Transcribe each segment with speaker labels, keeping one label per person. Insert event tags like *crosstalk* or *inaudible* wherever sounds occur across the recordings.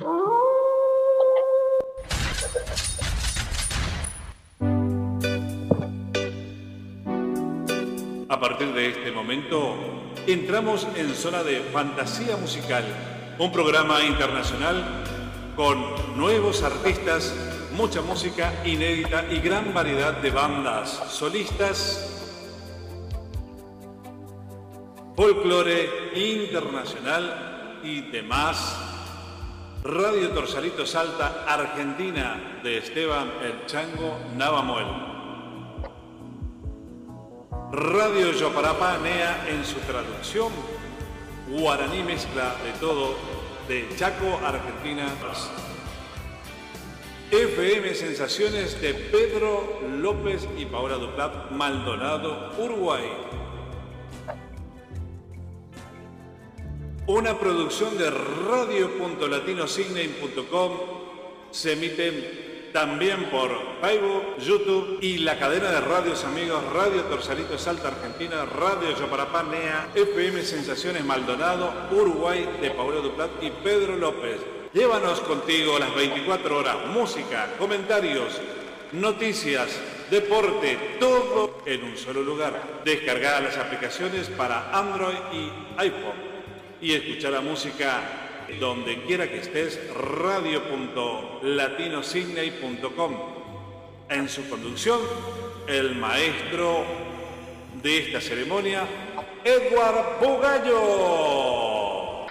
Speaker 1: A partir de este momento, entramos en zona de fantasía musical, un programa internacional con nuevos artistas, mucha música inédita y gran variedad de bandas solistas, folclore internacional y demás. Radio Torsalito Salta, Argentina, de Esteban El Chango Navamuel. Radio Yoparapa Nea en su traducción, guaraní mezcla de todo, de Chaco, Argentina. FM Sensaciones de Pedro López y Paola Duplat, Maldonado, Uruguay. Una producción de radio.latinosignain.com se emite también por Facebook, YouTube y la cadena de radios amigos Radio Torsalito Salta Argentina, Radio Yoparapá Nea, FM Sensaciones Maldonado, Uruguay de Paulo Duplat y Pedro López. Llévanos contigo las 24 horas, música, comentarios, noticias, deporte, todo en un solo lugar. Descargar las aplicaciones para Android y iPhone y escuchar la música donde quiera que estés, radio.latinosidney.com. En su conducción, el maestro de esta ceremonia, Edward Bugallo.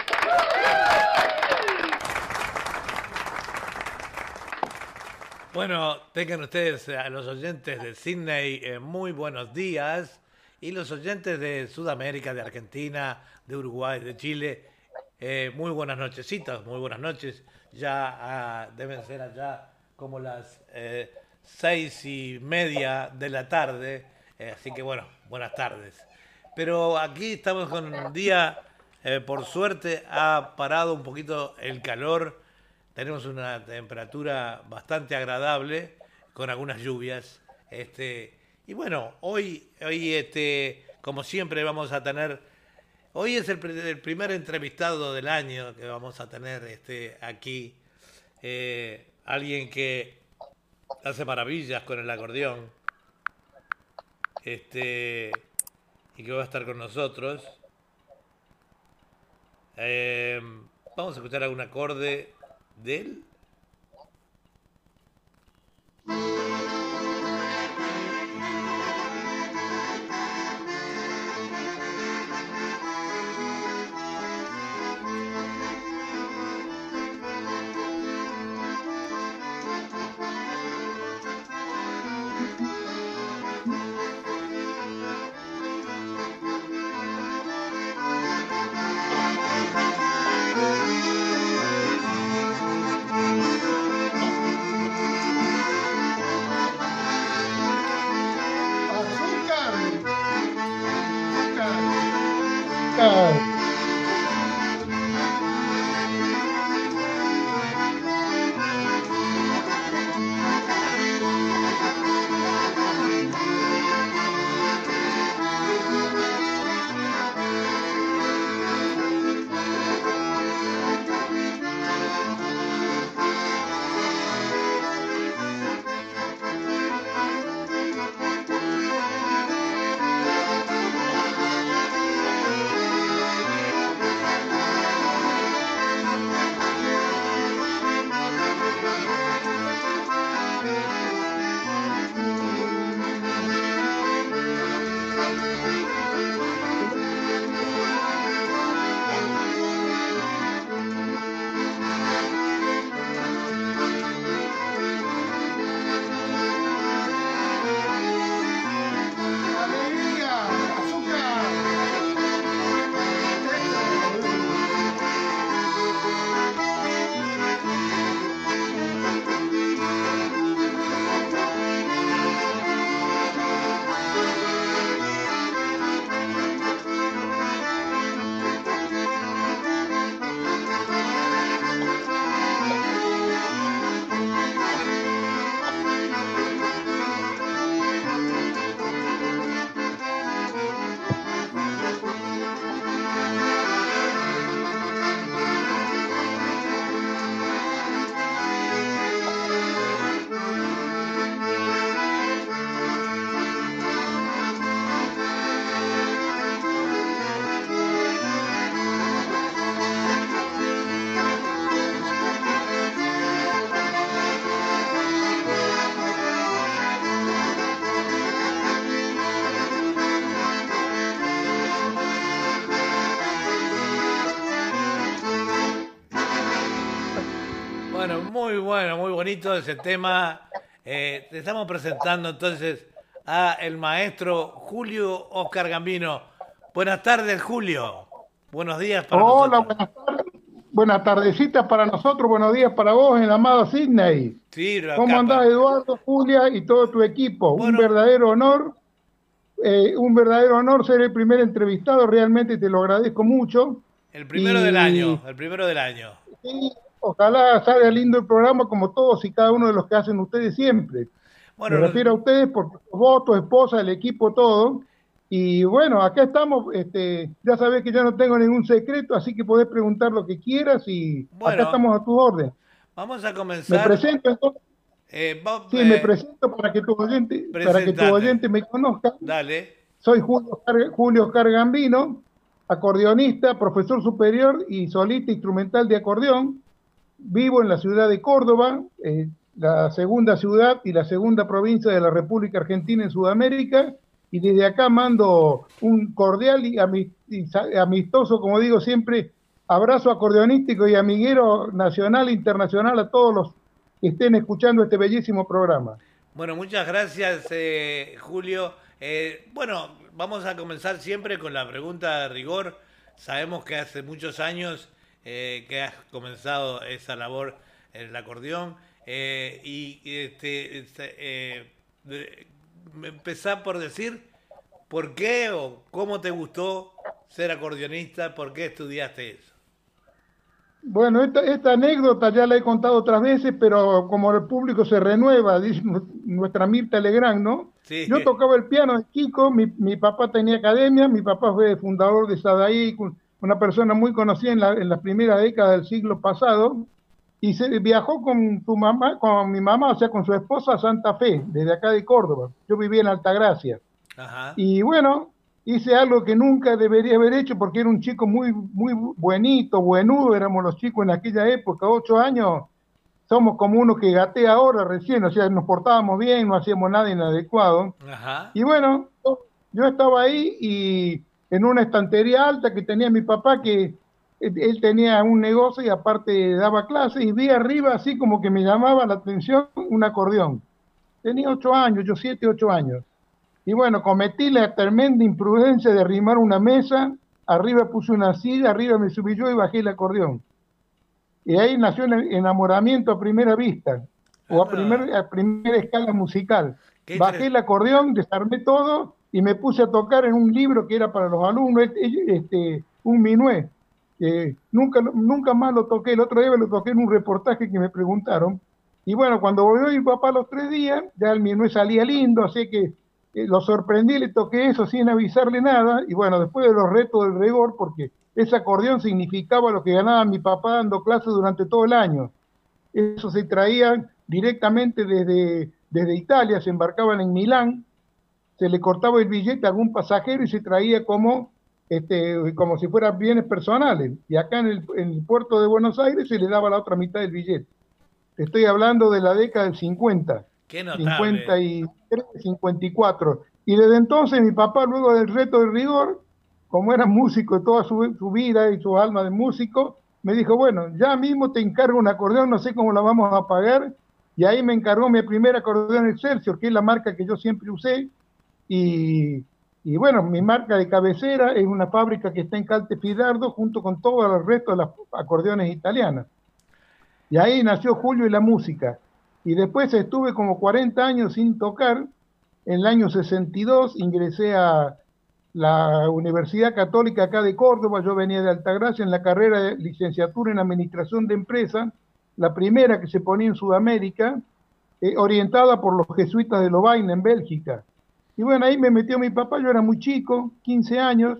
Speaker 2: Bueno, tengan ustedes a los oyentes de Sydney eh, muy buenos días y los oyentes de Sudamérica, de Argentina, de Uruguay, de Chile eh, muy buenas nochecitas, muy buenas noches. Ya ah, deben ser allá como las eh, seis y media de la tarde. Eh, así que bueno, buenas tardes. Pero aquí estamos con un día, por suerte ha parado un poquito el calor. Tenemos una temperatura bastante agradable con algunas lluvias. Este, y bueno, hoy, hoy este, como siempre vamos a tener Hoy es el, primer entrevistado del año que vamos a tener este, aquí. Eh, alguien que hace maravillas con el acordeón. Este, y que va a estar con nosotros. Eh, vamos a escuchar algún acorde de él. Bueno, muy bueno, muy bonito ese tema. Eh, te estamos presentando entonces a el maestro Julio Oscar Gambino. Buenas tardes, Julio. Buenos días
Speaker 3: para Hola, buenas tardes. Buenas tardecitas para nosotros, buenos días para vos, el amado Sidney. Sí, ¿Cómo andás, Eduardo, Julia y todo tu equipo? Un verdadero honor, eh, un verdadero honor ser el primer entrevistado, realmente te lo agradezco mucho.
Speaker 2: El primero del año, el primero del año.
Speaker 3: Sí, ojalá salga lindo el programa como todos y cada uno de los que hacen ustedes siempre. Bueno, Me refiero a ustedes por vos, tu esposa, el equipo, todo. Y bueno, acá estamos, este, ya sabés que yo no tengo ningún secreto, así que podés preguntar lo que quieras y acá estamos a tu orden.
Speaker 2: Vamos a comenzar.
Speaker 3: Me presento entonces. Eh, sí, me presento para que tu oyente, para que tu oyente me conozca.
Speaker 2: Dale.
Speaker 3: Soy Julio Oscar, Julio Oscar Gambino, acordeonista, profesor superior y solista instrumental de acordeón vivo en la ciudad de Córdoba, eh, la segunda ciudad y la segunda provincia de la República Argentina en Sudamérica, y desde acá mando un cordial y amistoso, como digo siempre, abrazo acordeonístico y amiguero nacional e internacional a todos los que estén escuchando este bellísimo programa.
Speaker 2: Bueno, muchas gracias, eh, Julio. Eh, bueno, vamos a comenzar siempre con la pregunta de rigor. Sabemos que hace muchos años eh, que has comenzado esa labor en el acordeón. Eh, y este, este eh, empezar por decir por qué o cómo te gustó ser acordeonista, por qué estudiaste eso.
Speaker 3: Bueno, esta, anécdota ya la he contado otras veces, pero como el público se renueva, dice nuestra Mirta Legrand, ¿no? Yo tocaba el piano de Kiko, mi, mi, papá tenía academia, mi papá fue fundador de Sadaí, una persona muy conocida en la, en la primera década del siglo pasado, y se viajó con tu mamá, con mi mamá, o sea, con su esposa a Santa Fe, desde acá de Córdoba. Yo vivía en Altagracia. Y bueno, hice algo que nunca debería haber hecho porque era un chico muy, muy buenito, buenudo, éramos los chicos en aquella época, ocho años, somos como uno que gatea ahora recién, o sea, nos portábamos bien, no hacíamos nada inadecuado. Y bueno, yo estaba ahí y en una estantería alta que tenía mi papá, que él tenía un negocio y aparte daba clases, y vi arriba así como que me llamaba la atención un acordeón. Tenía ocho años, yo siete, ocho años. Y bueno, cometí la tremenda imprudencia de arrimar una mesa, arriba puse una silla, arriba me subí yo y bajé el acordeón. Y ahí nació el enamoramiento a primera vista, o a, ah. primer, a primera escala musical. Bajé el acordeón, desarmé todo y me puse a tocar en un libro que era para los alumnos, este, este un minué. nunca, nunca más lo toqué, el otro día lo toqué en un reportaje que me preguntaron. Y bueno, cuando volvió mi papá los tres días, ya el minué salía lindo, así que eh, lo sorprendí, le toqué eso sin avisarle nada. Y bueno, después de los retos del rigor, porque ese acordeón significaba lo que ganaba mi papá dando clases durante todo el año. Eso se traía directamente desde, desde Italia, se embarcaban en Milán, se le cortaba el billete a algún pasajero y se traía como, este, como si fueran bienes personales. Y acá en el, puerto de Buenos Aires se le daba la otra mitad del billete. Estoy hablando de la década del 50.
Speaker 2: Qué notable.
Speaker 3: 53, 54. Y desde entonces mi papá, luego del reto del rigor, como era músico toda su, su, vida y su alma de músico, me dijo, bueno, ya mismo te encargo un acordeón, no sé cómo la vamos a pagar. Y ahí me encargó mi primer acordeón Excelsior, que es la marca que yo siempre usé, y, bueno, mi marca de cabecera es una fábrica que está en Caltefidardo junto con todo el resto de las acordeones italianas. Y ahí nació Julio y la música. Y después estuve como 40 años sin tocar. En el año 62 ingresé a la Universidad Católica acá de Córdoba. Yo venía de Altagracia en la carrera de licenciatura en Administración de Empresas, la primera que se ponía en Sudamérica, eh, orientada por los jesuitas de Lovaina en Bélgica. Y bueno, ahí me metió mi papá, yo era muy chico, 15 años,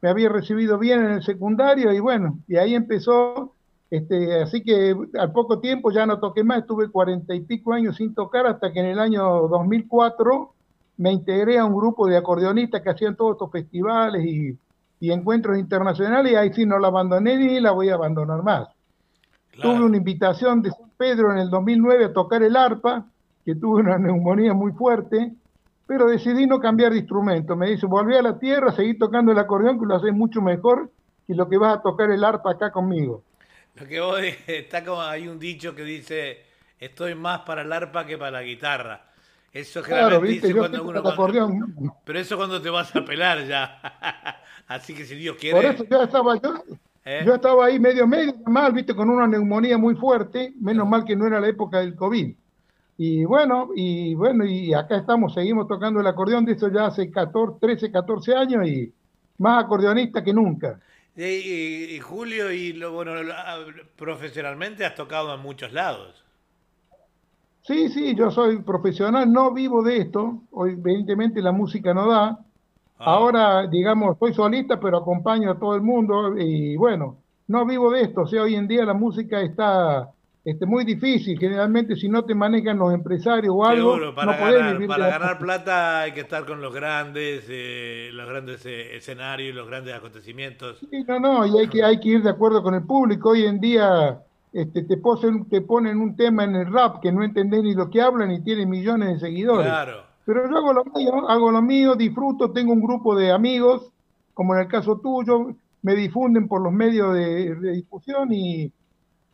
Speaker 3: me había recibido bien en el secundario y bueno, y ahí empezó, este, así que al poco tiempo ya no toqué más, estuve cuarenta y pico años sin tocar hasta que en el año 2004 me integré a un grupo de acordeonistas que hacían todos estos festivales y, encuentros internacionales y ahí sí no la abandoné ni la voy a abandonar más. Tuve una invitación de San Pedro en el 2009 a tocar el arpa, que tuve una neumonía muy fuerte, pero decidí no cambiar de instrumento. Me dice, volví a la tierra, seguí tocando el acordeón, que lo haces mucho mejor que lo que vas a tocar el arpa acá conmigo.
Speaker 2: Lo que vos *laughs* está como hay un dicho que dice estoy más para el arpa que para la guitarra. Eso generalmente dice cuando uno pero eso cuando te vas a pelar ya. *laughs* Así que si Dios quiere.
Speaker 3: Por eso ya estaba yo. ¿Eh? Yo estaba ahí medio medio mal, viste, con una neumonía muy fuerte, menos mal que no era la época del COVID. Y bueno, y bueno, y acá estamos, seguimos tocando el acordeón de eso ya hace 14, 13, 14 años y más acordeonista que nunca.
Speaker 2: Y, Julio, y lo, bueno, profesionalmente has tocado en muchos lados.
Speaker 3: Sí, sí, yo soy profesional, no vivo de esto, hoy evidentemente la música no da. Ah. Ahora, digamos, soy solista, pero acompaño a todo el mundo y bueno, no vivo de esto, o sea, hoy en día la música está este, muy difícil. Generalmente, si no te manejan los empresarios o algo,
Speaker 2: para no ganar, Para ganar plata hay que estar con los grandes, eh, los grandes eh, escenarios, los grandes acontecimientos.
Speaker 3: Sí, no, no, y hay que, hay que ir de acuerdo con el público. Hoy en día este, te, posen, te ponen un tema en el rap que no entendés ni lo que hablan y tiene millones de seguidores. Claro. Pero yo hago lo mío, hago lo mío, disfruto, tengo un grupo de amigos, como en el caso tuyo, me difunden por los medios de difusión y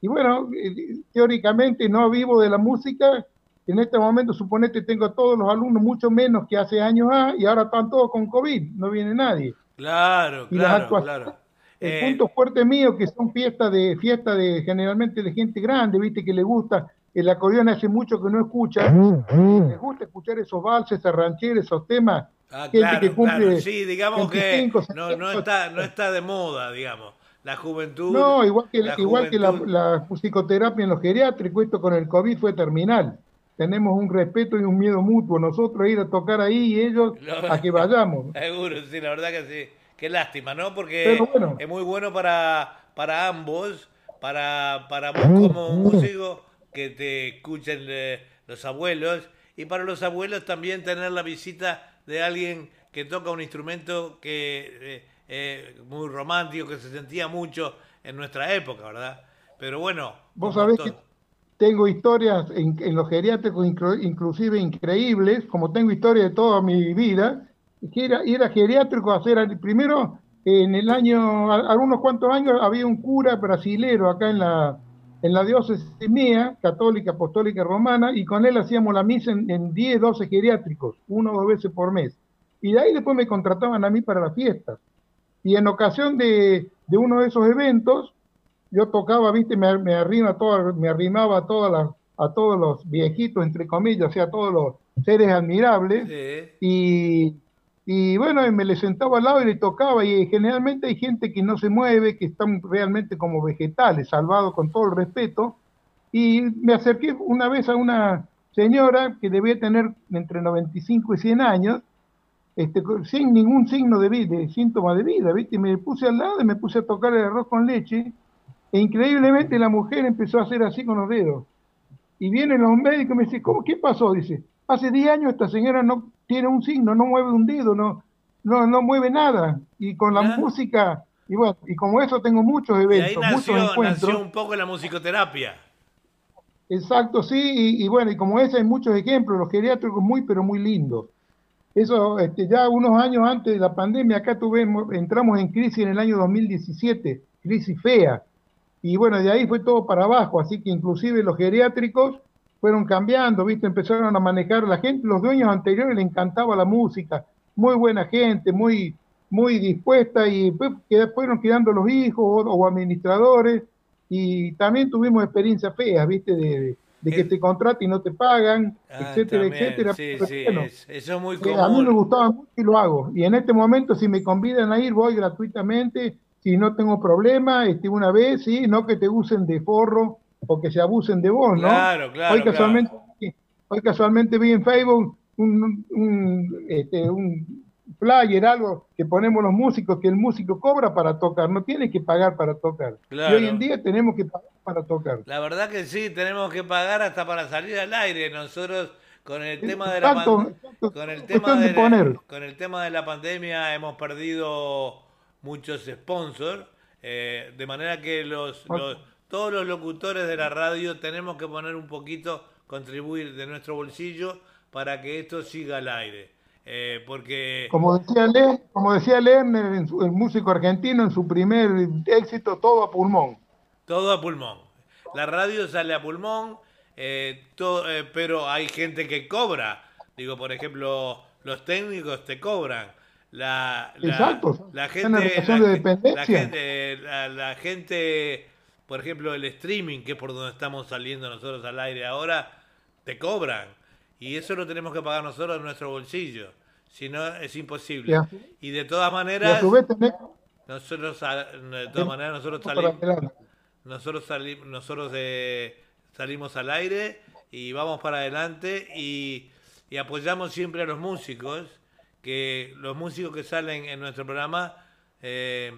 Speaker 3: y bueno, eh, teóricamente no vivo de la música. En este momento, suponete, tengo todos los alumnos mucho menos que hace años A y ahora están todos con COVID, no viene nadie.
Speaker 2: Claro, claro, claro.
Speaker 3: El eh, punto fuerte mío, que son fiestas de, fiesta de generalmente de gente grande, viste, que le gusta el acordeón hace mucho que no escucha, les gusta escuchar esos valses, esas rancheras, esos temas.
Speaker 2: Ah, claro, que cumple Sí, digamos que no, no, está, no está de moda, digamos. La juventud.
Speaker 3: No, igual que la, igual que la, psicoterapia en los geriátricos, esto con el COVID fue terminal. Tenemos un respeto y un miedo mutuo. Nosotros ir a tocar ahí y ellos *laughs* a que vayamos. *laughs*
Speaker 2: Seguro, sí, la verdad que sí. Qué lástima, ¿no? Porque es muy bueno para, para ambos, para, para vos como músico, que te escuchen eh, los abuelos, y para los abuelos también tener la visita de alguien que toca un instrumento que eh, eh, muy romántico, que se sentía mucho en nuestra época, ¿verdad? Pero bueno.
Speaker 3: Vos sabés que tengo historias en, los geriátricos inclusive increíbles, como tengo historias de toda mi vida, que era ir a geriátrico a hacer, primero en el año, algunos cuantos años había un cura brasilero acá en la, en la diócesis mía, católica, apostólica, romana, y con él hacíamos la misa en, en 10, 12 geriátricos, uno o dos veces por mes. Y de ahí después me contrataban a mí para las fiestas. Y en ocasión de, uno de esos eventos, yo tocaba, viste, me, me, arrima todo, me arrimaba a, todas las, a todos los viejitos, entre comillas, o sea, a todos los seres admirables. Y, y bueno, me le sentaba al lado y le tocaba. Y generalmente hay gente que no se mueve, que están realmente como vegetales, salvados con todo el respeto. Y me acerqué una vez a una señora que debía tener entre 95 y 100 años, este, sin ningún signo de vida, síntoma de vida, ¿viste? Me puse al lado y me puse a tocar el arroz con leche, e increíblemente la mujer empezó a hacer así con los dedos. Y vienen los médicos y me dicen, ¿cómo, qué pasó? Dice, hace 10 años esta señora no tiene un signo, no mueve un dedo, no, no, no mueve nada. Y con la música, y bueno, y como eso tengo muchos eventos, y ahí nació, muchos encuentros.
Speaker 2: nació un poco la musicoterapia.
Speaker 3: Exacto, sí, y, bueno, y como ese hay muchos ejemplos, los geriátricos muy, pero muy lindos. Eso, este, ya unos años antes de la pandemia, acá tuvimos, entramos en crisis en el año 2017, crisis fea. Y bueno, de ahí fue todo para abajo, así que inclusive los geriátricos fueron cambiando, ¿viste? Empezaron a manejar la gente, los dueños anteriores les encantaba la música, muy buena gente, muy, muy dispuesta, y pues, fueron quedando los hijos o, administradores, y también tuvimos experiencias feas, ¿viste? de que te contraten y no te pagan, ah, etcétera, etcétera.
Speaker 2: Sí, sí, eso es muy común.
Speaker 3: Eh, a mí me gustaba mucho y lo hago. Y en este momento, si me convidan a ir, voy gratuitamente, si no tengo problema, este, una vez, sí, no que te usen de forro o que se abusen de vos, ¿no?
Speaker 2: Claro, claro.
Speaker 3: Hoy casualmente, Hoy casualmente vi en Facebook un, un, este, un flyer, algo que ponemos los músicos, que el músico cobra para tocar, no tiene que pagar para tocar. Y hoy en día tenemos que pagar para tocar.
Speaker 2: La verdad que sí, tenemos que pagar hasta para salir al aire. Nosotros con el tema de la con el tema de, con el tema de la pandemia hemos perdido muchos sponsors, eh, de manera que los, los, todos los locutores de la radio tenemos que poner un poquito, contribuir de nuestro bolsillo para que esto siga al aire. Eh, porque...
Speaker 3: Como decía Len, como decía Lerner, el músico argentino, en su primer éxito, todo a pulmón.
Speaker 2: Todo a pulmón. La radio sale a pulmón, eh, todo, eh, pero hay gente que cobra. Digo, por ejemplo, los técnicos te cobran. La, la,
Speaker 3: Exacto.
Speaker 2: La gente, la, gente, la, gente, por ejemplo, el streaming, que es por donde estamos saliendo nosotros al aire ahora, te cobran. Y eso lo tenemos que pagar nosotros en nuestro bolsillo. Si no, es imposible. Y, de todas maneras, nosotros, de todas maneras, nosotros salimos, nosotros, salimos, nosotros salimos al aire y vamos para adelante y, y apoyamos siempre a los músicos, que los músicos que salen en nuestro programa, eh,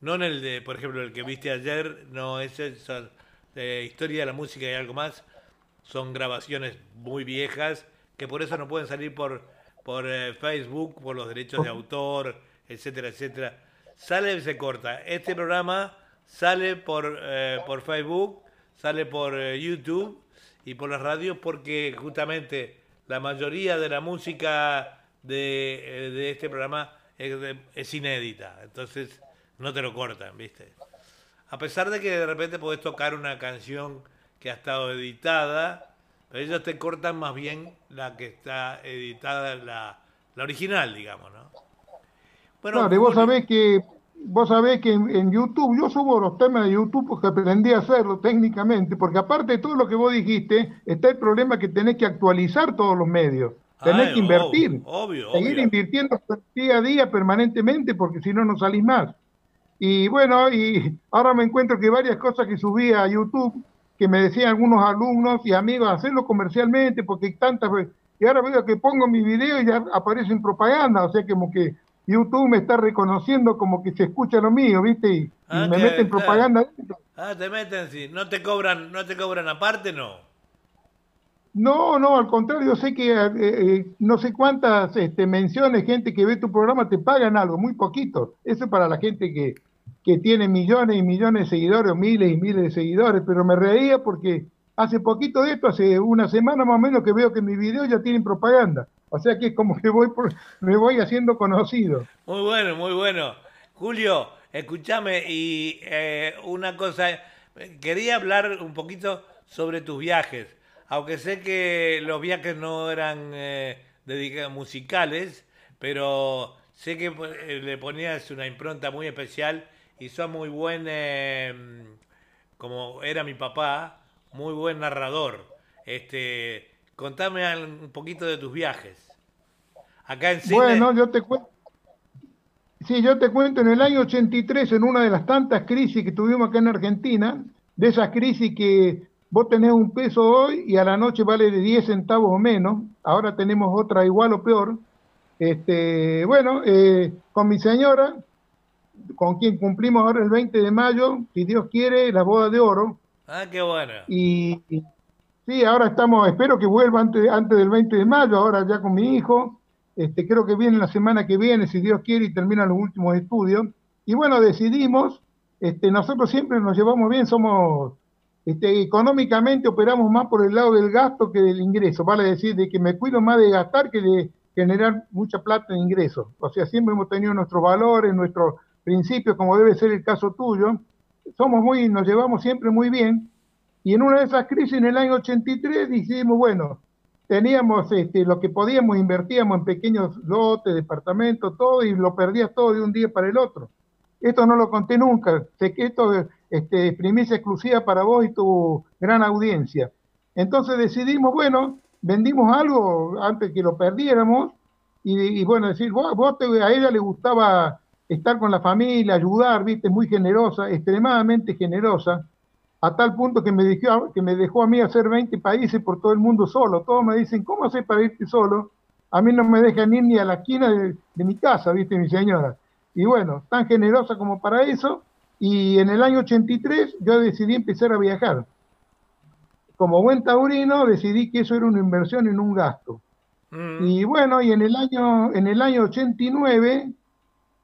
Speaker 2: no en el de, por ejemplo, el que viste ayer, no es esa eh, historia de la música y algo más, son grabaciones muy viejas que por eso no pueden salir por, por eh, Facebook, por los derechos de autor, etcétera, etcétera. Sale y se corta. Este programa sale por, eh, por Facebook, sale por eh, YouTube y por las radios porque justamente la mayoría de la música de, de este programa es, es, inédita. Entonces no te lo cortan, ¿viste? A pesar de que de repente podés tocar una canción que ha estado editada, ellos te cortan más bien la que está editada, la, la original, digamos, ¿no?
Speaker 3: Bueno, claro, y vos sabés que vos sabés que en, YouTube, yo subo los temas de YouTube porque aprendí a hacerlo técnicamente, porque aparte de todo lo que vos dijiste, está el problema que tenés que actualizar todos los medios, tenés que invertir,
Speaker 2: obvio,
Speaker 3: seguir invirtiendo día a día permanentemente porque si no, no salís más. Y bueno, y ahora me encuentro que varias cosas que subí a YouTube, que me decían algunos alumnos y amigos, hacerlo comercialmente porque hay tantas... Y ahora veo que pongo mi video y ya aparece en propaganda, o sea, como que YouTube me está reconociendo como que se escucha lo mío, ¿viste? Y, ah, me meten propaganda.
Speaker 2: Ah, te meten, sí. ¿No te cobran, no te cobran aparte, no?
Speaker 3: No, no, al contrario, sé que eh, eh, no sé cuántas este, menciones, gente que ve tu programa te pagan algo, muy poquito. Eso es para la gente que, que tiene millones y millones de seguidores, o miles y miles de seguidores, pero me reía porque hace poquito de esto, hace una semana más o menos que veo que mis videos ya tienen propaganda. O sea que es como que voy por, me voy haciendo conocido.
Speaker 2: Muy bueno, muy bueno. Julio, escúchame y eh, una cosa, quería hablar un poquito sobre tus viajes, aunque sé que los viajes no eran eh, dedicados musicales, pero sé que eh, le ponías una impronta muy especial y son muy buen, eh, como era mi papá, muy buen narrador. Este, contame un poquito de tus viajes. Acá en
Speaker 3: Bueno, yo te cuento. Sí, yo te cuento, en el año 83, en una de las tantas crisis que tuvimos acá en Argentina, de esas crisis que vos tenés un peso hoy y a la noche vale de 10 centavos o menos, ahora tenemos otra igual o peor. Este, bueno, eh, con mi señora con quien cumplimos ahora el 20 de mayo, si Dios quiere, la boda de oro.
Speaker 2: Ah, qué bueno.
Speaker 3: Y, sí, ahora estamos, espero que vuelva antes, antes del 20 de mayo, ahora ya con mi hijo. Este, creo que viene la semana que viene, si Dios quiere, y terminan los últimos estudios. Y bueno, decidimos, este, nosotros siempre nos llevamos bien, somos, este, económicamente operamos más por el lado del gasto que del ingreso, vale decir, de que me cuido más de gastar que de generar mucha plata en ingresos. O sea, siempre hemos tenido nuestros valores, nuestros principios, como debe ser el caso tuyo, somos muy, nos llevamos siempre muy bien, y en una de esas crisis en el año 83 dijimos, bueno, teníamos este, lo que podíamos, invertíamos en pequeños lotes, departamentos, todo, y lo perdías todo de un día para el otro. Esto no lo conté nunca, sé que esto este, es primicia exclusiva para vos y tu gran audiencia. Entonces decidimos, bueno, vendimos algo antes que lo perdiéramos, y, bueno, decir, vos, a ella le gustaba estar con la familia, ayudar, viste, muy generosa, extremadamente generosa, a tal punto que me, dejó, que me dejó a mí hacer 20 países por todo el mundo solo. Todos me dicen, ¿cómo haces para irte solo? A mí no me dejan ir ni a la esquina de, mi casa, viste, mi señora. Y bueno, tan generosa como para eso. Y en el año 83 yo decidí empezar a viajar. Como buen taurino decidí que eso era una inversión no un gasto. Mm. Y bueno, y en el año, en el año 89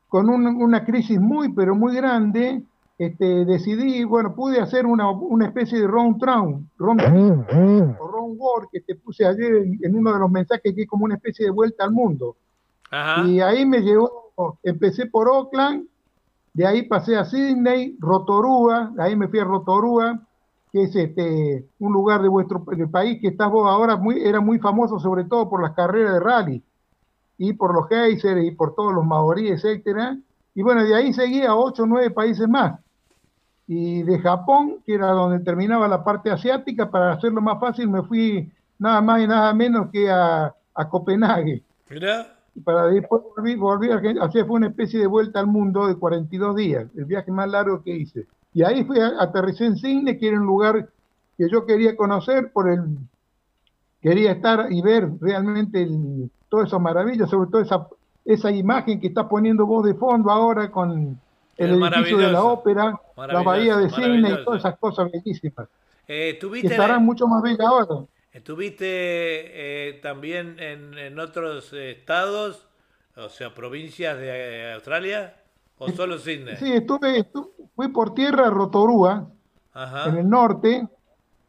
Speaker 3: con una crisis muy, pero muy grande, este, decidí, bueno, pude hacer una, una especie de round round, round, o round war que te puse ayer en, uno de los mensajes que es como una especie de vuelta al mundo. Y ahí me llevó, empecé por Oakland, de ahí pasé a Sydney, Rotorua, de ahí me fui a Rotorua, que es este, un lugar de vuestro país que estás vos ahora, muy, era muy famoso sobre todo por las carreras de rally y por los geysers y por todos los maoríes, etcétera. Y bueno, de ahí seguí a ocho o nueve países más. Y de Japón, que era donde terminaba la parte asiática, para hacerlo más fácil, me fui nada más y nada menos que a, a Copenhague.
Speaker 2: Mira.
Speaker 3: Para después volví, a así fue una especie de vuelta al mundo de 42 días, el viaje más largo que hice. Y ahí fui a, aterricé en Cine, que era un lugar que yo quería conocer por el quería estar y ver realmente el, todo eso maravillas, sobre todo esa, esa imagen que está poniendo vos de fondo ahora con el edificio de la ópera, la bahía de cine y todas esas cosas bellísimas.
Speaker 2: Eh,
Speaker 3: que estarán mucho más bellas ahora.
Speaker 2: ¿Estuviste eh, también en, otros estados, o sea, provincias de eh, Australia, o solo Sydney?
Speaker 3: Sí, estuve, fui por tierra a Rotorua, en el norte,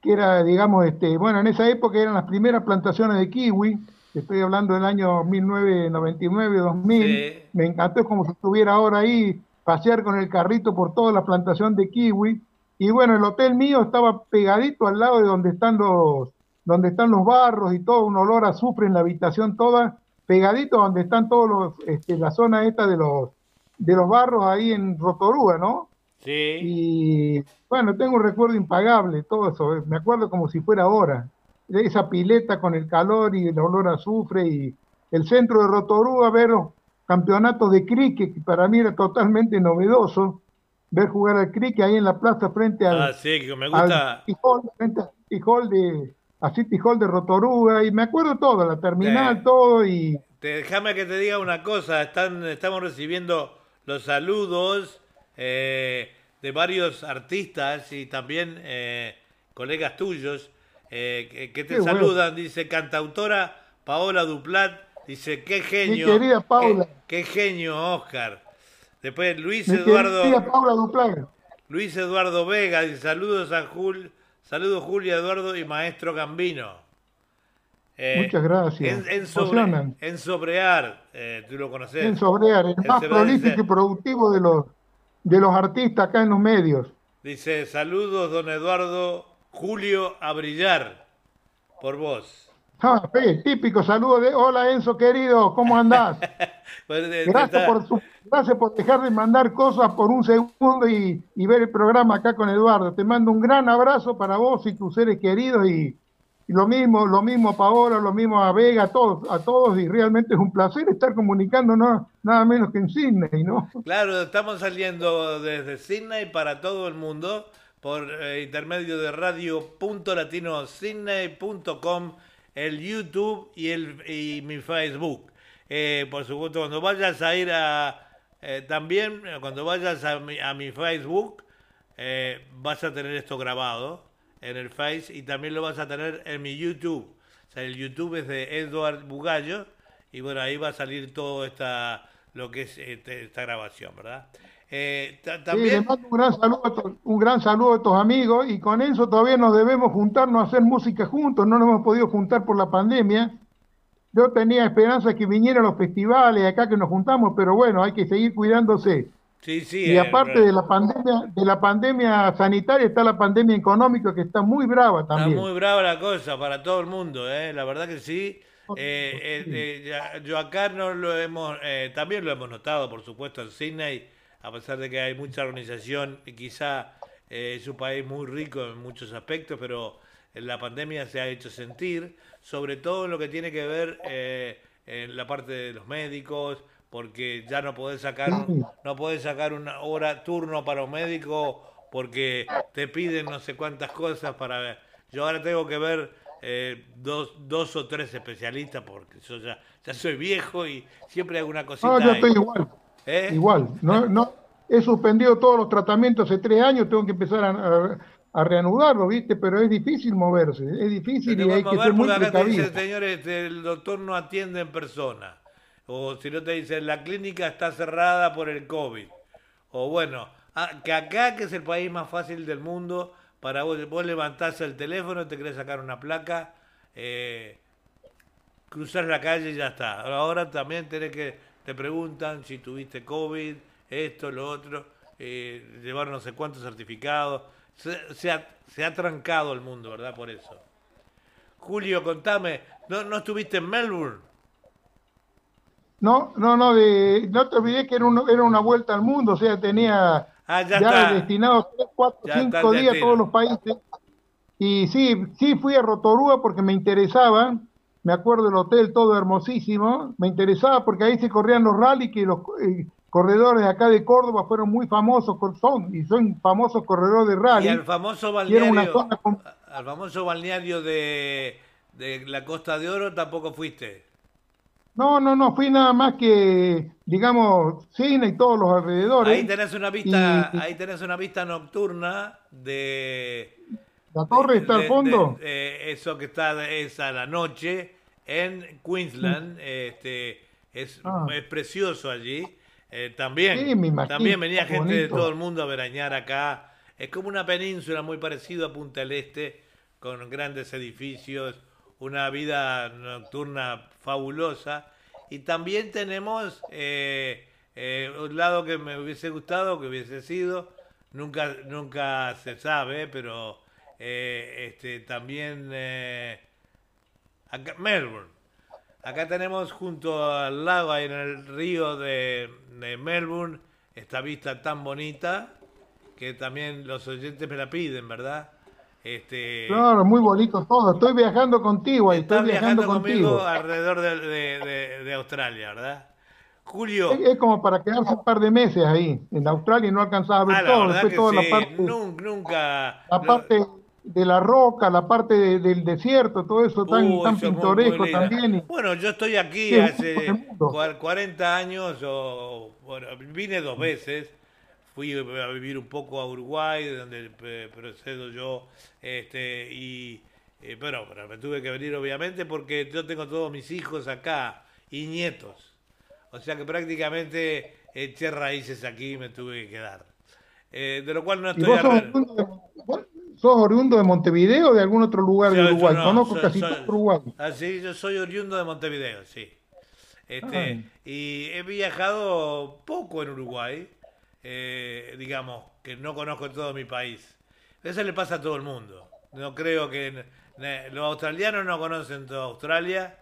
Speaker 3: que era, digamos, este, bueno, en esa época eran las primeras plantaciones de kiwi, estoy hablando del año 1999-2000, me encantó como si estuviera ahora ahí, pasear con el carrito por toda la plantación de kiwi, y bueno, el hotel mío estaba pegadito al lado de donde están los, donde están los barros y todo, un olor a azufre en la habitación toda, pegadito donde están todos los, este, la zona esta de los, de los barros ahí en Rotorúa, ¿no?
Speaker 2: Sí.
Speaker 3: Y bueno, tengo un recuerdo impagable, todo eso, eh, me acuerdo como si fuera ahora, esa pileta con el calor y el olor a azufre y el centro de Rotorúa, ver los campeonatos de cricket, que para mí era totalmente novedoso, ver jugar al cricket ahí en la plaza frente al,
Speaker 2: ah, sí, que me gusta.
Speaker 3: frente al de, a City Hall de Rotorúa, y me acuerdo todo, la terminal, todo, y...
Speaker 2: Déjame que te diga una cosa, están, estamos recibiendo los saludos eh, de varios artistas y también eh, colegas tuyos eh, que, te saludan, dice cantautora Paola Duplat, dice qué genio.
Speaker 3: Mi querida Paula.
Speaker 2: Qué, genio, Oscar. Después Luis Eduardo.
Speaker 3: Paula Duplat.
Speaker 2: Luis Eduardo Vega, dice saludos a Jul, saludos Julia Eduardo y Maestro Gambino.
Speaker 3: Eh, Muchas gracias.
Speaker 2: En, sobre, en Sobrear, eh, tú lo conoces.
Speaker 3: En Sobrear, el más prolífico y productivo de los, de los artistas acá en los medios.
Speaker 2: Dice, saludos don Eduardo Julio a brillar por vos. *laughs*
Speaker 3: Ah, típico saludo de hola Enzo querido, ¿cómo andás? *laughs* gracias, por su, gracias por dejar de mandar cosas por un segundo y, y, ver el programa acá con Eduardo. Te mando un gran abrazo para vos y tus seres queridos y, y lo mismo, lo mismo a Paola, lo mismo a Vega, a todos, a todos, y realmente es un placer estar comunicándonos nada menos que en Sydney, ¿no?
Speaker 2: Claro, estamos saliendo desde Sydney para todo el mundo por eh, intermedio de radio.latinosidney.com, el YouTube y, el, y mi Facebook. Eh, por supuesto, cuando vayas a ir a... Eh, también, cuando vayas a mi, a mi Facebook, vas a tener esto grabado en el Face y también lo vas a tener en mi YouTube. El YouTube es de Edward Bugallo y bueno, ahí va a salir todo esta, lo que es este, esta grabación, ¿verdad?
Speaker 3: Eh, también... mando un gran, saludo a un gran saludo a estos amigos y con eso todavía nos debemos juntarnos a hacer música juntos, no nos hemos podido juntar por la pandemia. Yo tenía esperanza que vinieran los festivales acá que nos juntamos, pero bueno, hay que seguir cuidándose.
Speaker 2: Sí, sí,
Speaker 3: y aparte de la pandemia, de la pandemia sanitaria está la pandemia económica que está muy brava también.
Speaker 2: Está muy brava la cosa para todo el mundo, ¿eh? la verdad que sí. Eh, eh, yo acá no lo hemos, también lo hemos notado, por supuesto, en Sydney, a pesar de que hay mucha organización, y quizá es un país muy rico en muchos aspectos, pero la pandemia se ha hecho sentir, sobre todo en lo que tiene que ver en la parte de los médicos, porque ya no podés sacar no podés sacar una hora turno para un médico porque te piden no sé cuántas cosas para ver. Yo ahora tengo que ver eh, dos, dos o tres especialistas porque yo ya, ya soy viejo y siempre hago una cosita.
Speaker 3: No, yo estoy igual. ¿Eh? Igual. No, no, he suspendido todos los tratamientos hace tres años, tengo que empezar a, a, reanudarlo, ¿viste? Pero es difícil moverse, es difícil y hay que ser muy precavido.
Speaker 2: señores, el doctor no atiende en persona o si no te dicen la clínica está cerrada por el COVID, o bueno, ah, que acá que es el país más fácil del mundo, para vos, vos levantás el teléfono, te querés sacar una placa, eh, cruzar la calle y ya está. Ahora también tenés que, te preguntan si tuviste COVID, esto, lo otro. eh, llevar no sé cuántos certificados. Se, ha, se ha trancado el mundo, ¿verdad? Por eso. Julio, contame, ¿no, no estuviste en Melbourne?
Speaker 3: No, no, no, de, no te olvidé que era, era una vuelta al mundo, o sea, tenía ah, ya, destinado 3, 4, 5 días a todos los países. Y sí, sí fui a Rotorúa porque me interesaba, me acuerdo del hotel todo hermosísimo, me interesaba porque ahí se corrían los rallies que los eh, corredores acá de Córdoba fueron muy famosos, son, y son famosos corredores de rally. Y
Speaker 2: al famoso balneario, al famoso balneario de, de la Costa de Oro tampoco fuiste.
Speaker 3: No, no, no, fui nada más que, digamos, cine y todos los alrededores.
Speaker 2: Ahí tenés una vista, ahí tenés una vista nocturna de...
Speaker 3: ¿La torre está al fondo?
Speaker 2: eso que está es a la noche en Queensland, este, es, ah. es precioso allí. Eh, también, también venía gente de todo el mundo a verañar acá. Es como una península muy parecida a Punta del Este, con grandes edificios, una vida nocturna fabulosa. Y también tenemos eh, eh, un lado que me hubiese gustado, que hubiese sido, nunca, nunca se sabe, pero eh, este, también acá, Melbourne. Acá tenemos junto al lago, en el río de, de Melbourne, esta vista tan bonita que también los oyentes me la piden, ¿verdad?
Speaker 3: Este, claro, muy bonito todo. Estoy viajando contigo. Estoy viajando, contigo
Speaker 2: alrededor de, Australia, ¿verdad? Julio.
Speaker 3: Es, como para quedarse un par de meses ahí en Australia y no alcanzaba a ver ah, todo. toda la parte,
Speaker 2: nunca.
Speaker 3: La parte de la roca, la parte del desierto, todo eso tan, tan pintoresco también.
Speaker 2: Bueno, yo estoy aquí hace 40 años, o, vine dos veces fui a vivir un poco a Uruguay, de donde procedo yo, este, y eh, pero, me tuve que venir obviamente porque yo tengo todos mis hijos acá y nietos. O sea que prácticamente eché raíces aquí y me tuve que quedar. Eh, de lo cual no estoy...
Speaker 3: ¿Y vos sos, oriundo de Montevideo o de algún otro lugar de Uruguay? Conozco casi todo Uruguay.
Speaker 2: Ah, sí, yo soy oriundo de Montevideo, sí. Este, ah. Y he viajado poco en Uruguay, eh, digamos, que no conozco todo mi país. Eso le pasa a todo el mundo. No creo que los australianos no conocen toda Australia.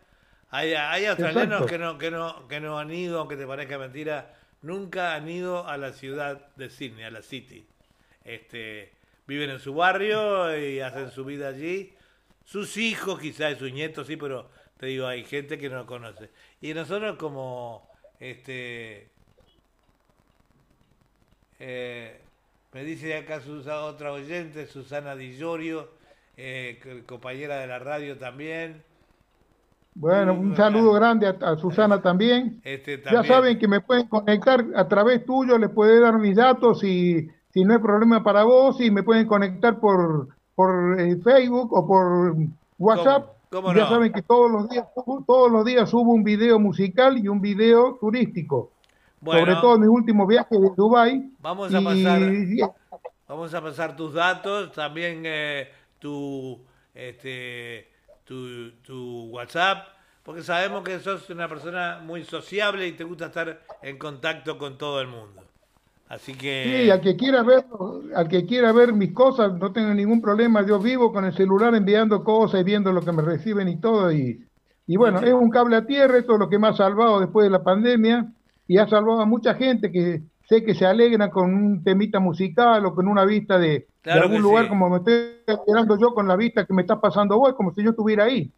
Speaker 2: Hay, hay australianos que no, que, no, que no han ido, aunque te parezca mentira, nunca han ido a la ciudad de Sydney, a la City. Este, viven en su barrio y hacen su vida allí. Sus hijos, quizás sus nietos, sí, pero te digo, hay gente que no conoce. Y nosotros como este eh, me dice acá otra oyente, Susana Di eh, compañera de la radio también.
Speaker 3: Bueno, un saludo grande a, Susana *laughs* también. Este, también. Ya saben que me pueden conectar a través tuyo, les puede dar mis datos y si no hay problema para vos, y me pueden conectar por, por eh, Facebook o por WhatsApp. ya saben que todos los días todos los días subo un video musical y un video turístico sobre todo en mis últimos viajes de Dubai.
Speaker 2: Vamos a pasar, vamos a pasar tus datos, también eh, tu, este, tu, tu WhatsApp, porque sabemos que sos una persona muy sociable y te gusta estar en contacto con todo el mundo. Así que
Speaker 3: sí, al que quiera ver, al que quiera ver mis cosas, no tengo ningún problema. Yo vivo con el celular enviando cosas y viendo lo que me reciben y todo. Y, y bueno, es un cable a tierra, esto es lo que me ha salvado después de la pandemia y ha salvado a mucha gente que sé que se alegra con un temita musical o con una vista de, algún lugar como me estoy esperando yo con la vista que me está pasando vos, como si yo estuviera ahí,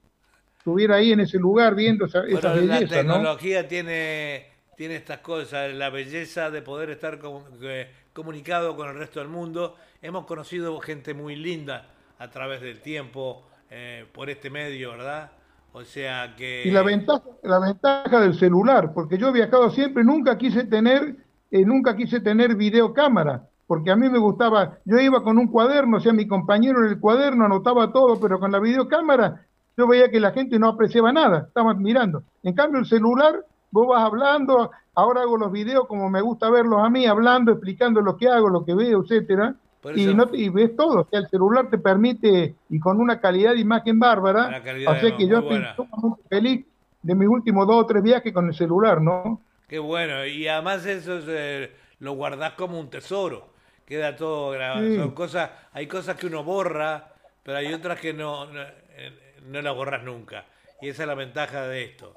Speaker 3: estuviera ahí en ese lugar viendo esa, esa
Speaker 2: belleza. La tecnología tiene, tiene estas cosas, la belleza de poder estar eh, comunicado con el resto del mundo. Hemos conocido gente muy linda a través del tiempo eh, por este medio, ¿verdad? O sea que...
Speaker 3: Y la ventaja, la ventaja del celular, porque yo he viajado siempre, nunca quise tener, eh, nunca quise tener videocámara, porque a mí me gustaba, yo iba con un cuaderno, o sea, mi compañero en el cuaderno anotaba todo, pero con la videocámara yo veía que la gente no apreciaba nada, estaba mirando. En cambio el celular, vos vas hablando, ahora hago los videos como me gusta verlos a mí, hablando, explicando lo que hago, lo que veo, etcétera y, no, y ves todo, el celular te permite, y con una calidad de imagen bárbara, así que yo estoy muy feliz de mis últimos dos o tres viajes con el celular, ¿no?
Speaker 2: Qué bueno, y además eso es eh, lo guardás como un tesoro. Queda todo grabado. Son cosas, hay cosas que uno borra, pero hay otras que no, no, eh, no las borras nunca. Y esa es la ventaja de esto.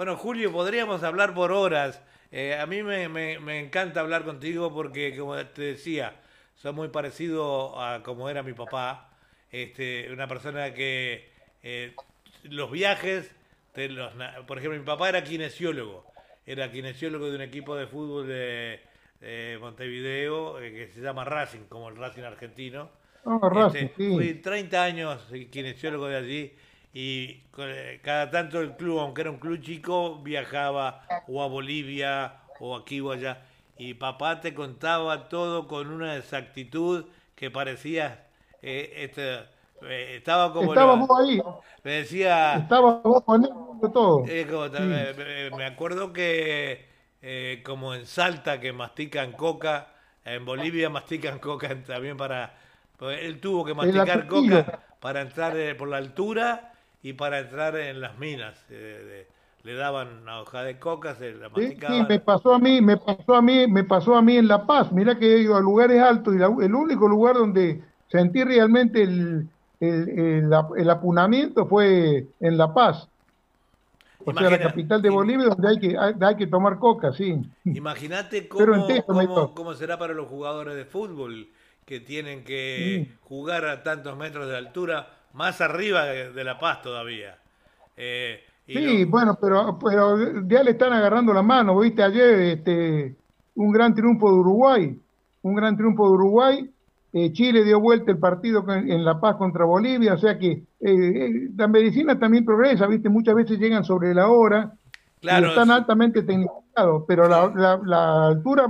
Speaker 2: Bueno, Julio, podríamos hablar por horas. Eh, a mí me, me, encanta hablar contigo porque, como te decía, soy muy parecido a como era mi papá. Este, una persona que eh, los viajes, los, por ejemplo, mi papá era kinesiólogo. Era kinesiólogo de un equipo de fútbol de, Montevideo eh, que se llama Racing, como el Racing argentino.
Speaker 3: Oh, Racing, este,
Speaker 2: Fui 30 años kinesiólogo de allí y cada tanto el club, aunque era un club chico, viajaba o a Bolivia o aquí o allá. Y papá te contaba todo con una exactitud que parecía, eh, este, eh, estaba como...
Speaker 3: Estábamos ahí.
Speaker 2: Me decía...
Speaker 3: Estábamos con de todo.
Speaker 2: me, acuerdo que como en Salta que mastican coca, en Bolivia mastican coca también para... Pues él tuvo que masticar coca para entrar por la altura y para entrar en las minas. Eh, le daban una hoja de coca, se la masticaban.
Speaker 3: Sí, me pasó a mí, me pasó a mí, me pasó a mí en La Paz. Mira que he ido a lugares altos y el único lugar donde sentí realmente el, el, el, apunamiento fue en La Paz. O sea, la capital de Bolivia, donde hay que, hay, que tomar coca, sí.
Speaker 2: Imagínate *laughs* cómo, cómo, cómo, será para los jugadores de fútbol que tienen que jugar a tantos metros de altura más arriba de, La Paz todavía.
Speaker 3: Eh, sí, bueno, pero, pero ya le están agarrando la mano, viste ayer este, un gran triunfo de Uruguay, un gran triunfo de Uruguay, eh, Chile dio vuelta el partido en La Paz contra Bolivia, o sea que eh, la medicina también progresa, viste, muchas veces llegan sobre la hora, claro, están altamente tecnificados, pero la, la altura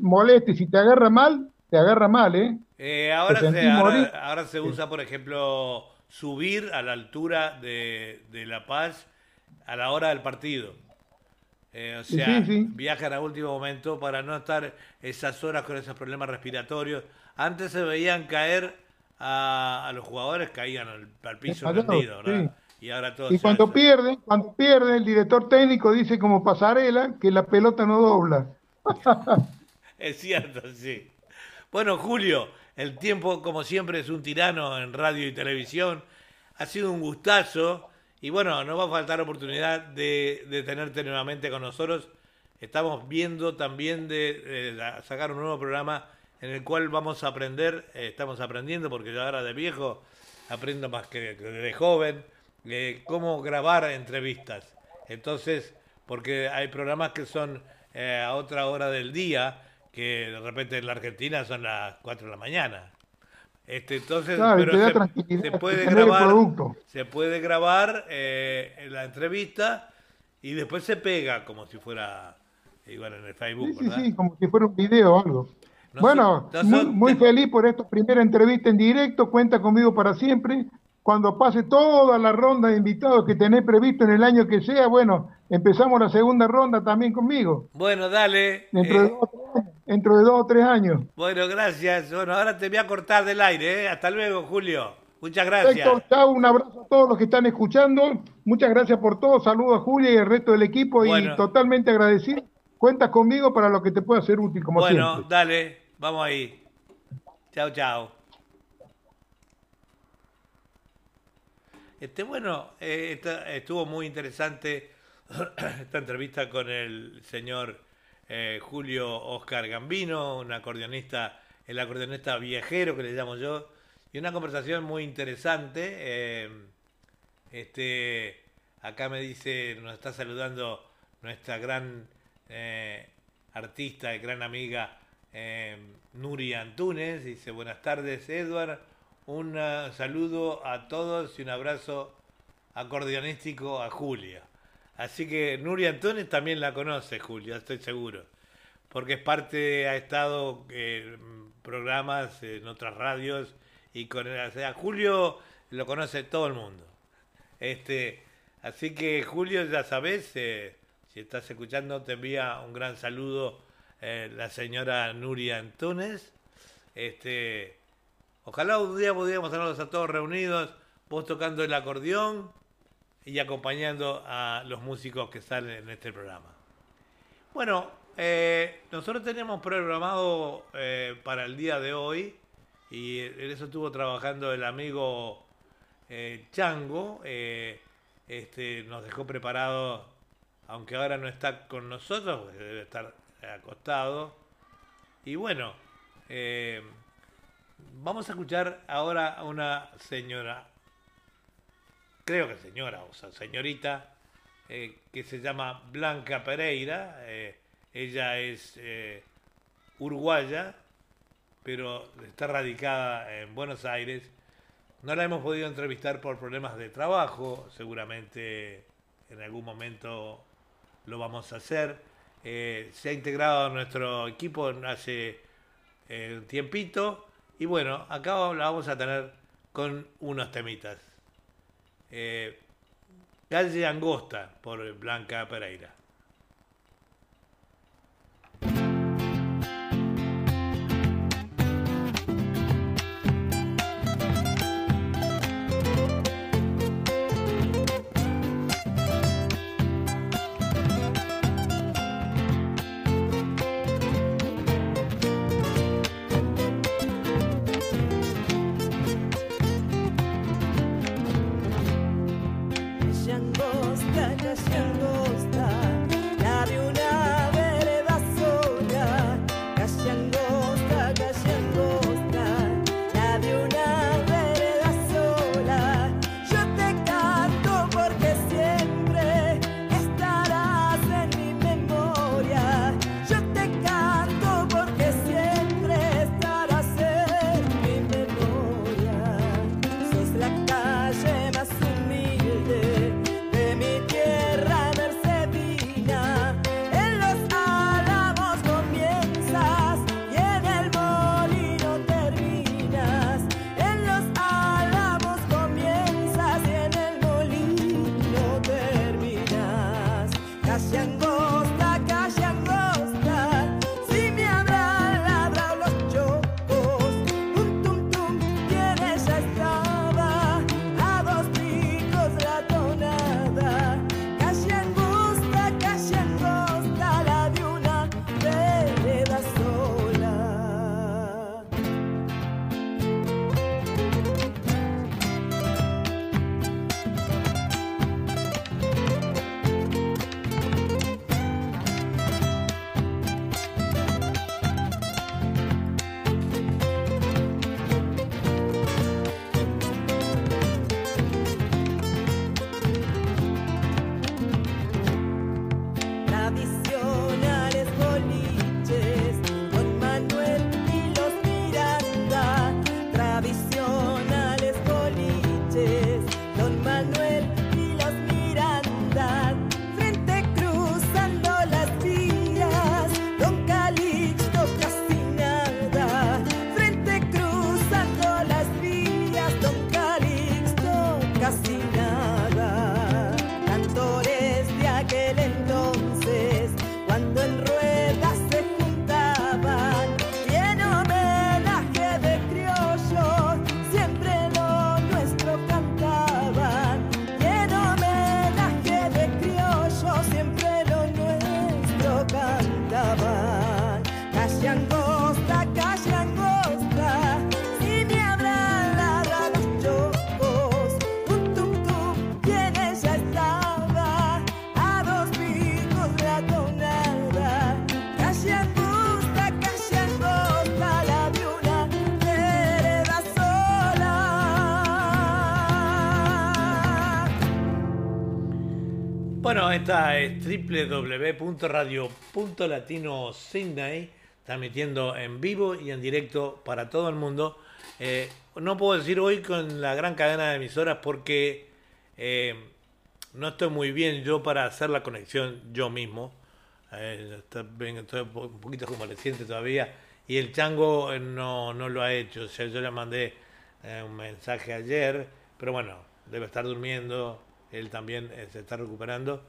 Speaker 3: molesta y si te agarra mal, te agarra mal, ¿eh?
Speaker 2: Eh, ahora, se, ahora, se usa, por ejemplo, subir a la altura de, La Paz a la hora del partido. Eh, o sea, viajan a último momento para no estar esas horas con esos problemas respiratorios. Antes se veían caer a, los jugadores, caían al, piso rendido, ¿verdad?
Speaker 3: Y ahora Y cuando pierde, cuando pierde, el director técnico dice como pasarela que la pelota no dobla. *laughs*
Speaker 2: es cierto, sí. Bueno, Julio, el tiempo, como siempre, es un tirano en radio y televisión. Ha sido un gustazo. Y bueno, no va a faltar oportunidad de, tenerte nuevamente con nosotros. Estamos viendo también de, sacar un nuevo programa en el cual vamos a aprender, eh, estamos aprendiendo porque yo ahora de viejo aprendo más que de joven, eh, cómo grabar entrevistas. Entonces, porque hay programas que son eh, a otra hora del día que de repente en la Argentina son las 4 de la mañana. Este, entonces, se, puede grabar, se puede grabar eh, la entrevista y después se pega como si fuera igual en el Facebook.
Speaker 3: Sí, sí, como si fuera un video o algo. bueno, muy, feliz por esta primera entrevista en directo. Cuenta conmigo para siempre. Cuando pase toda la ronda de invitados que tenés previsto en el año que sea, bueno, empezamos la segunda ronda también conmigo.
Speaker 2: Bueno, dale.
Speaker 3: Dentro, de, eh, dos, dentro de dos o tres años.
Speaker 2: Bueno, gracias. Bueno, ahora te voy a cortar del aire. ¿eh? Hasta luego, Julio. Muchas gracias.
Speaker 3: chao, un abrazo a todos los que están escuchando. Muchas gracias por todo. Saludos a Julia y el resto del equipo y totalmente agradecido. Cuentas conmigo para lo que te pueda ser útil, como siempre. Bueno,
Speaker 2: dale, vamos ahí. Chao, chao. Este, bueno, eh, estuvo muy interesante *clears throat* esta entrevista con el señor eh, Julio Oscar Gambino, un acordeonista, el acordeonista viajero que le llamo yo, y una conversación muy interesante. Eh, este, acá me dice, nos está saludando nuestra gran eh, artista y gran amiga Nuri Antunes, dice buenas tardes Edward, un saludo a todos y un abrazo acordeonístico a Julia. Así que Nuria Antunes también la conoce, Julio, estoy seguro. Porque es parte, ha estado en programas en otras radios y con o sea, Julio lo conoce todo el mundo. Este, así que Julio, ya sabes, eh, si estás escuchando, te envía un gran saludo eh, la señora Nuria Antunes. Este, ojalá un día pudiéramos tenerlos a todos reunidos, vos tocando el acordeón y acompañando a los músicos que salen en este programa. Bueno,
Speaker 4: eh, nosotros teníamos programado eh, para el día de hoy, y en eso estuvo trabajando el amigo eh, Chango, este, nos dejó preparado, aunque ahora no está con nosotros, debe estar acostado. Y bueno, vamos a escuchar ahora a una señora, creo que señora, o sea, señorita, que se llama Blanca Pereira ella es eh, uruguaya, pero está radicada en Buenos Aires. No la hemos podido entrevistar por problemas de trabajo, seguramente en algún momento lo vamos a hacer. Eh, se ha integrado a nuestro equipo hace eh, un tiempito y bueno, acá la vamos a tener con unos temitas. Calle Angosta por Blanca Pereira. Esta es www.radio.latino transmitiendo en vivo y en directo para todo el mundo. Eh, no puedo decir hoy con la gran cadena de emisoras porque eh, no estoy muy bien yo para hacer la conexión yo mismo. Eh, estoy, un poquito convaleciente todavía y el chango no, no lo ha hecho. O sea, yo le mandé un mensaje ayer, pero bueno, debe estar durmiendo. Él también se está recuperando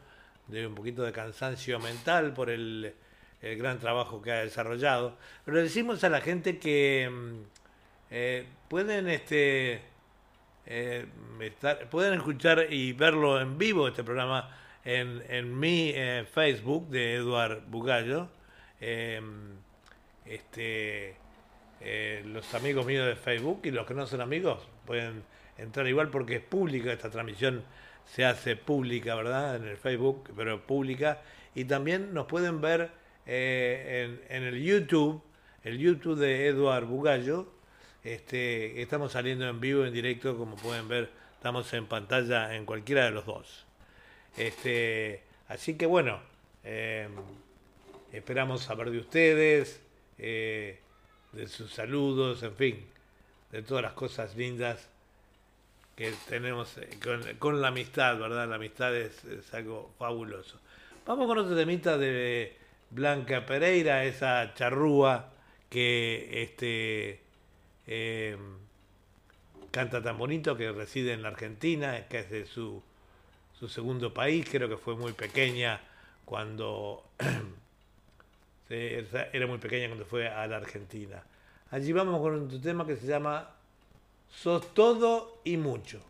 Speaker 4: de un poquito de cansancio mental por el, gran trabajo que ha desarrollado. Pero decimos a la gente que mm, eh, pueden este eh, pueden escuchar y verlo en vivo este programa en, en mi eh, Facebook de Eduard Bugallo em, este, eh, los amigos míos de Facebook y los que no son amigos pueden entrar igual porque es pública, esta transmisión se hace pública, ¿verdad? En el Facebook, pero pública. Y también nos pueden ver eh, en, el YouTube, el YouTube de Eduard Bugallo. Este, estamos saliendo en vivo, en directo, como pueden ver, estamos en pantalla en cualquiera de los dos. Este, así que bueno, em, esperamos saber de ustedes, eh, de sus saludos, en fin, de todas las cosas lindas que tenemos eh, con, la amistad, ¿verdad? La amistad es, algo fabuloso. Vamos con otro temita de Blanca Pereira, esa charrúa que este, em, canta tan bonito, que reside en la Argentina, que es de su, su segundo país, creo que fue muy pequeña cuando *clears throat* era muy pequeña cuando fue a la Argentina. Allí vamos con un tema que se llama Sos todo y mucho.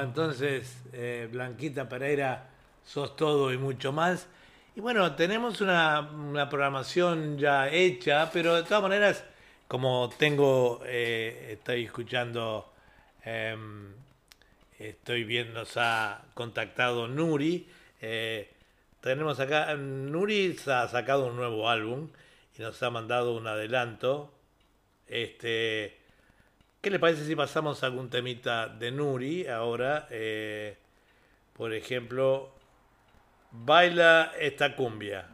Speaker 5: Nos entonces eh, Blanquita Pereira, sos todo y mucho más. Y bueno, tenemos una, programación ya hecha, pero de todas maneras, como tengo, eh, estoy escuchando, em, estoy viendo, se ha contactado Nuri. Eh, tenemos acá, Nuri ha sacado un nuevo álbum y nos ha mandado un adelanto. Este, ¿Qué le parece si pasamos algún temita de Nuri ahora? Eh, por ejemplo, baila esta cumbia.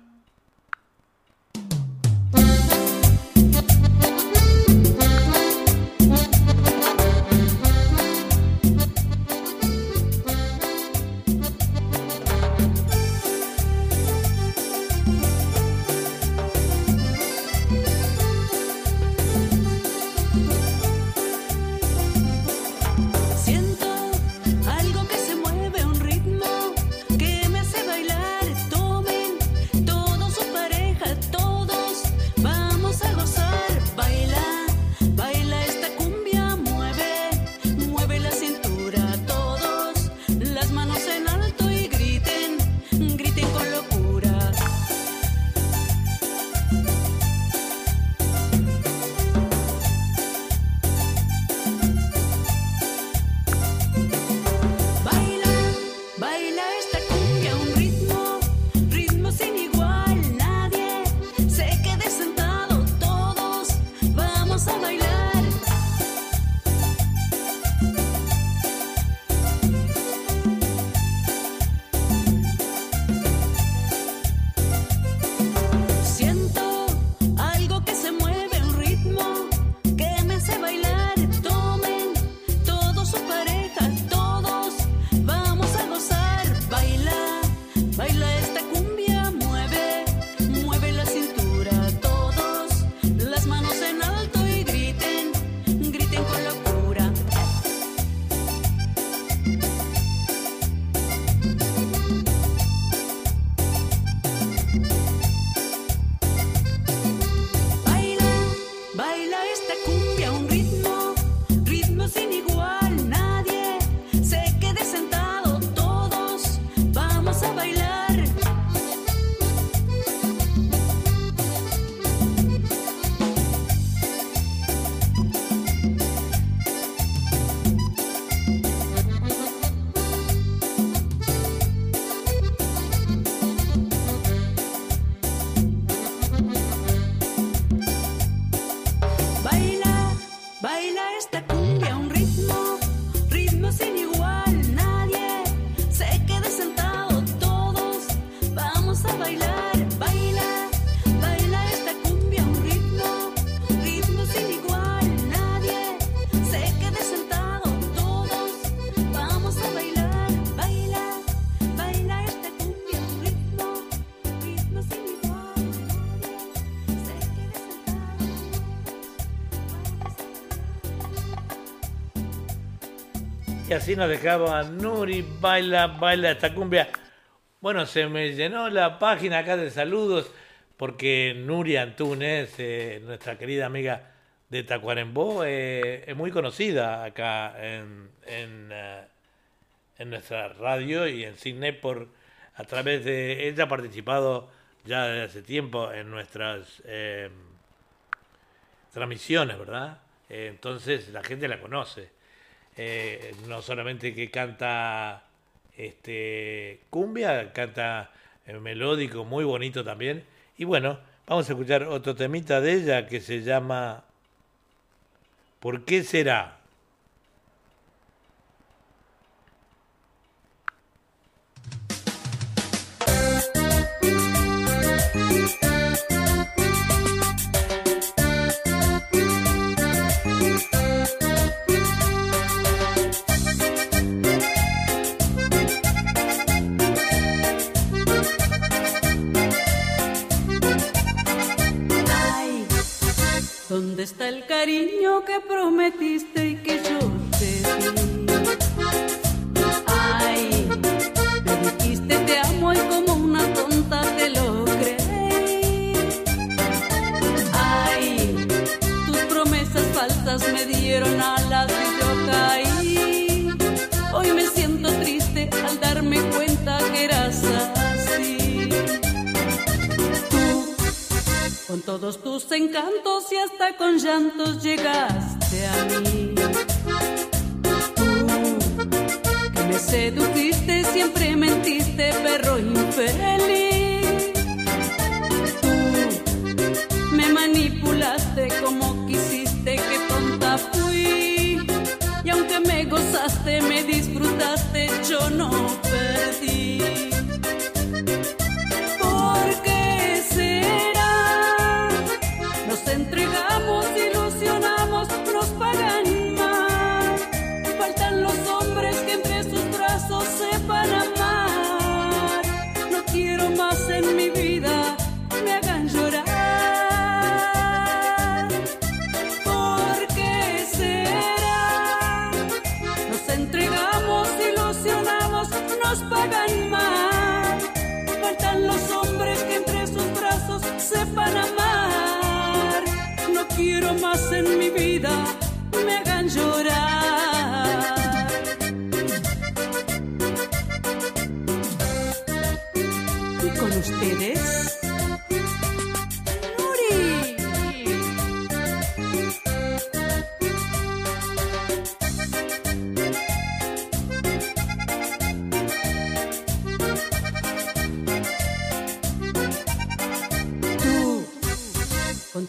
Speaker 5: Así nos dejaba Nuri, baila, baila esta cumbia. Bueno, se me llenó la página acá de saludos porque Nuri Antunes, eh, nuestra querida amiga de Tacuarembó, eh, es muy conocida acá en, eh, en, nuestra radio y en Cine por a través de ella ha participado ya desde hace tiempo en nuestras transmisiones, ¿verdad? entonces la gente la conoce. Eh, no solamente que canta este, cumbia, canta eh, melódico, muy bonito también. Y bueno, vamos a escuchar otro temita de ella que se llama ¿Por qué será?
Speaker 6: Cariño que prometiste y que yo te di? Ay, me dijiste te amo y como una tonta te lo creí. Ay, tus promesas falsas me dieron alas
Speaker 5: con todos tus encantos y hasta con llantos llegaste a mí. Tú, que me sedujiste, siempre mentiste, perro infeliz. Tú, me manipulaste como quisiste, que tonta fui. Y aunque me gozaste, me disfrutaste, yo no perdí.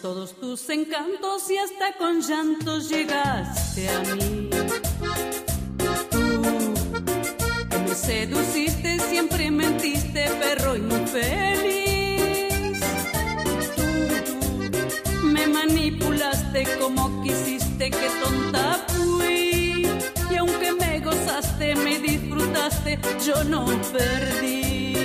Speaker 5: Todos tus encantos y hasta con llantos llegaste a mí. Tú, me seduciste, siempre mentiste, perro infeliz. Tú, me manipulaste como quisiste, que tonta fui. Y aunque me gozaste, me disfrutaste, yo no perdí.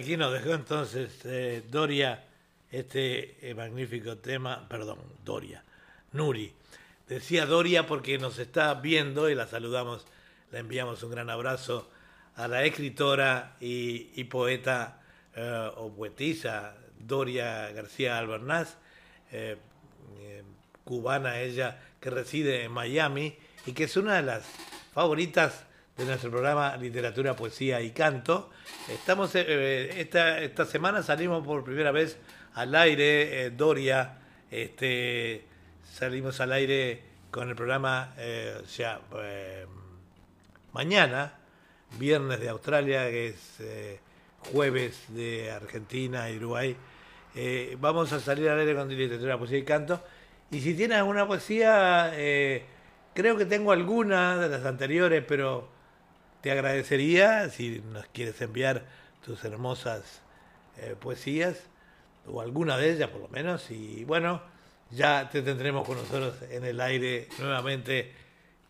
Speaker 2: Aquí nos dejó entonces eh, Doria este eh, magnífico tema, perdón, Doria, Nuri. Decía Doria porque nos está viendo y la saludamos, le enviamos un gran abrazo a la escritora y, poeta eh, o poetisa Doria García Albernaz, cubana ella, que reside en Miami y que es una de las favoritas de nuestro programa Literatura, Poesía y Canto. Estamos eh, esta, esta semana salimos por primera vez al aire, eh, Doria, este, salimos al aire con el programa eh, ya, eh, mañana, viernes de Australia, que es eh, jueves de Argentina y Uruguay. Eh, vamos a salir al aire con literatura, poesía y canto. Y si tienes alguna poesía, eh, creo que tengo alguna de las anteriores, pero te agradecería si nos quieres enviar tus hermosas eh, poesías, o alguna de ellas por lo menos. Y bueno, ya te tendremos con nosotros en el aire nuevamente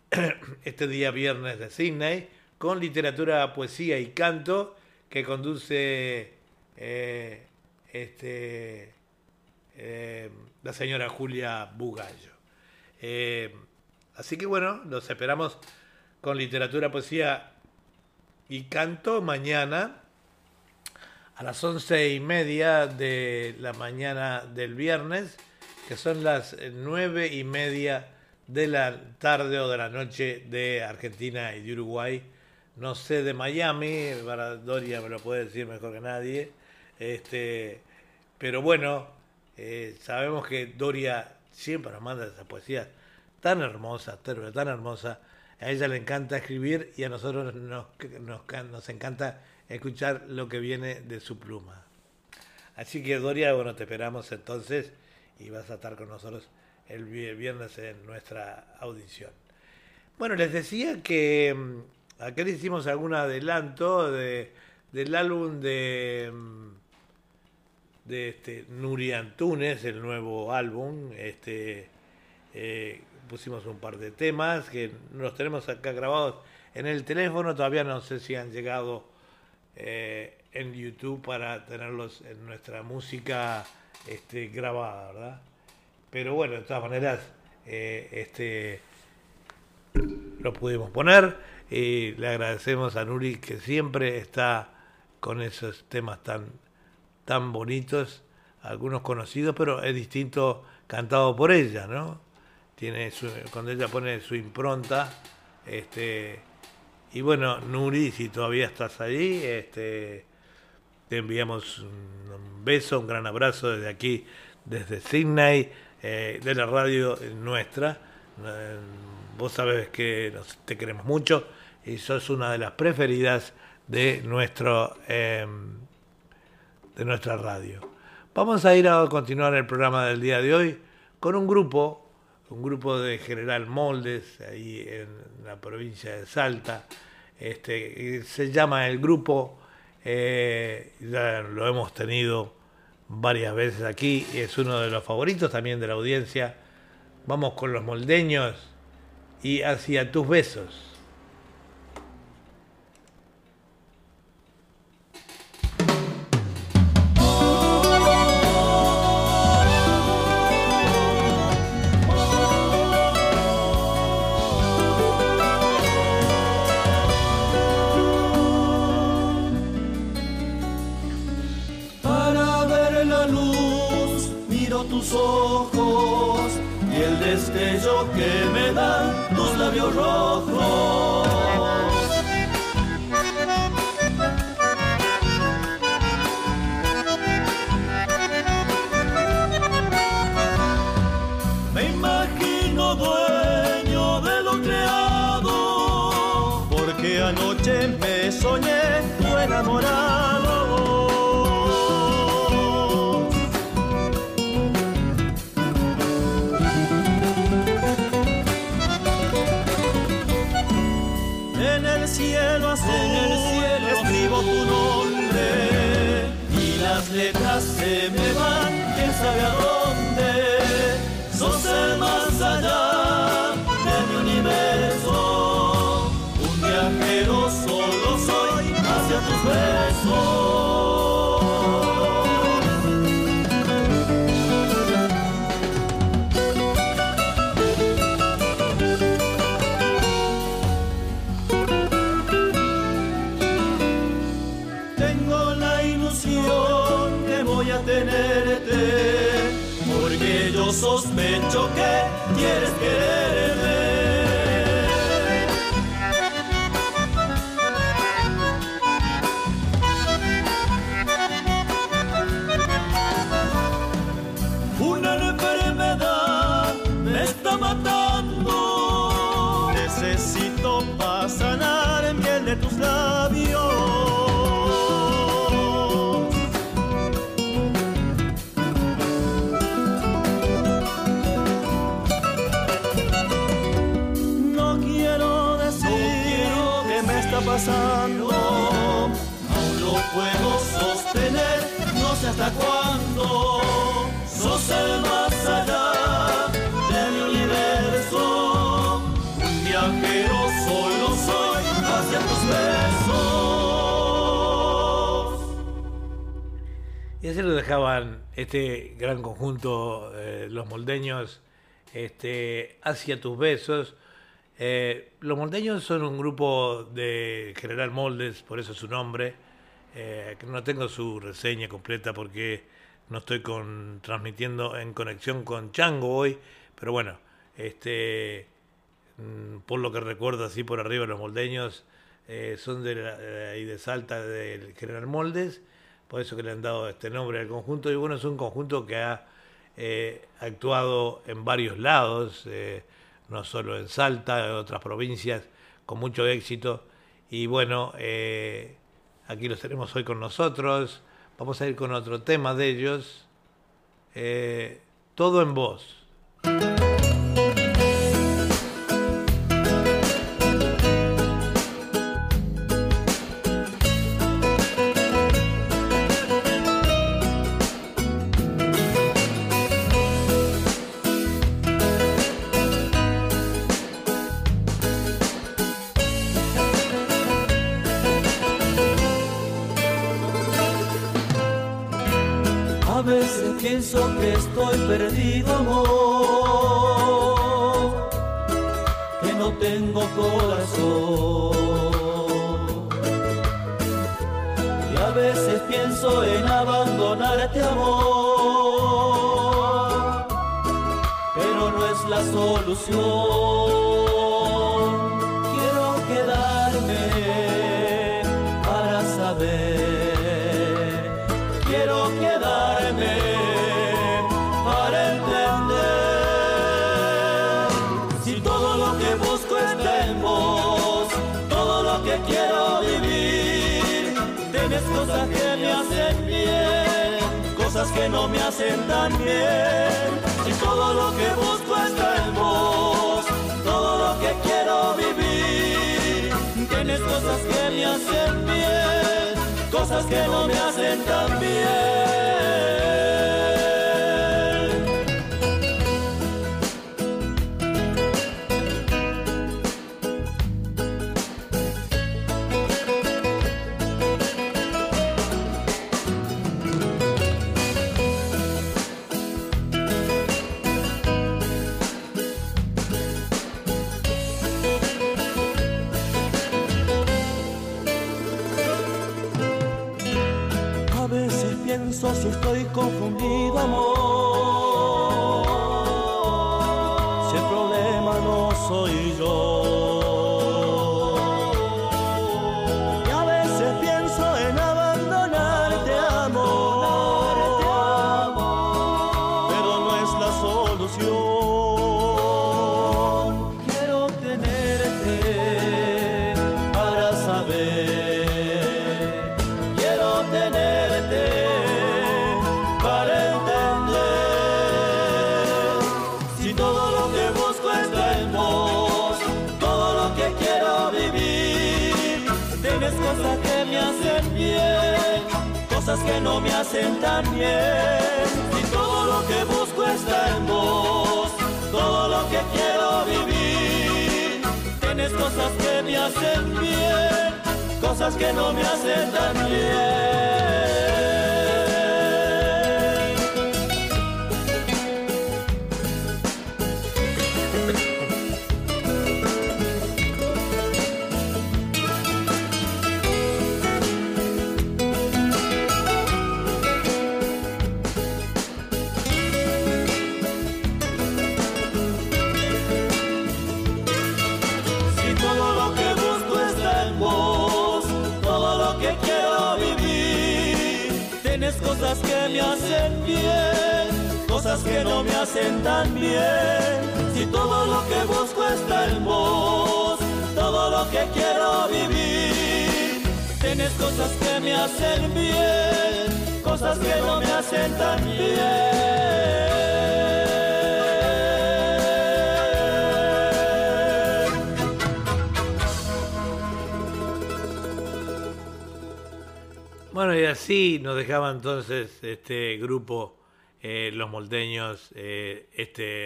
Speaker 2: *clears throat* este día viernes de Sydney con literatura, poesía y canto que conduce eh, este, eh, la señora Julia Bugallo. Así que bueno, los esperamos con literatura, poesía y canto mañana a las once y media de la mañana del viernes, que son las nueve y media de la tarde o de la noche de Argentina y de Uruguay. No sé de Miami, Doria me lo puede decir mejor que nadie. Este, pero bueno, eh, sabemos que Doria siempre nos manda esas poesías tan hermosas, tan hermosas. A ella le encanta escribir y a nosotros nos, nos, encanta escuchar lo que viene de su pluma. Así que Doria, bueno, te esperamos entonces y vas a estar con nosotros el viernes en nuestra audición. Bueno, les decía que mm, acá hicimos algún adelanto de, del álbum de, mm, de este, Nuri Antunes, el nuevo álbum. Este, eh, pusimos un par de temas que los tenemos acá grabados en el teléfono. Todavía no sé si han llegado eh, en YouTube para tenerlos en nuestra música este, grabada, ¿verdad? Pero bueno, de todas maneras, eh, este, lo pudimos poner. Y le agradecemos a Nuri que siempre está con esos temas tan, tan bonitos, algunos conocidos, pero es distinto cantado por ella, ¿no? Tiene cuando ella pone su impronta, este, y bueno, Nuri, si todavía estás ahí, este, te enviamos un beso, un gran abrazo desde aquí, desde Sydney, eh, de la radio nuestra. Eh, vos sabés que te queremos mucho y sos una de las preferidas de, nuestro, em, de nuestra radio. Vamos a ir a continuar el programa del día de hoy con un grupo, un grupo de General Moldes, ahí en la provincia de Salta. Este, se llama el grupo, eh, ya lo hemos tenido varias veces aquí, es uno de los favoritos también de la audiencia. Vamos con los moldeños y hacia tus besos.
Speaker 7: Tus labios Y
Speaker 2: así lo dejaban este gran conjunto, eh, los moldeños, este, hacia tus besos. Eh, los moldeños son un grupo de General Moldes, por eso su nombre. Eh, no tengo su reseña completa porque no estoy con, transmitiendo en conexión con Chango hoy, pero bueno, este, mm, por lo que recuerdo así por arriba los moldeños eh, son de, la- de de Salta del General Moldes, por eso que le han dado este nombre al conjunto. Y bueno, es un conjunto que ha eh, actuado en varios lados, eh, no solo en Salta, en otras provincias, con mucho éxito. Y bueno, eh, aquí los tenemos hoy con nosotros, vamos a ir con otro tema de ellos, Todo en voz.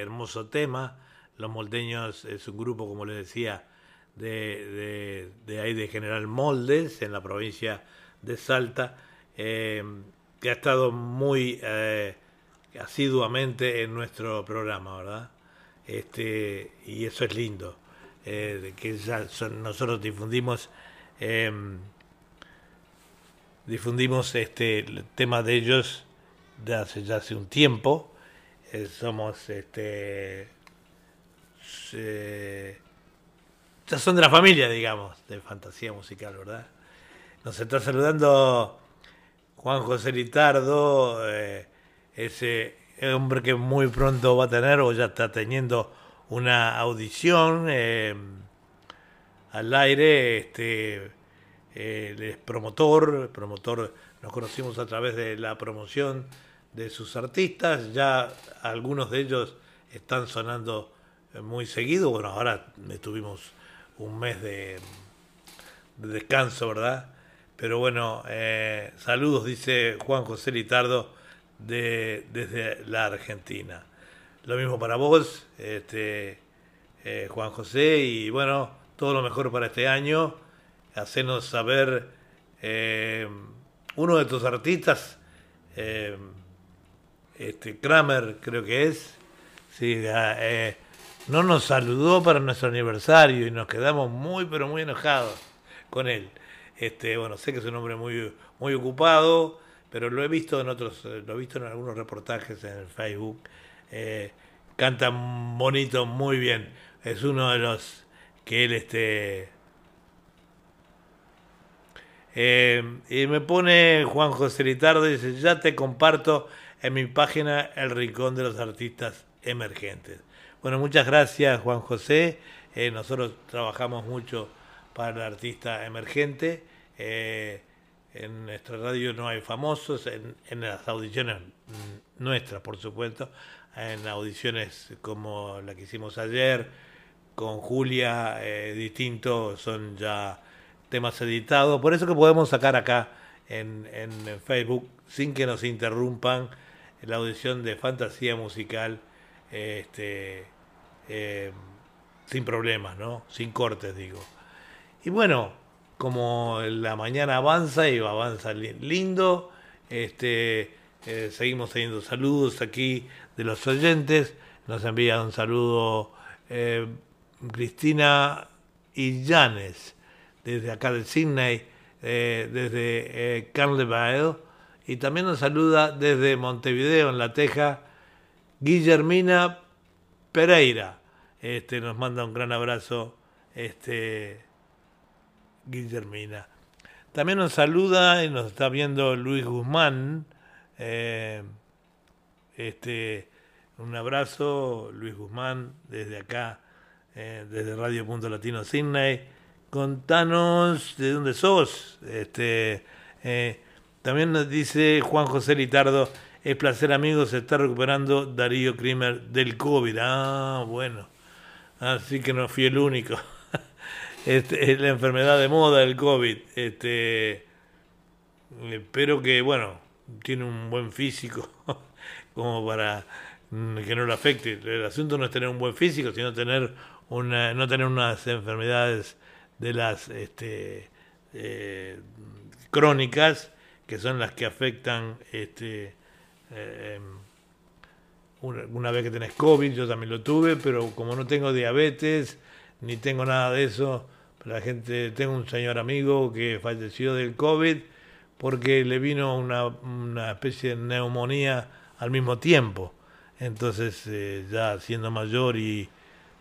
Speaker 2: Hermoso tema. Los Moldeños es un grupo, como les decía, de, ahí de General Moldes, en la provincia de Salta, eh, que ha estado muy asiduamente en nuestro programa, ¿verdad? Este, y eso es lindo, que ya nosotros difundimos difundimos este el tema de ellos de hace ya hace un tiempo. Eh, somos este ya son de la familia, digamos, de fantasía musical, ¿verdad? Nos está saludando Juan José Litardo, eh, ese hombre que muy pronto va a tener o ya está teniendo una audición eh, al aire, este él es promotor, promotor, nos conocimos a través de la promoción de sus artistas, ya algunos de ellos están sonando muy seguido, bueno, ahora tuvimos un mes de, descanso, ¿verdad? Pero bueno, eh, saludos, dice Juan José Litardo de, desde la Argentina. Lo mismo para vos, este, eh, Juan José, y bueno, todo lo mejor para este año hacernos saber eh, uno de tus artistas, eh, este, Kramer creo que es, sí, eh, no nos saludó para nuestro aniversario y nos quedamos muy pero muy enojados con él. Este, bueno, sé que es un hombre muy, muy ocupado, pero lo he visto en otros, lo he visto en algunos reportajes en Facebook. Eh, canta bonito, muy bien. Es uno de los que él este eh, y me pone Juan José Litardo dice, ya te comparto en mi página El Rincón de los Artistas Emergentes. Bueno, muchas gracias Juan José. Eh, nosotros trabajamos mucho para el artista emergente. Eh, en nuestra radio no hay famosos, en, en, las audiciones nuestras, por supuesto, en audiciones como la que hicimos ayer, con Julia, eh, distintos, son ya temas editados. Por eso que podemos sacar acá en, en Facebook, sin que nos interrumpan, la audición de fantasía musical, este, eh, sin problemas, ¿no? Sin cortes, digo. Y bueno, como la mañana avanza y avanza lindo, este, eh, seguimos teniendo saludos aquí de los oyentes. Nos envía un saludo eh, Cristina Illanes, desde acá de Sydney, eh, desde Carleville, y también nos saluda desde Montevideo, en La Teja, Guillermina Pereira. Este, nos manda un gran abrazo, este, Guillermina. También nos saluda y nos está viendo Luis Guzmán. Eh, este, un abrazo, Luis Guzmán, desde acá eh, desde Radio Punto Latino Sydney. Contanos de dónde sos. Este, eh, también nos dice Juan José Litardo, es placer amigos, se está recuperando Darío Krimer del COVID. Ah, bueno. Así que no fui el único. *laughs* Este, es la enfermedad de moda del COVID. Este, espero que, bueno, tiene un buen físico *laughs* como para que no lo afecte. El asunto no es tener un buen físico, sino tener no tener unas enfermedades de las este, eh, crónicas que son las que afectan este, eh, una, vez que tenés COVID, yo también lo tuve, pero como no tengo diabetes ni tengo nada de eso, la gente, tengo un señor amigo que falleció del COVID porque le vino una, una especie de neumonía al mismo tiempo. Entonces, eh, ya siendo mayor y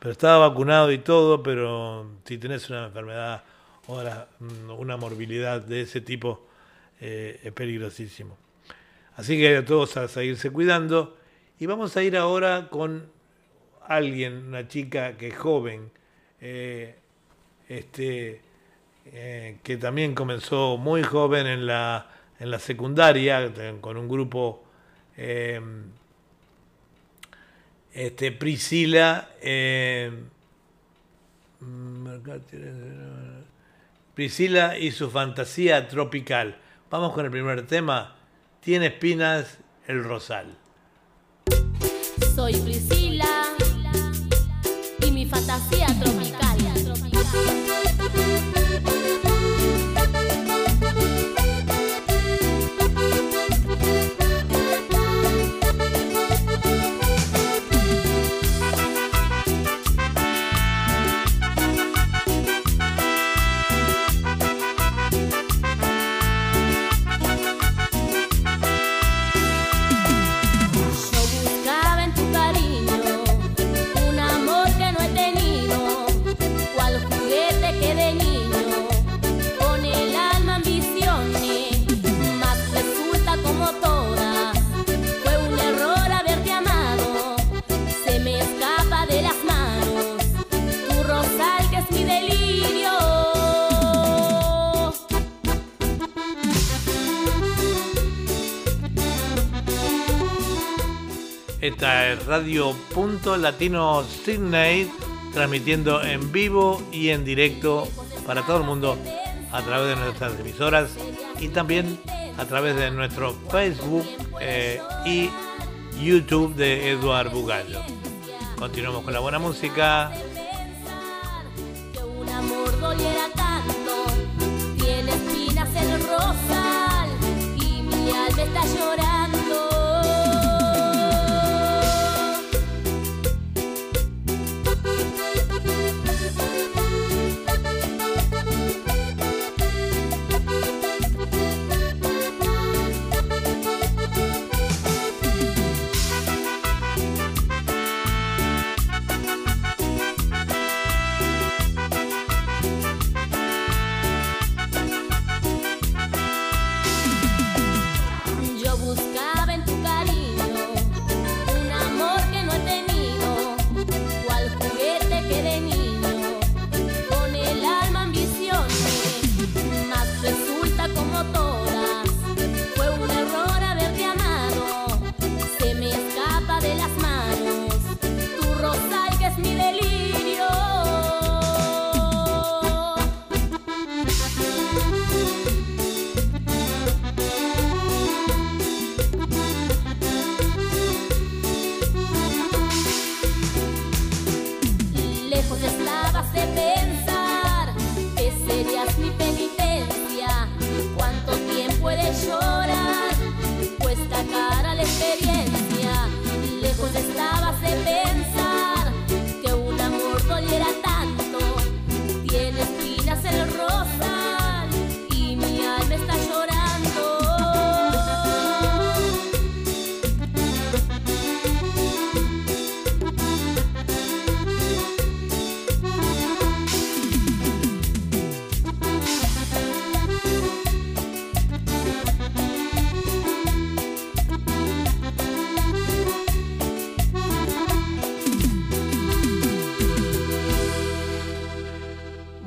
Speaker 2: pero estaba vacunado y todo, pero si tenés una enfermedad o una morbilidad de ese tipo, eh, es peligrosísimo. Así que a todos a seguirse cuidando. Y vamos a ir ahora con alguien, una chica que es joven, eh, este, eh, que también comenzó muy joven en la, en la secundaria, con un grupo este, Priscila, Priscila y su fantasía tropical. Vamos con el primer tema. Tiene espinas el rosal.
Speaker 8: Soy Priscila y mi fantasía tropical.
Speaker 2: Esta es Radio Punto Latino Sydney, transmitiendo en vivo y en directo para todo el mundo a través de nuestras emisoras y también a través de nuestro Facebook eh, y YouTube de Eduard Bugallo. Continuamos con la buena música.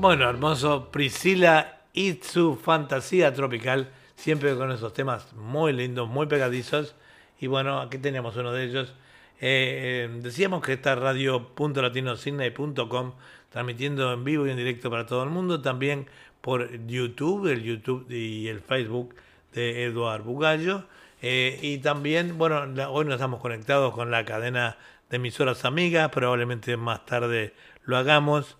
Speaker 2: Bueno, hermoso. Priscila y su fantasía tropical, siempre con esos temas muy lindos, muy pegadizos. Y bueno, aquí tenemos uno de ellos. Eh, eh, decíamos que esta radio.latinosidney.com transmitiendo en vivo y en directo para todo el mundo, también por YouTube, el YouTube y el Facebook de Eduard Bugallo. Eh, y también, bueno, hoy nos estamos conectados con la cadena de emisoras amigas, probablemente más tarde lo hagamos,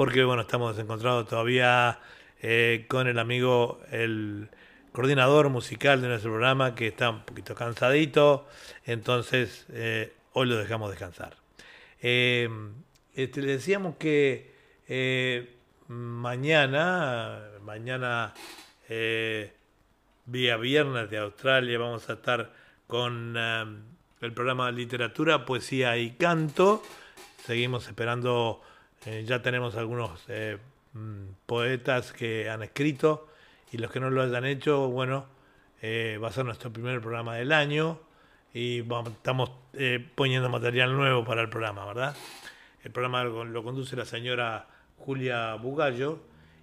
Speaker 2: porque bueno, estamos encontrados todavía eh, con el amigo, el coordinador musical de nuestro programa, que está un poquito cansadito, entonces eh, hoy lo dejamos descansar. Este, le decíamos que mañana, mañana vía viernes de Australia. Vamos a estar con eh, el programa Literatura, Poesía y Canto. Seguimos esperando, eh, ya tenemos algunos eh, mm, poetas que han escrito y los que no lo hayan hecho, bueno, va a ser nuestro primer programa del año y estamos poniendo material nuevo para el programa, ¿verdad? El programa lo conduce la señora Julia Bugallo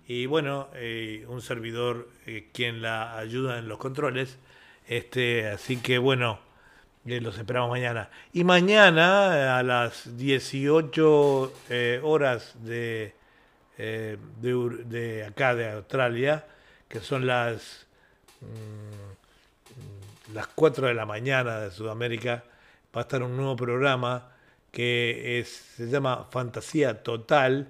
Speaker 2: y bueno, eh, un servidor eh, quien la ayuda en los controles. Este, así que bueno, eh, los esperamos mañana. Y mañana a las 18 horas de, de, de, acá de Australia, que son las, mm, las 4 de la mañana de Sudamérica, va a estar un nuevo programa que se llama Fantasía Total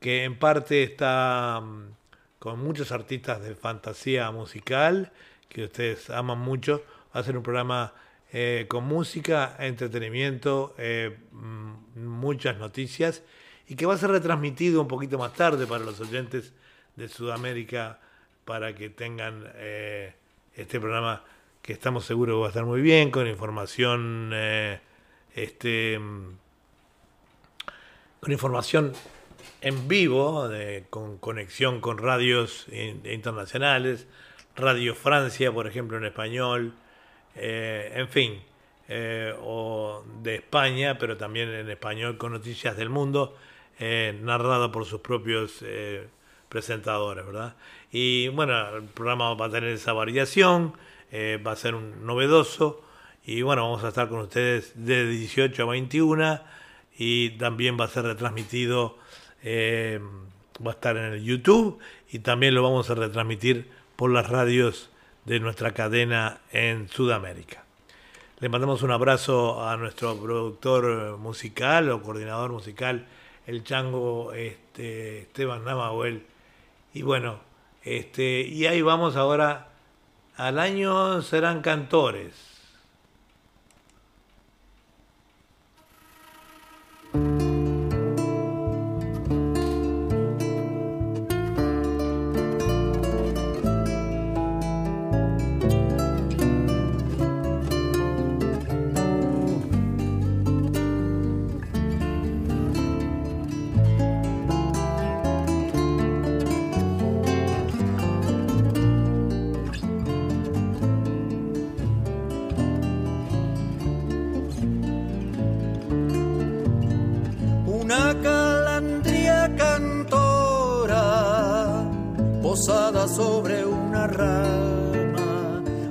Speaker 2: que en parte está mm, con muchos artistas de fantasía musical, que ustedes aman mucho. Va a ser un programa eh, con música, entretenimiento, eh, mm, muchas noticias, y que va a ser retransmitido un poquito más tarde para los oyentes de Sudamérica, para que tengan eh, este programa que estamos seguros va a estar muy bien, con información, este, mm, con información en vivo, con conexión con radios internacionales, Radio Francia, por ejemplo, en español, eh, en fin, eh, o de España, pero también en español con noticias del mundo, eh, narrado por sus propios presentadores, ¿verdad? Y bueno, el programa va a tener esa variación, va a ser un novedoso, y bueno, vamos a estar con ustedes de 18 a 21, y también va a ser retransmitido eh, va a estar en el YouTube y también lo vamos a retransmitir por las radios de nuestra cadena en Sudamérica. Le mandamos un abrazo a nuestro productor musical o coordinador musical, el chango este, Esteban Namahuel. Y bueno, este, y ahí vamos ahora, al año serán cantores.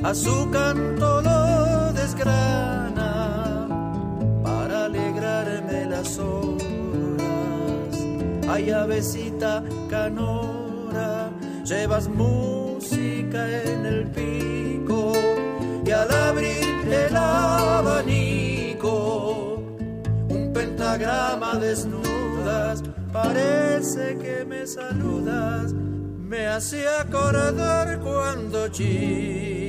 Speaker 9: A su canto lo desgrana para alegrarme las horas. Ay, avecita canora, llevas música en el pico y al abrir el abanico, un pentagrama desnudas, parece que me saludas me hace acordar cuando chico.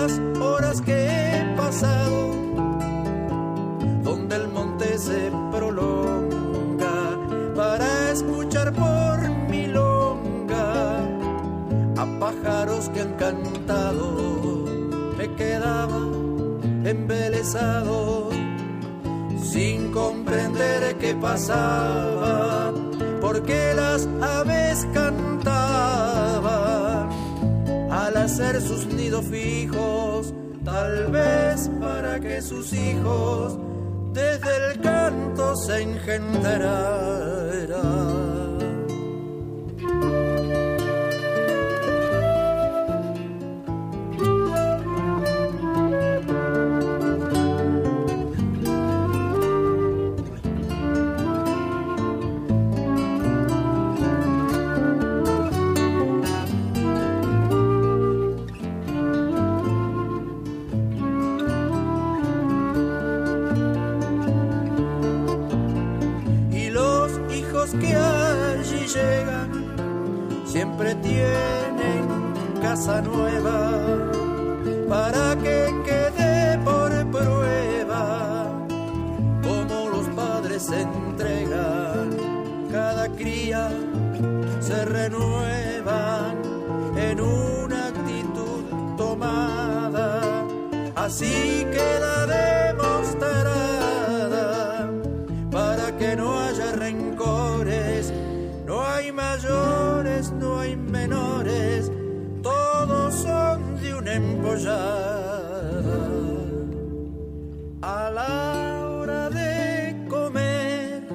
Speaker 9: Cuántas horas que he pasado donde el monte se prolonga para escuchar por mi longa a pájaros que han cantado. Me quedaba embelesado sin comprender qué pasaba porque las aves cantaban hacer sus nidos fijos, tal vez para que sus hijos desde el canto se nueva para que quede por prueba como los padres entregan cada cría se renuevan en una actitud tomada. Así queda A la hora de comer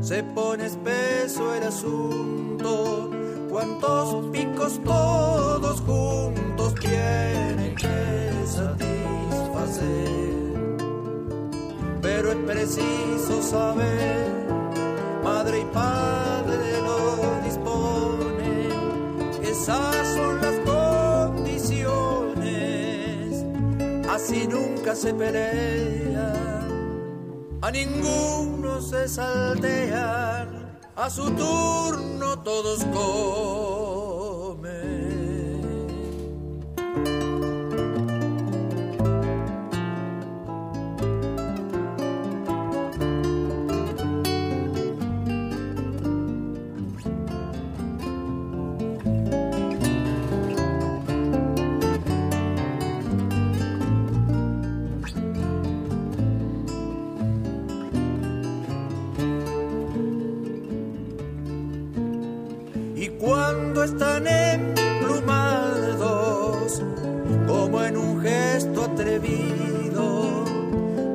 Speaker 9: se pone espeso el asunto. Cuántos picos todos juntos tienen que satisfacer. Pero es preciso saber, así nunca se pelean, a ninguno se saltean, a su turno todos comen. Están emplumados, como en un gesto atrevido,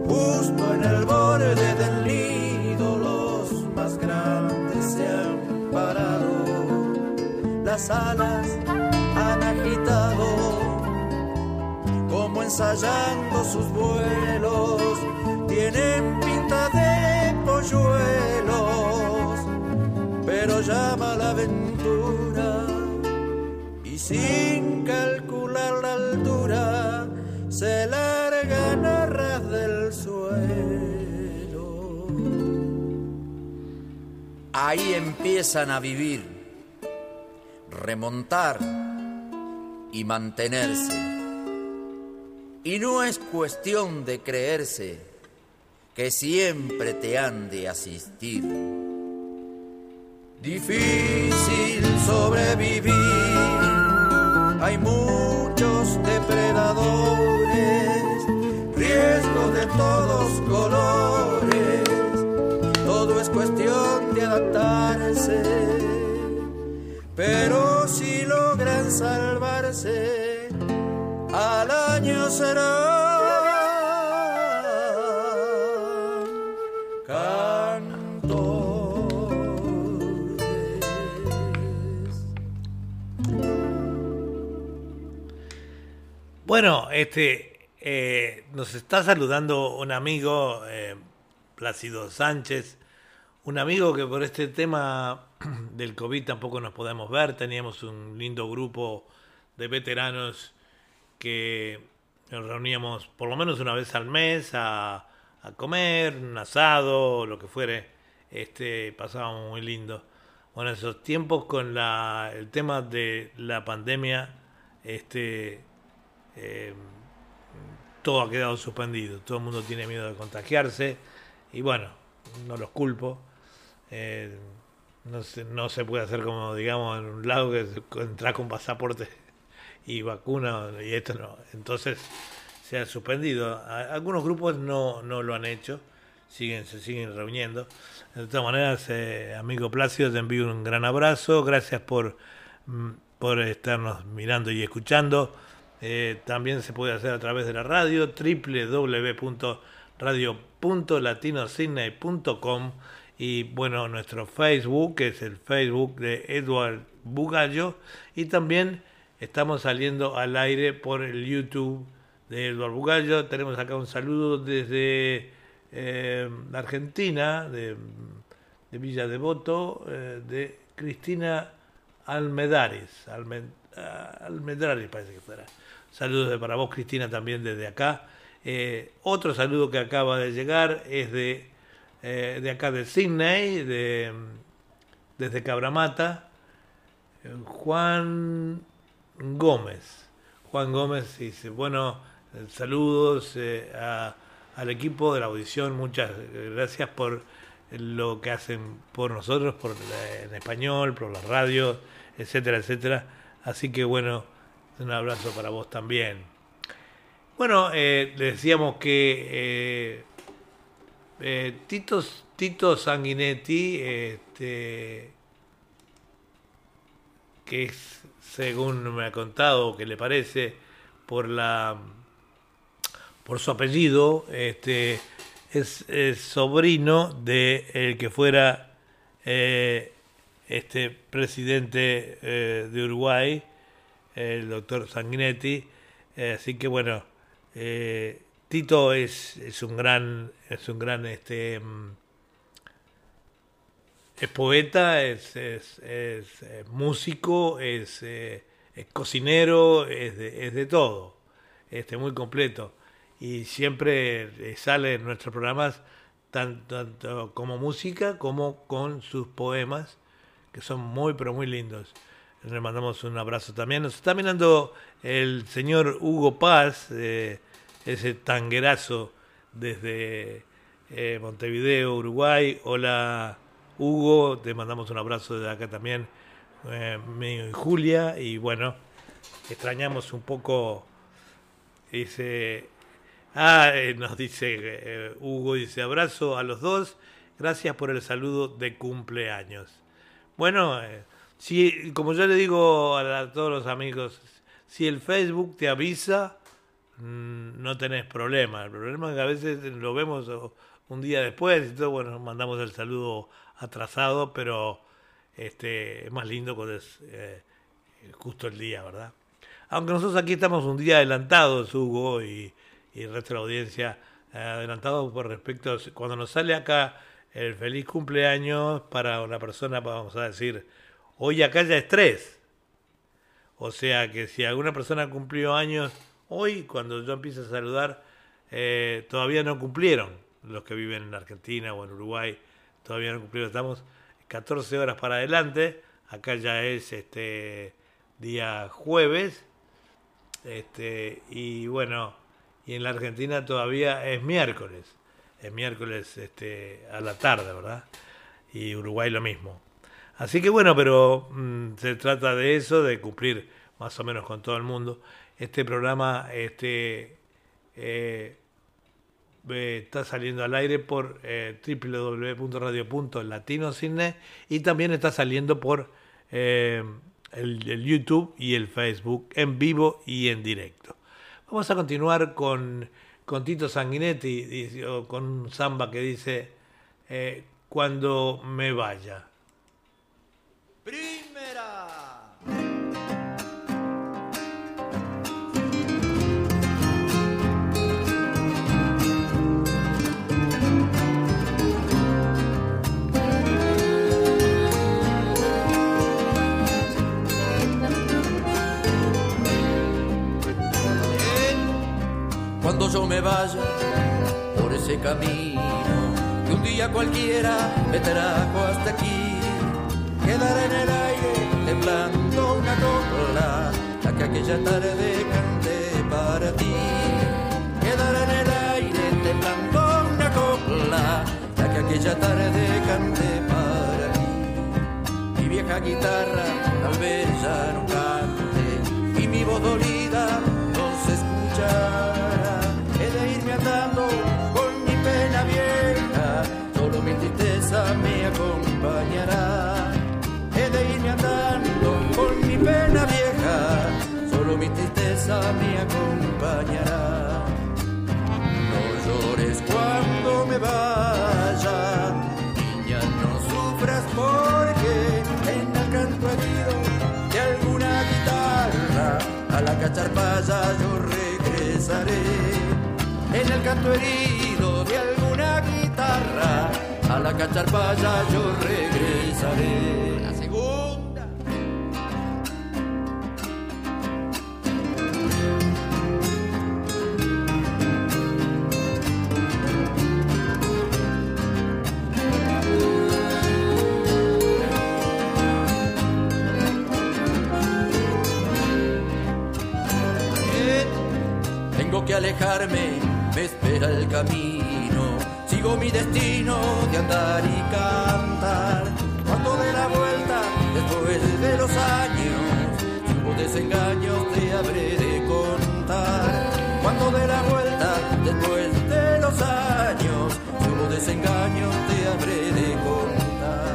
Speaker 9: justo en el borde del nido, los más grandes se han parado, las alas han agitado, como ensayando sus vuelos, tienen pinta de polluelos, pero llama la aventura sin calcular la altura se largan a ras del suelo. Ahí empiezan a vivir, remontar y mantenerse. Y no es cuestión de creerse que siempre te han de asistir. Difícil sobrevivir hay muchos depredadores, riesgos de todos colores, todo es cuestión de adaptarse, pero si logran salvarse, al año será
Speaker 2: Bueno, este, eh, nos está saludando un amigo, eh, Plácido Sánchez, un amigo que por este tema *clears throat* del COVID tampoco nos podemos ver. Teníamos un lindo grupo de veteranos que nos reuníamos por lo menos una vez al mes a, comer, un asado, lo que fuere. Este, pasábamos muy lindo. Bueno, esos tiempos con la, el tema de la pandemia, este, eh, todo ha quedado suspendido, todo el mundo tiene miedo de contagiarse y bueno, no los culpo. Eh, no, se, no se puede hacer como, digamos, en un lado que entrar con pasaporte *laughs* y vacuna y esto no. Entonces se ha suspendido. Algunos grupos no, no lo han hecho, siguen, se siguen reuniendo. De todas maneras, eh, amigo Plácido, te envío un gran abrazo. Gracias por, mm, por estarnos mirando y escuchando. Eh, también se puede hacer a través de la radio, radio.latinosidney.com y bueno, nuestro Facebook, que es el Facebook de Edward Bugallo, y también estamos saliendo al aire por el YouTube de Edward Bugallo. Tenemos acá un saludo desde eh, Argentina, de, Villa Devoto, eh, de Cristina Almedares, ah, Almedares parece que fuera. Saludos para vos, Cristina, también desde acá. Eh, otro saludo que acaba de llegar es de, eh, de acá de Sydney, de, desde Cabramata, Juan Gómez. Juan Gómez dice, bueno, saludos eh, al equipo de la audición, muchas gracias por lo que hacen por nosotros, por en español, por la radio, etcétera, etcétera. Así que bueno, un abrazo para vos también. Bueno, eh, decíamos que eh, eh, Tito, Tito Sanguinetti, este, que es, según me ha contado, que le parece, por la por su apellido, este, es, sobrino de el que fuera este presidente de Uruguay, el doctor Sanguinetti. Eh, así que bueno, eh, Tito es, es, un gran, es un gran este, mm, es poeta, es, es, músico, es, es, cocinero, es de, es de todo, este, muy completo. Y siempre sale en nuestros programas tanto como música como con sus poemas, que son muy, pero muy lindos. Le mandamos un abrazo también. Nos está mirando el señor Hugo Paz, eh, ese tanguerazo desde eh, Montevideo, Uruguay. Hola Hugo, te mandamos un abrazo desde acá también, eh, y Julia. Y bueno, extrañamos un poco, dice, ah, nos dice Hugo, dice abrazo a los dos, gracias por el saludo de cumpleaños. Bueno, si, como yo le digo a, todos los amigos, si el Facebook te avisa, mm, no tenés problema. El problema es que a veces lo vemos un día después y todo, bueno, mandamos el saludo atrasado, pero este, es más lindo cuando es eh, justo el día, ¿verdad? Aunque nosotros aquí estamos un día adelantados, Hugo, y, el resto de la audiencia, eh, adelantados por respecto, cuando nos sale acá el feliz cumpleaños para una persona, vamos a decir, Hoy acá ya es tres. O sea que si alguna persona cumplió años hoy, cuando yo empiezo a saludar, eh, todavía no cumplieron los que viven en Argentina o en Uruguay, todavía no cumplieron. Estamos 14 horas para adelante. Acá ya es este día jueves. Este, y bueno, y en la Argentina todavía es miércoles. Es miércoles este, a la tarde, ¿verdad? Y Uruguay lo mismo. Así que bueno, pero mm, se trata de eso, de cumplir más o menos con todo el mundo. Este programa este, eh, está saliendo al aire por eh, y también está saliendo por eh, el, YouTube y el Facebook en vivo y en directo. Vamos a continuar con, con Tito Sanguinetti, con un samba que dice, cuando me vaya. Primera.
Speaker 9: Cuando yo me vaya por ese camino que un día cualquiera me trajo hasta aquí quedar en el aire temblando una copla, la que aquella tarde canté para ti. Quedar en el aire temblando una copla, la que aquella tarde canté para ti. Mi vieja guitarra tal vez ya no cante y mi voz dolida no se escuchará. He de irme andando con mi pena vieja, solo mi tristeza me me acompañará. No llores cuando vaya. Niña, no sufras porque en el canto herido de alguna guitarra a la cacharpaya yo regresaré. En el canto herido de alguna guitarra a la cacharpaya yo regresaré. Alejarme, me espera el camino. Sigo mi destino de andar y cantar. Cuando dé la vuelta, después de los años, hubo desengaños te habré de contar. Cuando dé la vuelta, después de los años, hubo desengaños te habré de contar.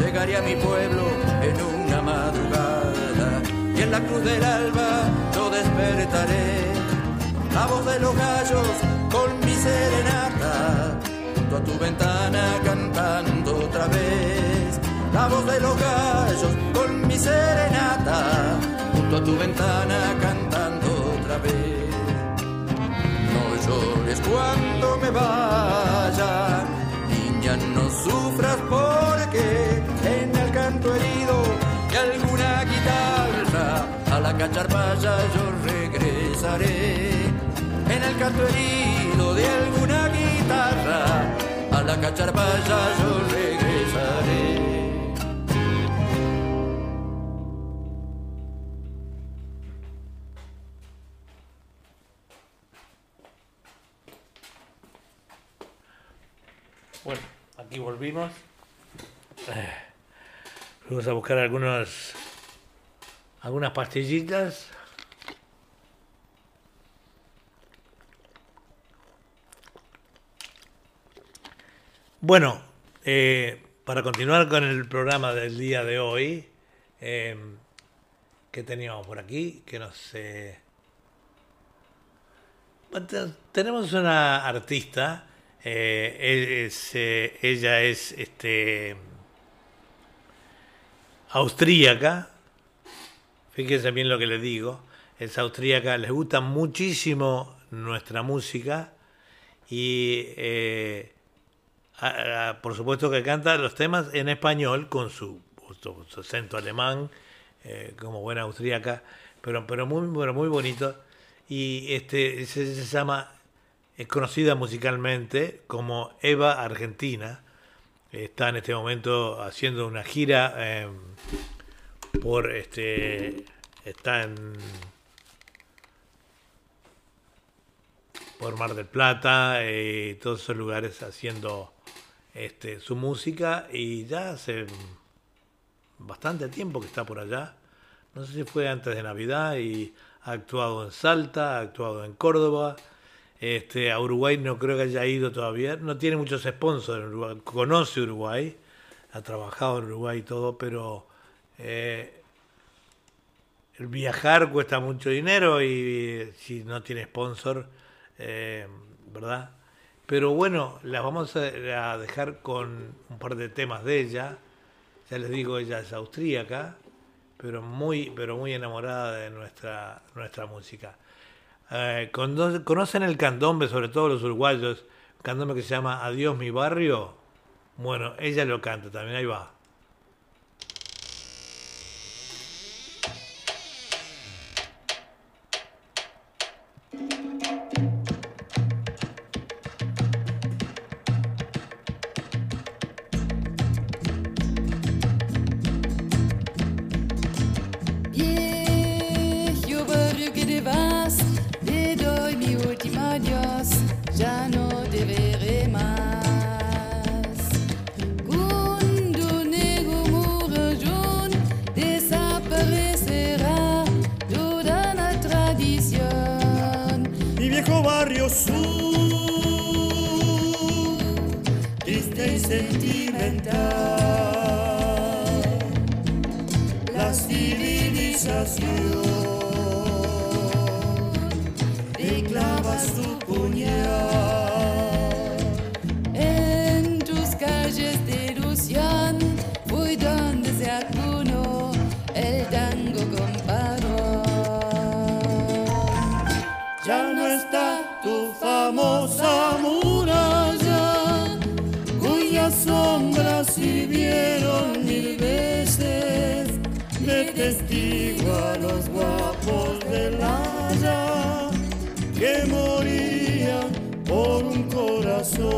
Speaker 9: Llegaré a mi pueblo en una madrugada y en la cruz del alba yo despertaré. La voz de los gallos con mi serenata, junto a tu ventana cantando otra vez. La voz de los gallos con mi serenata, junto a tu ventana cantando otra vez. No llores cuando me vaya, niña, no sufras porque en el canto herido de alguna guitarra a la cacharpaya yo regresaré. El canto herido de alguna guitarra a la cacharpaya yo regresaré.
Speaker 2: Bueno, aquí volvimos. Eh, a buscar algunos, algunas pastillitas. Bueno, eh, para continuar con el programa del día de hoy, eh, ¿qué teníamos por aquí? Que no sé. Tenemos una artista, eh, es, eh, ella es este, austríaca, fíjense bien lo que les digo, es austríaca, les gusta muchísimo nuestra música y a- a- por supuesto que canta los temas en español con su, acento alemán, eh, como buena austríaca, pero, pero muy, pero muy bonito. Y este se, se llama, es conocida musicalmente como Eva Argentina. Está en este momento haciendo una gira eh, por este. Está en. por Mar del Plata eh, y todos esos lugares haciendo este, su música y ya hace bastante tiempo que está por allá. No sé si fue antes de Navidad y ha actuado en Salta, ha actuado en Córdoba. Este, a Uruguay no creo que haya ido todavía. No tiene muchos sponsors en Uruguay. Conoce Uruguay, ha trabajado en Uruguay y todo, pero eh, el viajar cuesta mucho dinero y si no tiene sponsor, eh, ¿verdad? Pero bueno, las vamos a dejar con un par de temas de ella. Ya les digo, ella es austríaca, pero muy, pero muy enamorada de nuestra, nuestra música. Eh, cono- ¿Conocen el candombe, sobre todo los uruguayos? Candombe que se llama Adiós mi barrio. Bueno, ella lo canta también, ahí va.
Speaker 10: Sentimental. La civilización te clavas tu puñal que morían por un corazón.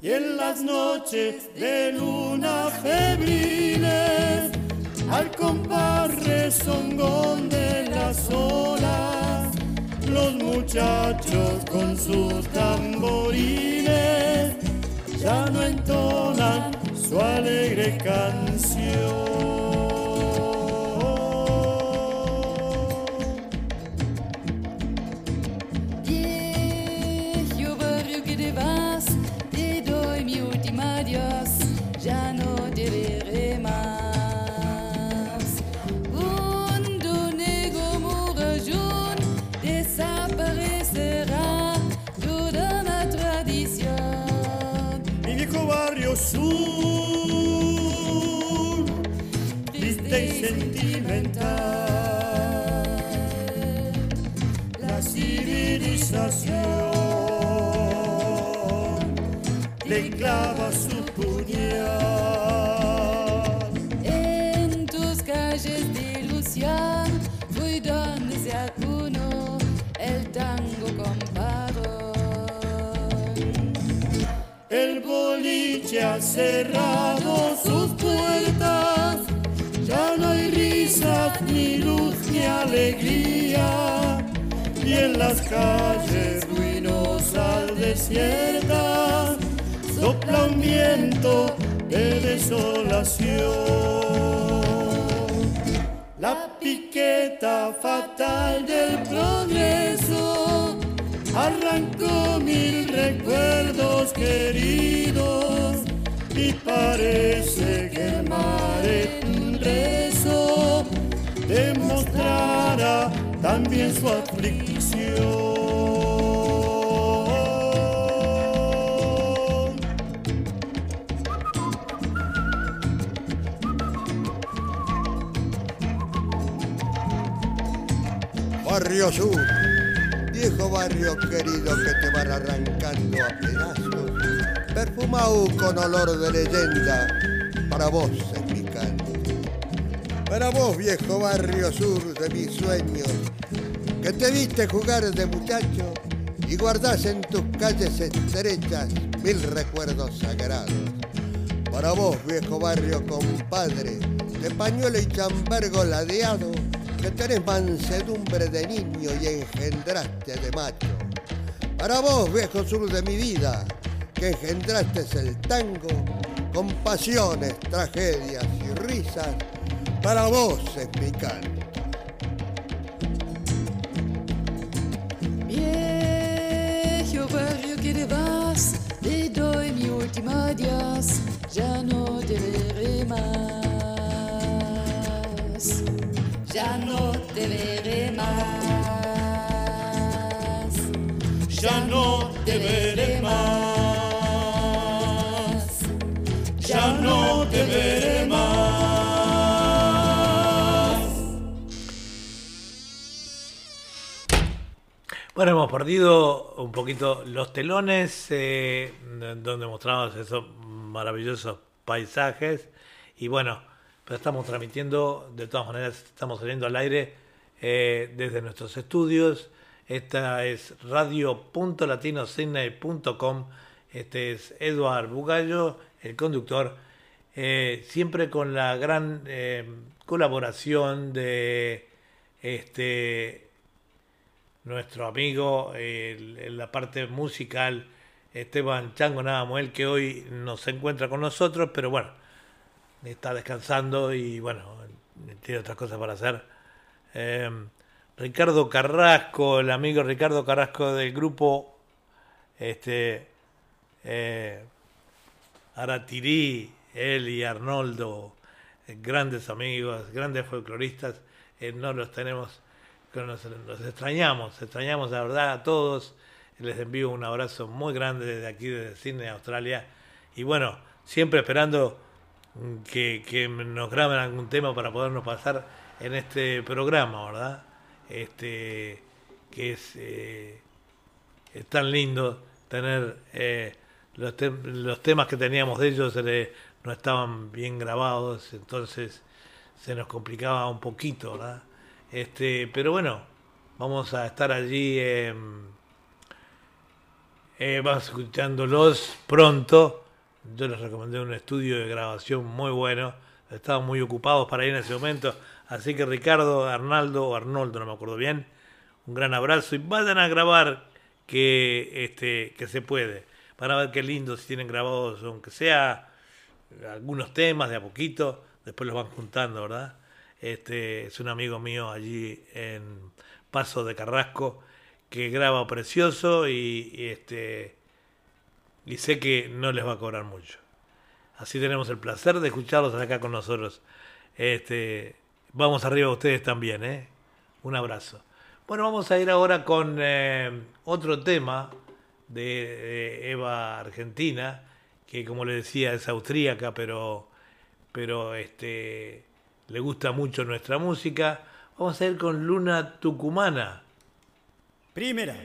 Speaker 10: Y en las noches de luna febriles, al compás rezongón de las olas, los muchachos con sus tamborines ya no entonan su alegre canción. Cerrado sus puertas ya no hay risas, ni luz, ni alegría. Y en las calles ruinosas desiertas sopla un viento de desolación. La piqueta fatal del progreso arrancó mil recuerdos queridos parece que el mar eso demostrará también su aflicción.
Speaker 11: Barrio Sur, viejo barrio querido que te van arrancando a perfumado con olor de leyenda, para vos para vos, viejo barrio sur de mis sueños, que te viste jugar de muchacho y guardás en tus calles estrechas mil recuerdos sagrados. Para vos, viejo barrio compadre, de pañuelo y chambergo ladeado, que tenés mansedumbre de niño y engendraste de macho. Para vos, viejo sur de mi vida, que engendraste el tango con pasiones, tragedias y risas para vos es mi canto.
Speaker 12: Viejo barrio que te vas, te doy mi última adiós, ya no te veré más. Ya no te veré más.
Speaker 10: Ya no te veré más.
Speaker 2: Bueno, hemos perdido un poquito los telones, eh, donde mostramos esos maravillosos paisajes. Y bueno, pero estamos transmitiendo, de todas maneras, estamos saliendo al aire eh, desde nuestros estudios. Esta es radio.latinosidney.com. Este es Eduard Bugallo, el conductor. Eh, siempre con la gran colaboración de este nuestro amigo en la parte musical, Esteban Chango Nadamuel, que hoy no se encuentra con nosotros, pero bueno, está descansando y bueno, tiene otras cosas para hacer. Em, Ricardo Carrasco, el amigo Ricardo Carrasco del grupo este, eh, Aratirí, él y Arnoldo, grandes amigos, grandes folcloristas, eh, no los tenemos nos, extrañamos, extrañamos la verdad a todos. Les envío un abrazo muy grande desde aquí, desde Sydney, Australia. Y bueno, siempre esperando que, nos graben algún tema para podernos pasar en este programa, ¿verdad? Este, que es, eh, tan lindo tener eh, los, temas que teníamos de ellos, no estaban bien grabados, entonces se nos complicaba un poquito, ¿verdad? Este, pero bueno, vamos a estar allí, eh, vamos escuchándolos pronto. Yo les recomendé un estudio de grabación muy bueno, estaban muy ocupados para ir en ese momento, así que Ricardo, Arnaldo o Arnoldo, no me acuerdo bien, un gran abrazo y vayan a grabar que, este, que se puede. Van a ver qué lindo si tienen grabados, aunque sea algunos temas de a poquito, después los van juntando, ¿verdad? Este es un amigo mío allí en Paso de Carrasco que graba precioso y, este y sé que no les va a cobrar mucho. Así tenemos el placer de escucharlos acá con nosotros. Este, vamos arriba ustedes también, ¿eh? Un abrazo. Bueno, vamos a ir ahora con eh, otro tema de, Eva Argentina, que como le decía es austríaca, pero, pero este, le gusta mucho nuestra música. Vamos a ir con Luna Tucumana.
Speaker 12: Primera.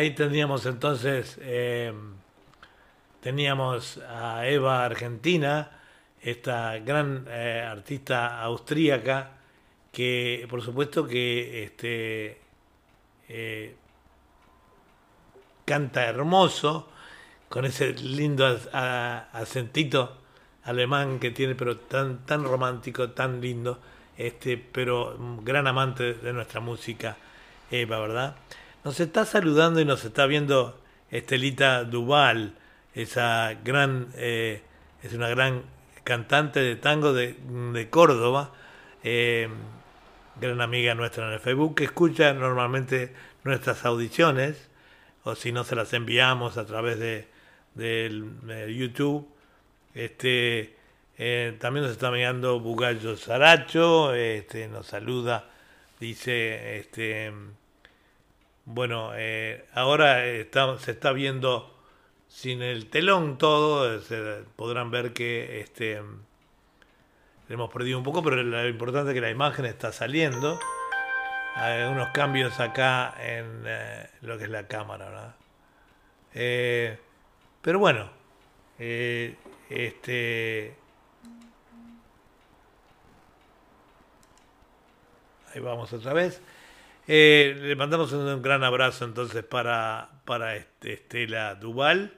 Speaker 2: Ahí teníamos entonces, eh, teníamos a Eva Argentina, esta gran eh, artista austríaca que por supuesto que este, eh, canta hermoso, con ese lindo acentito alemán que tiene, pero tan, tan romántico, tan lindo, este, pero gran amante de nuestra música, Eva, ¿verdad? Nos está saludando y nos está viendo Estelita Duval, esa gran, eh, es una gran cantante de tango de, Córdoba, eh, gran amiga nuestra en el Facebook, que escucha normalmente nuestras audiciones, o si no se las enviamos a través de, YouTube. Este, eh, también nos está mirando Bugallo Saracho, este, nos saluda, dice, este, bueno, eh, ahora se está viendo sin el telón todo, podrán ver que este, hemos perdido un poco, pero lo importante es que la imagen está saliendo. Hay unos cambios acá en eh, lo que es la cámara, ¿verdad? Eh, pero bueno, eh, este. Ahí vamos otra vez. Le mandamos un, gran abrazo entonces para, para este, Estela Duval.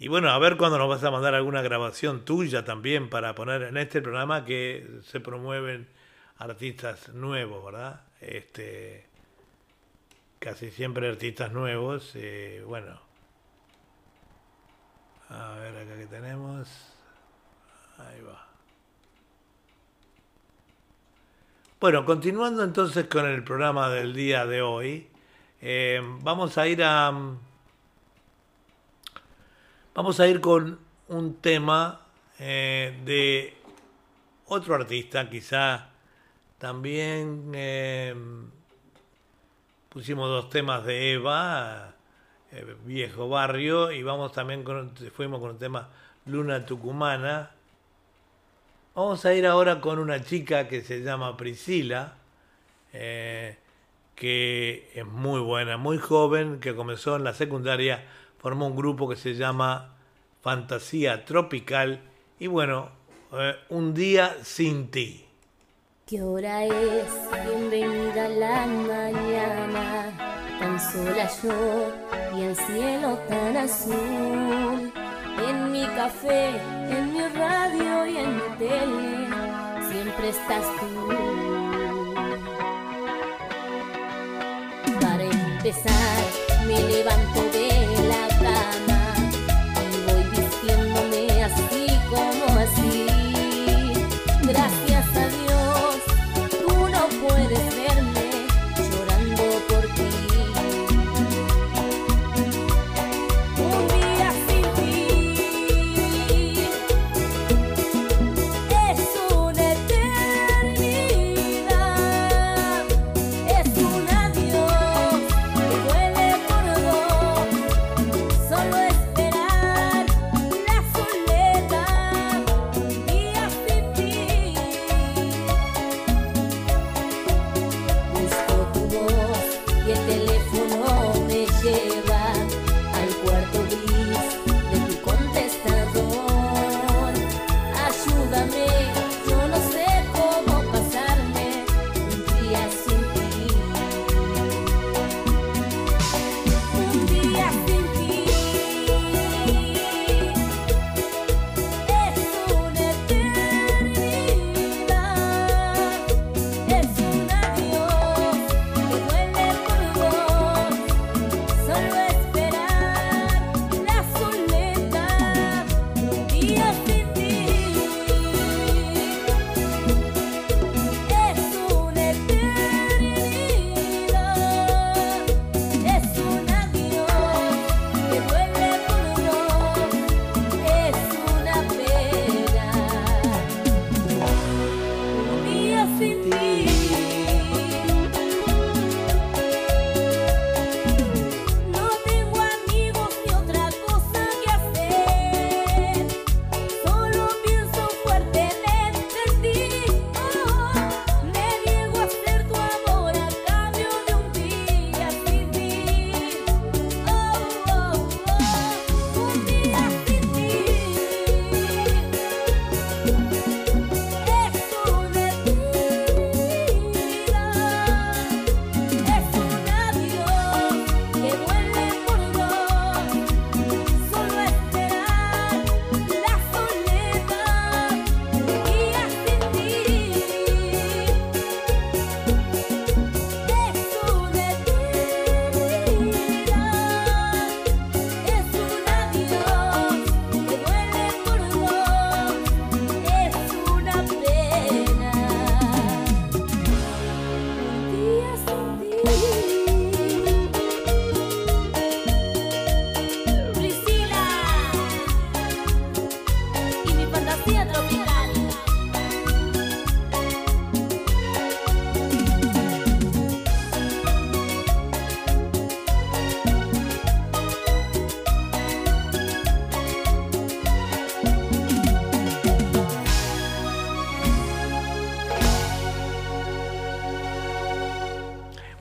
Speaker 2: Y bueno, a ver cuándo nos vas a mandar alguna grabación tuya también para poner en este programa que se promueven artistas nuevos, ¿verdad? Este, casi siempre artistas nuevos. Eh, bueno, a ver acá que tenemos. Ahí va. Bueno, continuando entonces con el programa del día de hoy, eh, vamos a ir a Vamos a ir con un tema eh, de otro artista, quizá también eh, pusimos dos temas de Eva, Viejo Barrio, y vamos también con, fuimos con el tema Luna Tucumana. Vamos a ir ahora con una chica que se llama Priscila, que es muy buena, muy joven, que comenzó en la secundaria formó un grupo que se llama Fantasía Tropical y bueno, eh, Un día sin ti.
Speaker 13: ¿Qué hora es? Bienvenida a la mañana, tan sola yo y el cielo tan azul. Mi café, en mi radio y en mi tele, siempre estás tú. Para empezar, me levanto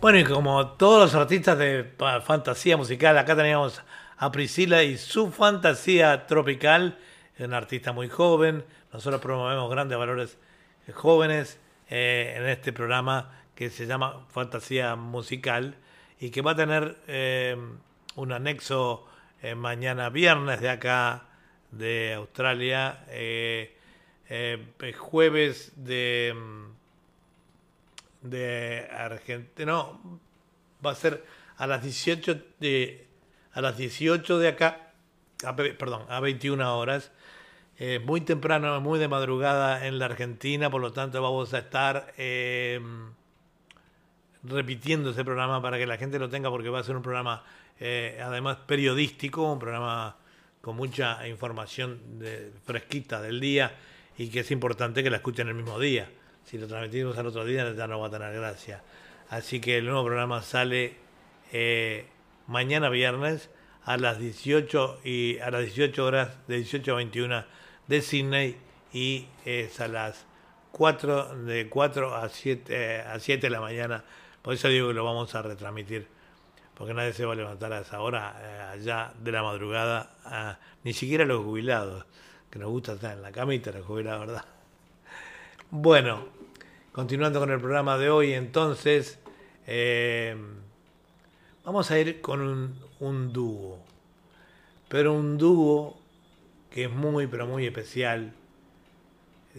Speaker 2: Bueno, y como todos los artistas de fantasía musical, acá teníamos a Priscila y su fantasía tropical, es una artista muy joven, nosotros promovemos grandes valores jóvenes eh, en este programa que se llama Fantasía Musical y que va a tener eh, un anexo eh, mañana viernes de acá de Australia, jueves de de Argentina, no, va a ser a las 18 de, a las 18 de acá, perdón, a 21 horas, eh, muy temprano, muy de madrugada en la Argentina, por lo tanto vamos a estar eh, repitiendo ese programa para que la gente lo tenga, porque va a ser un programa eh, además periodístico, un programa con mucha información fresquita del día y que es importante que la escuchen el mismo día si lo transmitimos al otro día ya no va a tener gracia. Así que el nuevo programa sale eh, mañana viernes a las 18 y a las 18 horas de 18 a 21 de Sydney y es a las 4 de 4 a 7 eh, a 7 de la mañana. Por eso digo que lo vamos a retransmitir porque nadie se va a levantar a esa hora eh, allá de la madrugada, ni siquiera los jubilados, que nos gusta estar en la camita los jubilados, ¿verdad? Bueno, Continuando con el programa de hoy, entonces, eh, vamos a ir con un, dúo, pero un dúo que es muy, pero muy especial.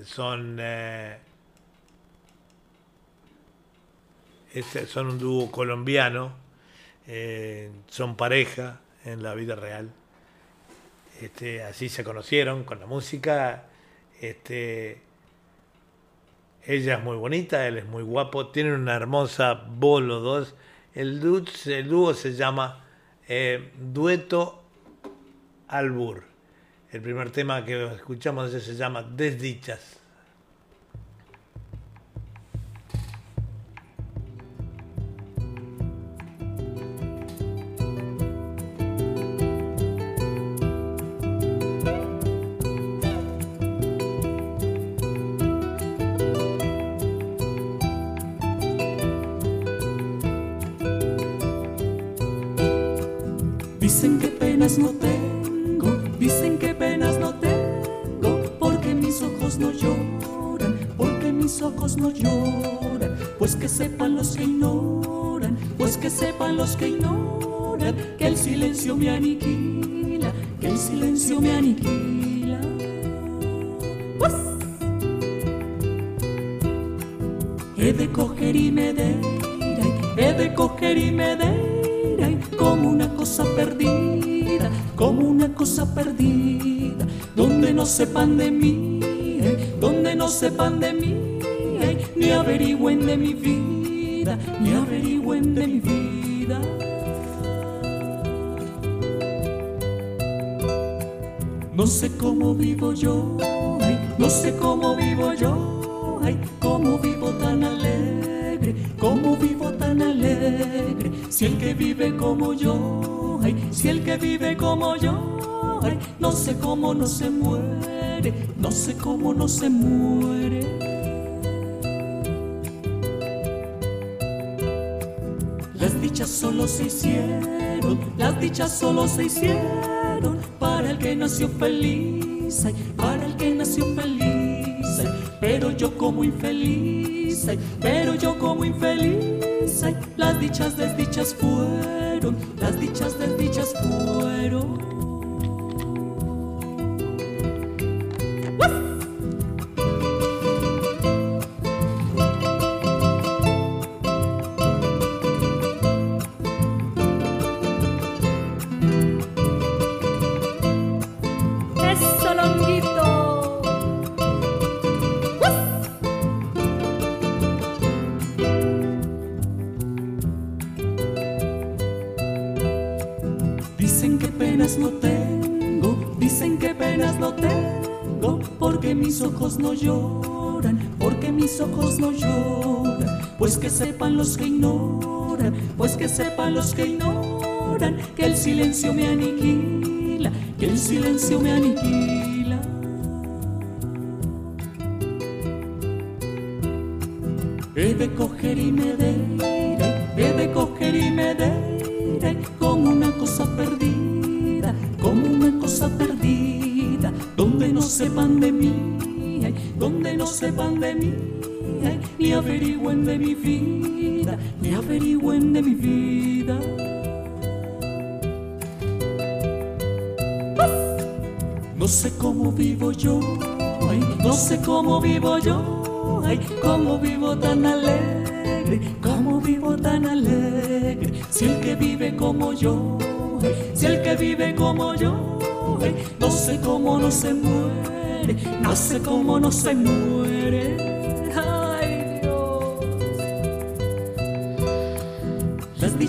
Speaker 2: Son, eh, son un dúo colombiano, eh, son pareja en la vida real. Este, así se conocieron con la música. Este, ella es muy bonita, él es muy guapo, tienen una hermosa voz los dos. El, dúo, se llama eh, Dueto Albur. El primer tema que escuchamos se llama Desdichas.
Speaker 5: Me aniquila, que el silencio me aniquila. Pues. He de coger y me de, he de coger y me de, como una cosa perdida como una cosa perdida, donde no sepan de mí, se muere, no sé cómo no se muere. Las dichas solo se hicieron, las dichas solo se hicieron para el que nació feliz, para el que nació feliz, pero yo como infeliz, pero yo como infeliz, las dichas desdichas fueron sepan los que ignoran, que el silencio me aniquila, que el silencio me aniquila. He de coger y me de he de coger y me diré como una cosa perdida, como una cosa perdida, donde no sepan de mí, donde no sepan de mí, ni averigüen de mi vida, ni averigüen de mi vida. No sé cómo vivo yo, no sé cómo vivo yo, cómo vivo tan alegre, cómo vivo tan alegre. Si el que vive como yo, si el que vive como yo, no sé cómo no se muere, no sé cómo no se muere.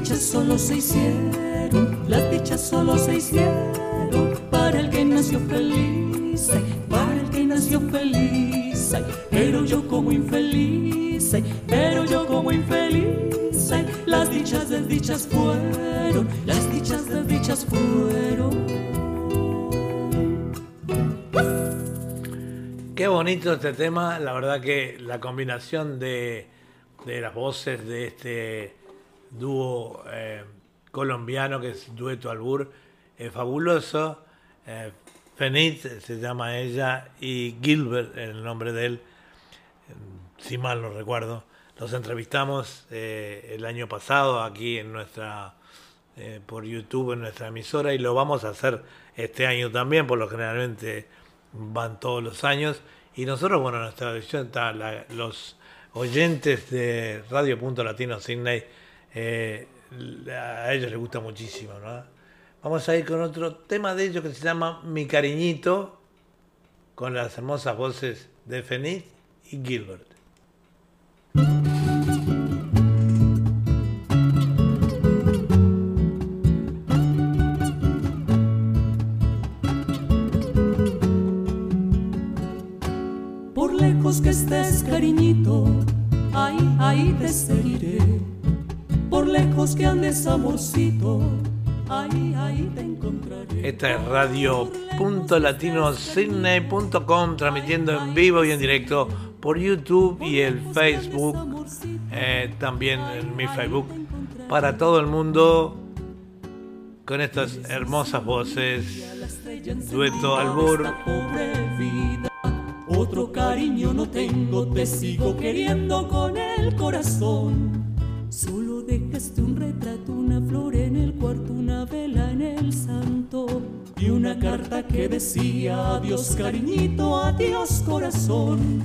Speaker 5: Dichas solo se hicieron, las dichas solo se hicieron para el que nació feliz, para el que nació feliz, pero yo como infeliz, pero yo como infeliz, las dichas desdichas fueron, las dichas desdichas fueron.
Speaker 2: Qué bonito este tema, la verdad que la combinación de, de las voces de este dúo eh, colombiano que es Dueto Albur es fabuloso eh, Fenit se llama ella y Gilbert, el nombre de él, si mal no recuerdo. Los entrevistamos eh, el año pasado aquí en nuestra eh, por YouTube en nuestra emisora y lo vamos a hacer este año también, por lo generalmente van todos los años. Y nosotros, bueno, nuestra edición está los oyentes de Radio Punto Latino Sydney, eh, a ellos les gusta muchísimo, ¿no? Vamos a ir con otro tema de ellos que se llama Mi Cariñito, con las hermosas voces de Fenit y Gilbert.
Speaker 5: Por lejos que estés, cariñito, ahí, ahí te seguiré. Lejos que andes, amorcito,
Speaker 2: esta es radio.latinosidney.com transmitiendo en vivo y en directo por YouTube y el Facebook, eh, también en mi Facebook, para todo el mundo con estas hermosas voces. Dueto Albur.
Speaker 5: Otro cariño no tengo, te sigo queriendo con el corazón. Solo dejaste un retrato, una flor en el cuarto, una vela en el santo y una carta que decía adiós cariñito, adiós corazón.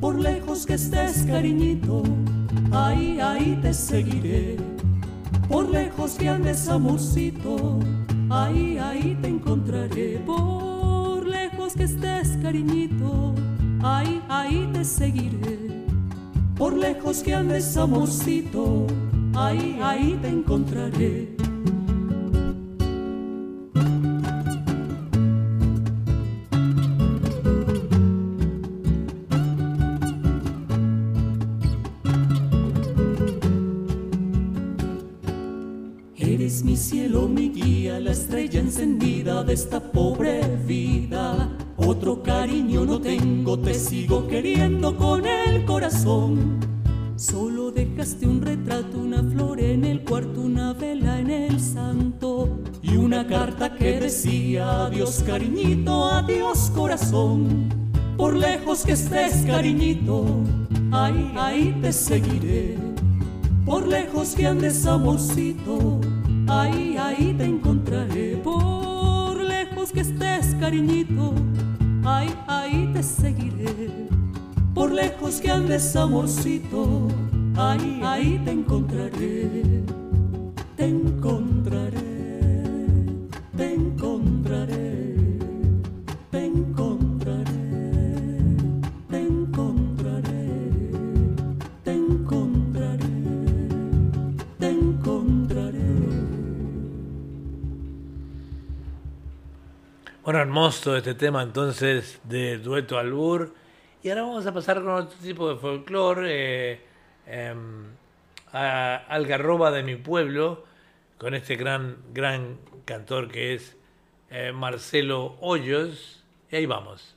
Speaker 5: Por lejos que estés cariñito, ahí, ahí te seguiré. Por lejos que andes amorcito, ahí, ahí te encontraré. Por lejos que estés cariñito, ahí, ahí te seguiré por lejos que andes amorcito, ahí, ahí te encontraré. Eres mi cielo, mi guía, la estrella encendida de esta pobre vida otro cariño no tengo, te sigo queriendo con el corazón. Solo dejaste un cariñito, adiós corazón. Por lejos que estés cariñito, ahí, ahí te seguiré. Por lejos que andes amorcito, ahí, ahí te encontraré. Por lejos que estés cariñito, Ahí, ahí te seguiré. Por lejos que andes, amorcito, ahí, ahí te encontraré.
Speaker 2: Hermoso este tema entonces de dueto albur. Y ahora vamos a pasar con otro tipo de folclore, eh, em, Algarroba de mi pueblo, con este gran, gran cantor que es eh, Marcelo Hoyos. Y ahí vamos.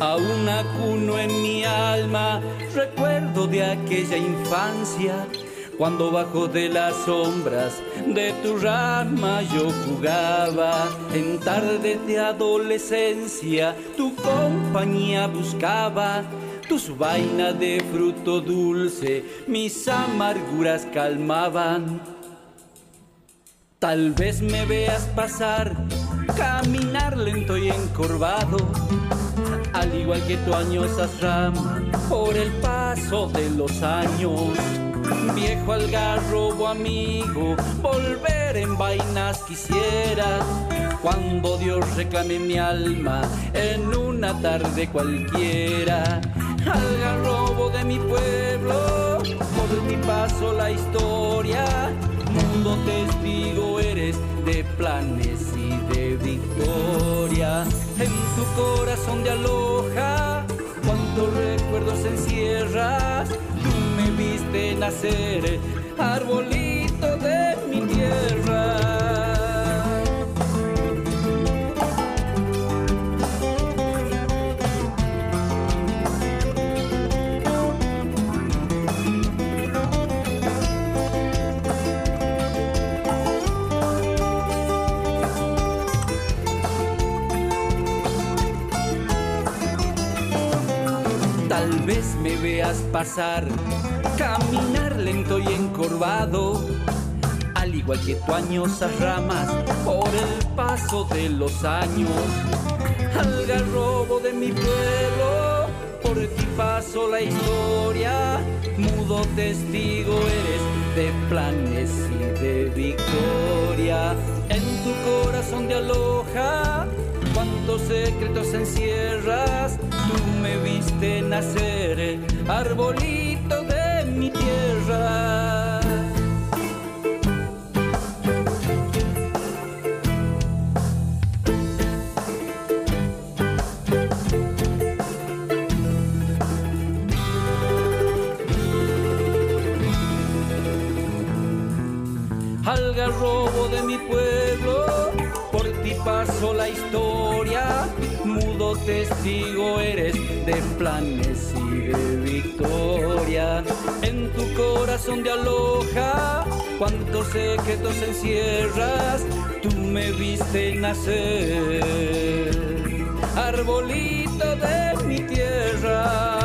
Speaker 14: Aún acuno en mi alma recuerdo de aquella infancia cuando bajo de las sombras de tu rama yo jugaba en tardes de adolescencia tu compañía buscaba tus vainas de fruto dulce mis amarguras calmaban Tal vez me veas pasar, caminar lento y encorvado, al igual que tu añosas ramas por el paso de los años. Viejo algarrobo amigo, volver en vainas quisiera, cuando Dios reclame mi alma en una tarde cualquiera. Algarrobo de mi pueblo, por mi paso la historia mundo testigo eres de planes y de victoria. En tu corazón de aloja, cuántos recuerdos encierras. Viste nacer, arbolito de mi tierra. vez me veas pasar, caminar lento y encorvado, al igual que tu añosas ramas por el paso de los años, al garrobo de mi pueblo, por ti paso la historia, mudo testigo eres de planes y de victoria, en tu corazón de aloja cuántos secretos encierras. Tú me viste nacer, arbolito de mi tierra. Algarrobo de mi pueblo, por ti paso la historia mudo testigo eres de planes de victoria. En tu corazón de aloja, cuántos secretos encierras, tú me viste nacer, arbolito de mi tierra.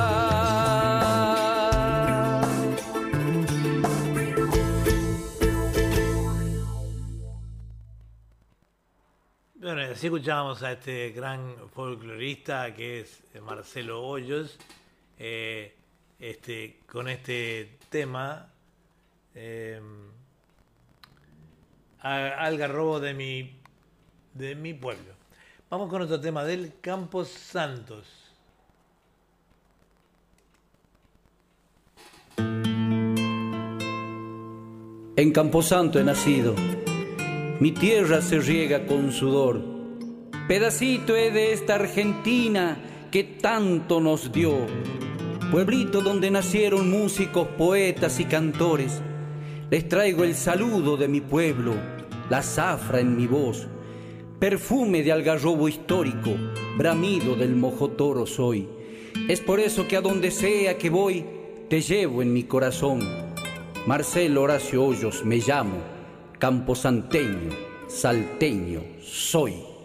Speaker 2: así escuchábamos a este gran folclorista que es Marcelo Hoyos, eh, este, con este tema, eh, Algarrobo de mi, de mi pueblo. Vamos con otro tema del Campos Santos.
Speaker 14: En Camposanto he nacido, mi tierra se riega con sudor pedacito de esta Argentina que tanto nos dio, pueblito donde nacieron músicos, poetas y cantores. Les traigo el saludo de mi pueblo, la zafra en mi voz, perfume de algarrobo histórico, bramido del mojotoro soy. Es por eso que a donde sea que voy, te llevo en mi corazón. Marcelo Horacio Hoyos me llamo, camposanteño, salteño soy.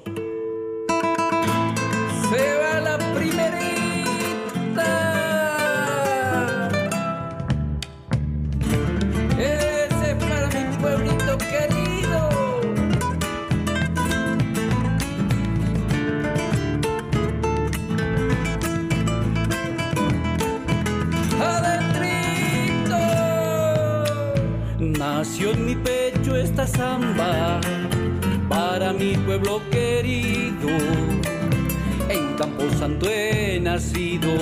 Speaker 14: En mi pecho esta samba para mi pueblo querido. En Campo Santo he nacido,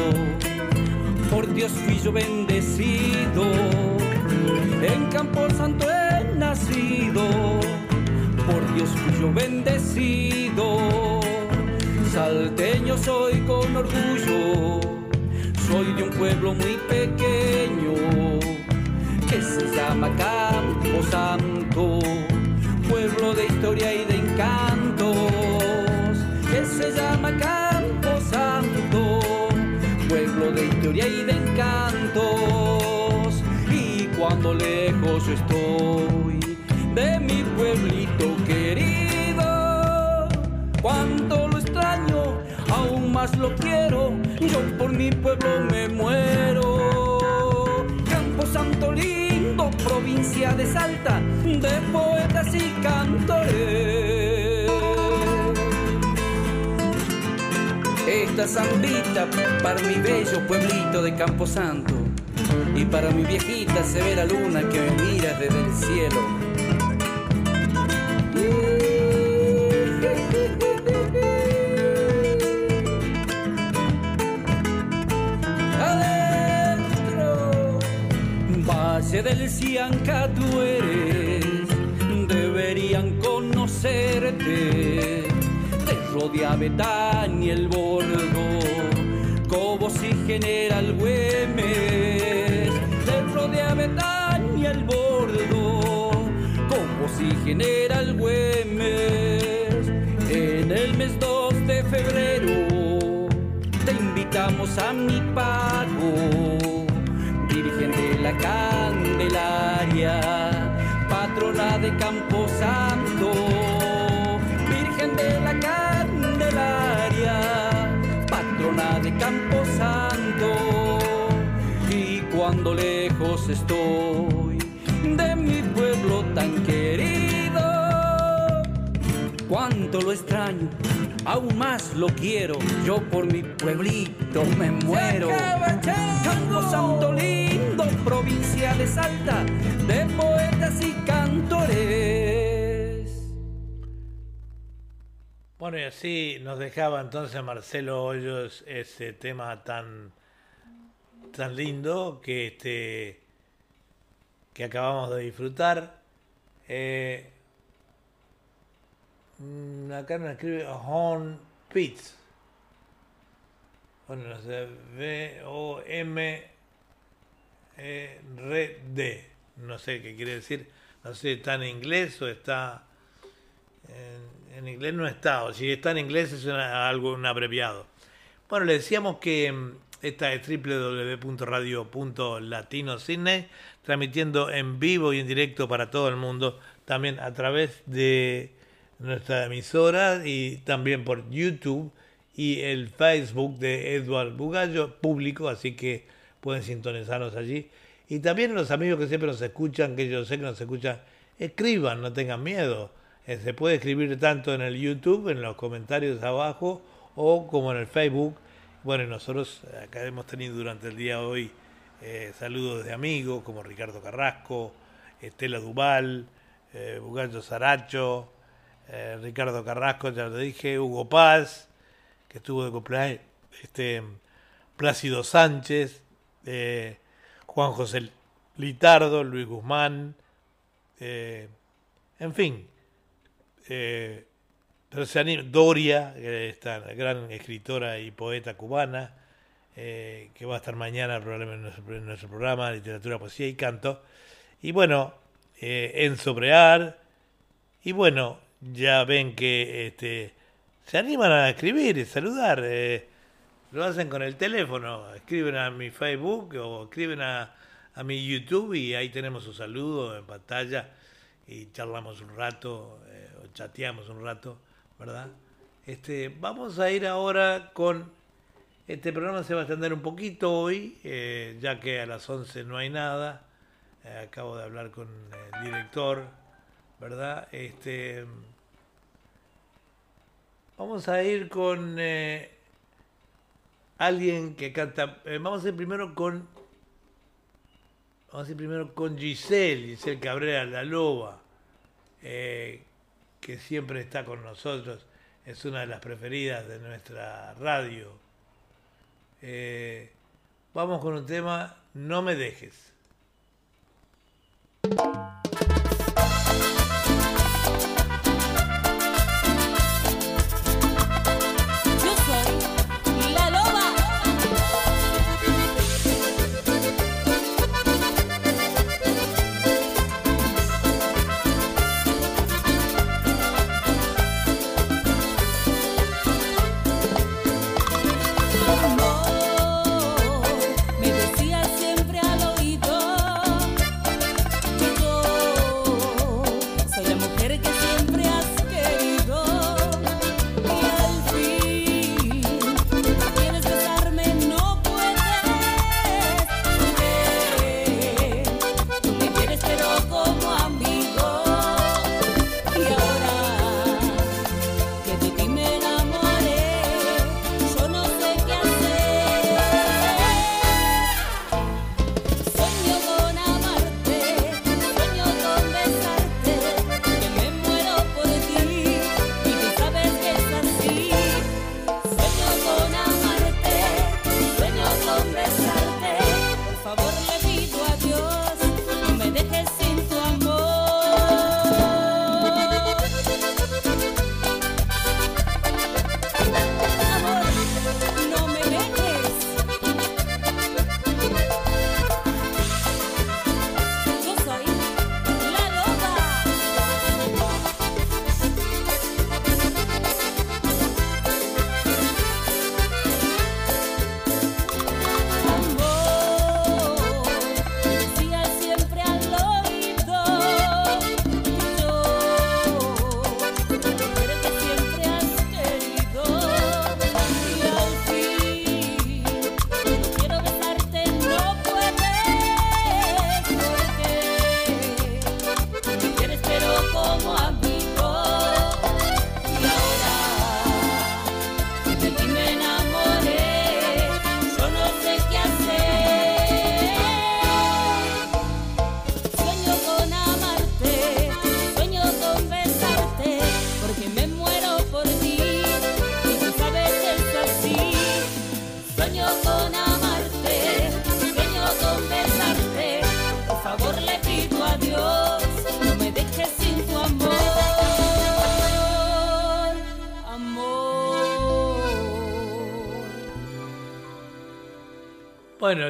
Speaker 14: por Dios fui yo bendecido. En Campo Santo he nacido, por Dios fui yo bendecido. Salteño soy con orgullo, soy de un pueblo muy pequeño que se llama Campo Santo, pueblo de historia y de encantos, que se llama Campo Santo historia y de encantos. Y cuando lejos estoy de mi pueblito querido, cuánto lo extraño, aún más lo quiero, yo por mi pueblo me muero. Santo lindo, provincia de Salta, de poetas y cantores. Esta zambita para mi bello pueblito de Camposanto y para mi viejita severa luna que me mira desde el cielo. Del Cianca tú eres, deberían conocerte. Rodia Betania el Bordo, Cobos y General Güemes, del Rodia Betania el Bordo, Cobos y General Güemes, en el mes 2 de febrero te invitamos a mi pago, Virgen de la Candelaria, de Camposanto, Virgen de la Candelaria patrona de Camposanto. Y cuando lejos estoy de mi pueblo tan querido, cuánto lo extraño, aún más lo quiero. Yo por mi pueblito me muero. Camposanto lindo, provincia de Salta, de poetas y cantores.
Speaker 2: Bueno, y así nos dejaba entonces Marcelo Hoyos ese tema tan, tan lindo que, este, que acabamos de disfrutar. Eh, acá nos escribe Horn Pitts. Bueno, no sé, V-O-M e. No sé qué quiere decir. No sé, ¿está en inglés o está en en inglés no está, o si está en inglés es algo un abreviado. Bueno, le decíamos que mm, esta es www.radio.latino.cine, transmitiendo en vivo y en directo para todo el mundo, también a través de nuestra emisora y también por YouTube y el Facebook de Edward Bugallo, público, así que pueden sintonizarnos allí. Y también los amigos que siempre nos escuchan, que yo sé que nos escuchan, escriban, no tengan miedo eh, se puede escribir tanto en el YouTube, en los comentarios abajo, o como en el Facebook. Bueno, nosotros acá hemos tenido durante el día hoy eh, saludos de amigos como Ricardo Carrasco, Estela Duval, eh, Bugallo Saracho, eh, Ricardo Carrasco, ya lo dije, Hugo Paz, que estuvo de cumpleaños, este, Plácido Sánchez, Juan José Litardo, Luis Guzmán, en fin, eh, se anima, Doria, esta gran escritora y poeta cubana, eh, que va a estar mañana probablemente en nuestro, programa, Literatura, Poesía y Canto. Y bueno, eh, Enzo Brear. Y bueno, ya ven que este, se animan a escribir y saludar. Eh, lo hacen con el teléfono, escriben a mi Facebook o escriben a, a mi YouTube y ahí tenemos su saludo en pantalla y charlamos un rato chateamos un rato, ¿verdad? Este, vamos a ir ahora con... Este programa se va a extender un poquito hoy, eh, ya que a las 11 no hay nada. Eh, acabo de hablar con el director, ¿verdad? Este, vamos a ir con eh, alguien que canta. vamos a ir primero con. Vamos primero con Giselle, Giselle Cabrera, la loba que siempre está con nosotros, es una de las preferidas de nuestra radio. Eh, vamos con un tema, No me dejes.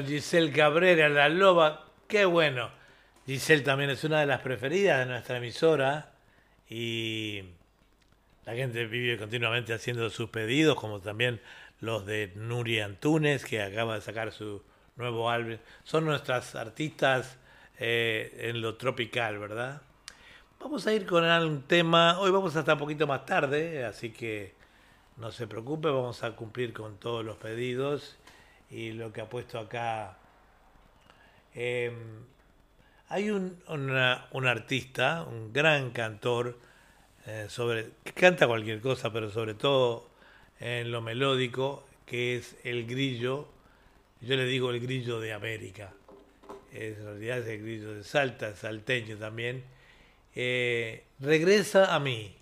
Speaker 15: Giselle Cabrera, la loba, qué bueno. Giselle también es una de las preferidas de nuestra emisora y la gente vive continuamente haciendo sus pedidos, como también los de Nuria Antunes, que acaba de sacar su nuevo álbum. Son nuestras artistas eh, en lo tropical, ¿verdad? Vamos a ir con un tema, hoy vamos hasta un poquito más tarde, así que no se preocupe, vamos a cumplir con todos los pedidos y lo que ha puesto acá. Em, hay un, un, artista, un gran cantor, eh, sobre, que canta cualquier cosa, pero sobre todo en lo melódico, que es el grillo. Yo le digo el grillo de América. en realidad es el grillo de Salta, salteño también. Eh, regresa a mí.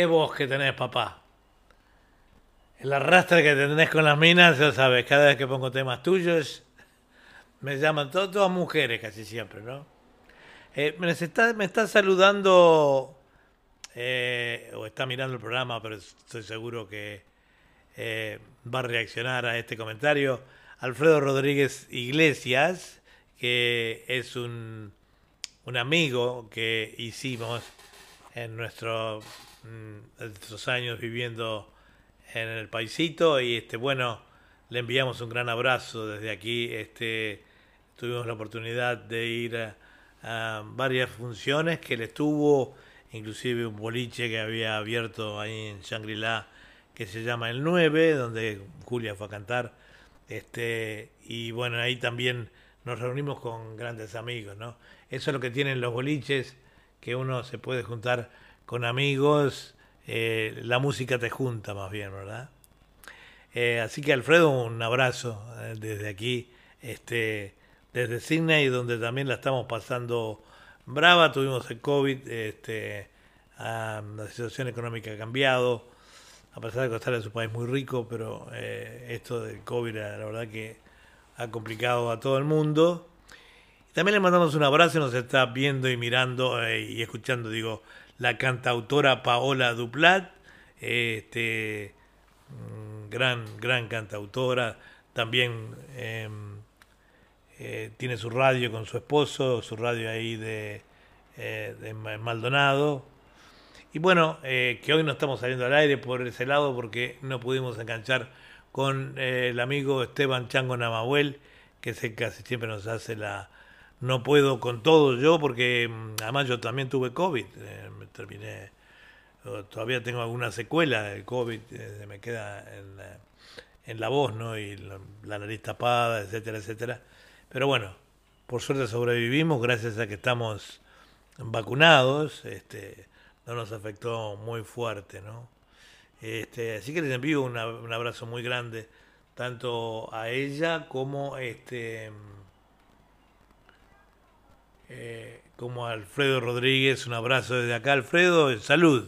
Speaker 2: Qué voz que tenés, papá. El arrastre que tenés con las minas, ya sabes, cada vez que pongo temas tuyos, me llaman todas mujeres casi siempre, ¿no? Eh, me, está, saludando, eh, o está mirando el programa, pero estoy seguro que eh, va a reaccionar a este comentario. Alfredo Rodríguez Iglesias, que es un amigo que hicimos en nuestro, mm, nuestros años viviendo en el paisito y este bueno le enviamos un gran abrazo desde aquí este tuvimos la oportunidad de ir a, varias funciones que él estuvo inclusive un boliche que había abierto ahí en Shangri-La que se llama el 9 donde Julia fue a cantar este y bueno ahí también nos reunimos con grandes amigos no eso es lo que tienen los boliches que uno se puede juntar con amigos eh, la música te junta más bien, ¿verdad? Eh, así que Alfredo, un abrazo eh, desde aquí, este, desde Sydney, donde también la estamos pasando brava, tuvimos el COVID, este, la situación económica ha cambiado, a pesar de que estar en su país muy rico, pero esto del COVID la verdad que ha complicado a todo el mundo. También le mandamos un abrazo, nos está viendo y mirando y escuchando, digo, la cantautora Paola Duplat, este, mm, gran, gran cantautora, también em, eh, tiene su radio con su esposo, su radio ahí de, eh, Maldonado. Y bueno, eh, que hoy no estamos saliendo al aire por ese lado porque no pudimos enganchar con el amigo Esteban Chango Namahuel, que sé casi siempre nos hace la, no puedo con todo yo porque mm, además yo también tuve COVID, eh, me terminé, todavía tengo alguna secuela del COVID, eh, me queda en la, voz, ¿no? Y la, nariz tapada, etcétera, etcétera. Pero bueno, por suerte sobrevivimos gracias a que estamos vacunados, este, no nos afectó muy fuerte, ¿no? Este, así que les envío un abrazo muy grande tanto a ella como este eh, como Alfredo Rodríguez. Un abrazo desde acá, Alfredo. Salud.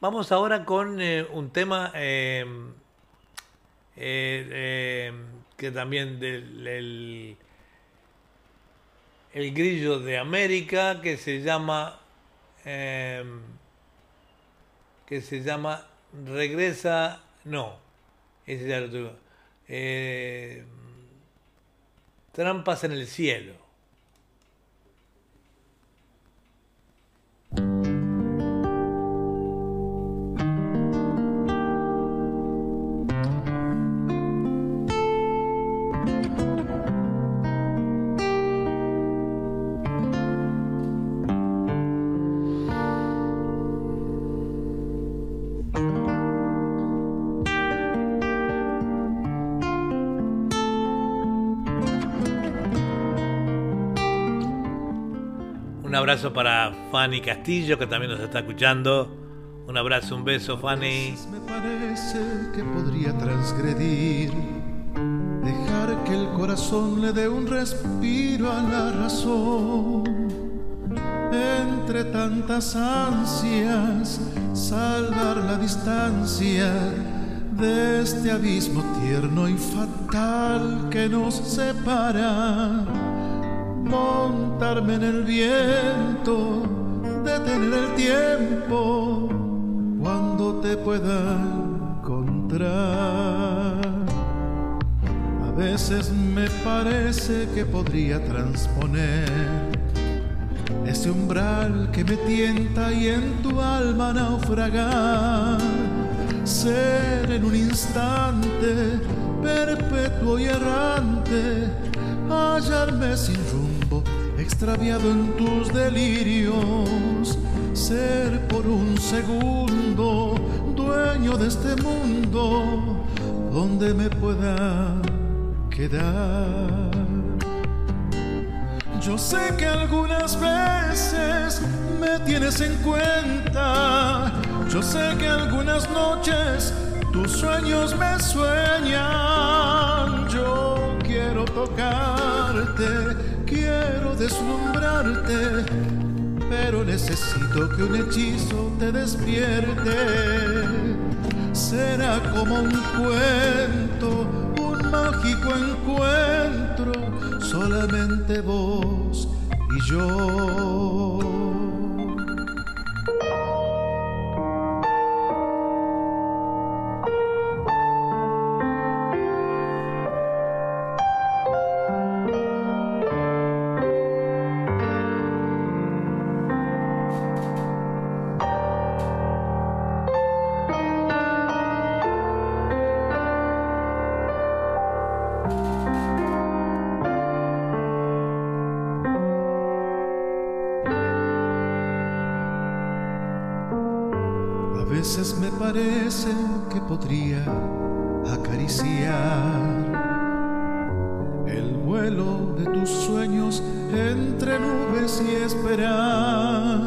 Speaker 2: Vamos ahora con eh, un tema em, eh, que también del el, grillo de América que se llama em, que se llama Regresa, no, ese ya lo tuve. Trampas en el cielo. Abrazo para Fanny Castillo, que también nos está escuchando. Un abrazo, un beso, Fanny.
Speaker 16: Me parece que podría transgredir, dejar que el corazón le dé un respiro a la razón. Entre tantas ansias, salvar la distancia de este abismo tierno y fatal que nos separa montarme en el viento, detener el tiempo cuando te pueda encontrar. A veces me parece que podría transponer ese umbral que me tienta y en tu alma naufragar. Ser en un instante perpetuo y errante, hallarme sin extraviado en tus delirios, ser por un segundo dueño de este mundo donde me pueda quedar. Yo sé que algunas veces me tienes en cuenta, yo sé que algunas noches tus sueños me sueñan, yo quiero tocarte deslumbrarte, pero necesito que un hechizo te despierte. Será como un cuento, un mágico encuentro, solamente vos y yo. Podría acariciar el vuelo de tus sueños entre nubes y esperar,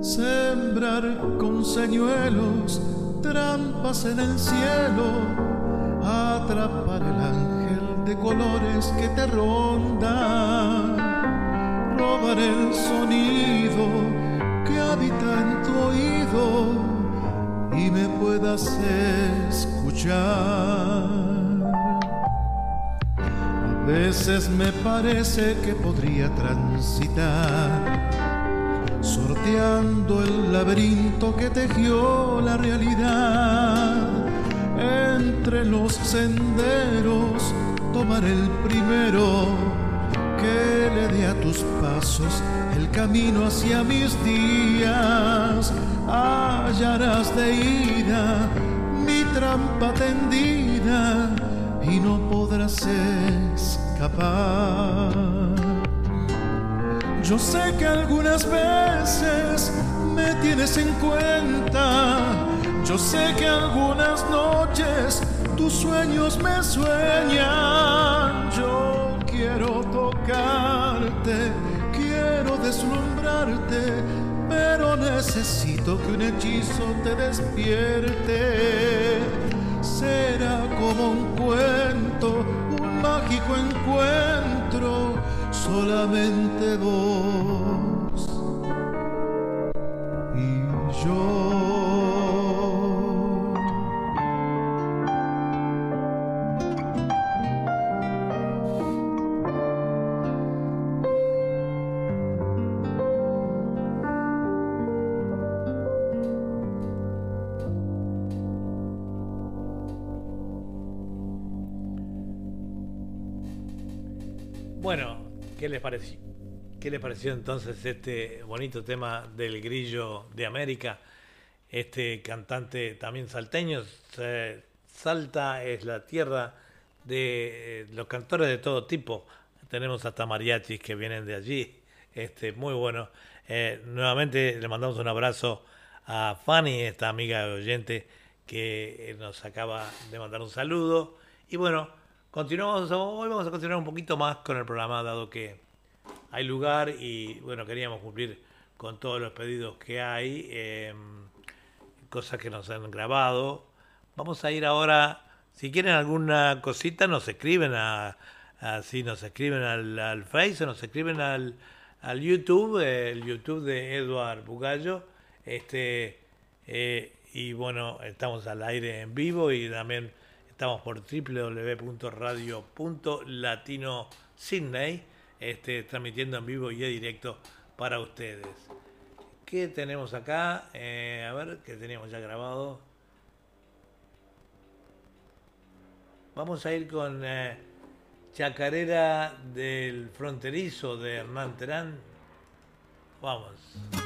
Speaker 16: sembrar con señuelos trampas en el cielo, atrapar el ángel de colores que te ronda, escuchar. A veces me parece que podría transitar sorteando el laberinto que tejió la realidad. Entre los senderos tomar el primero que le dé a tus pasos el camino hacia mis días hallarás de ida mi trampa tendida y no podrás escapar. Yo sé que algunas veces me tienes en cuenta, yo sé que algunas noches tus sueños me sueñan, yo quiero tocarte, quiero deslumbrarte pero necesito que un hechizo te despierte. Será como un cuento, un mágico encuentro, solamente vos y yo.
Speaker 2: ¿Qué les pareció? ¿Qué les pareció entonces este bonito tema del Grillo de América? Este cantante también salteño, Salta es la tierra de eh, los cantores de todo tipo. Tenemos hasta mariachis que vienen de allí. Este, muy bueno. Eh, nuevamente le mandamos un abrazo a Fanny, esta amiga oyente que nos acaba de mandar un saludo. Y bueno, Continuamos, hoy vamos a continuar un poquito más con el programa, dado que hay lugar y bueno, queríamos cumplir con todos los pedidos que hay, em, cosas que nos han grabado. Vamos a ir ahora, si quieren alguna cosita, nos escriben a, si nos escriben al, al Face nos escriben al, al YouTube, el YouTube de Eduard Bugallo. Este, eh, y bueno, estamos al aire en vivo y también Estamos por www.radio.latino.sydney, este, transmitiendo en vivo y en directo para ustedes. ¿Qué tenemos acá? Eh, a ver, ¿qué teníamos ya grabado? Vamos a ir con eh, Chacarera del Fronterizo de Hernán Terán. Vamos.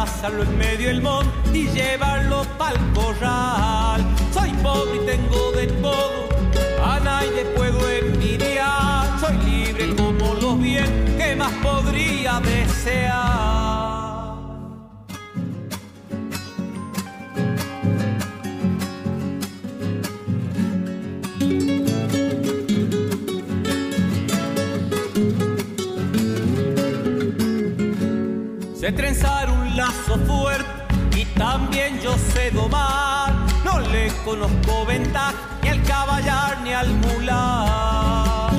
Speaker 17: enlázalo en medio del monte y llevarlo pa'l corral. Soy pobre y tengo de todo, a nadie puedo envidiar. Soy libre como los bien, ¿qué más podría desear? Trenzar lazo fuerte y también yo sé domar. No le conozco ventaja ni al caballar ni al mular.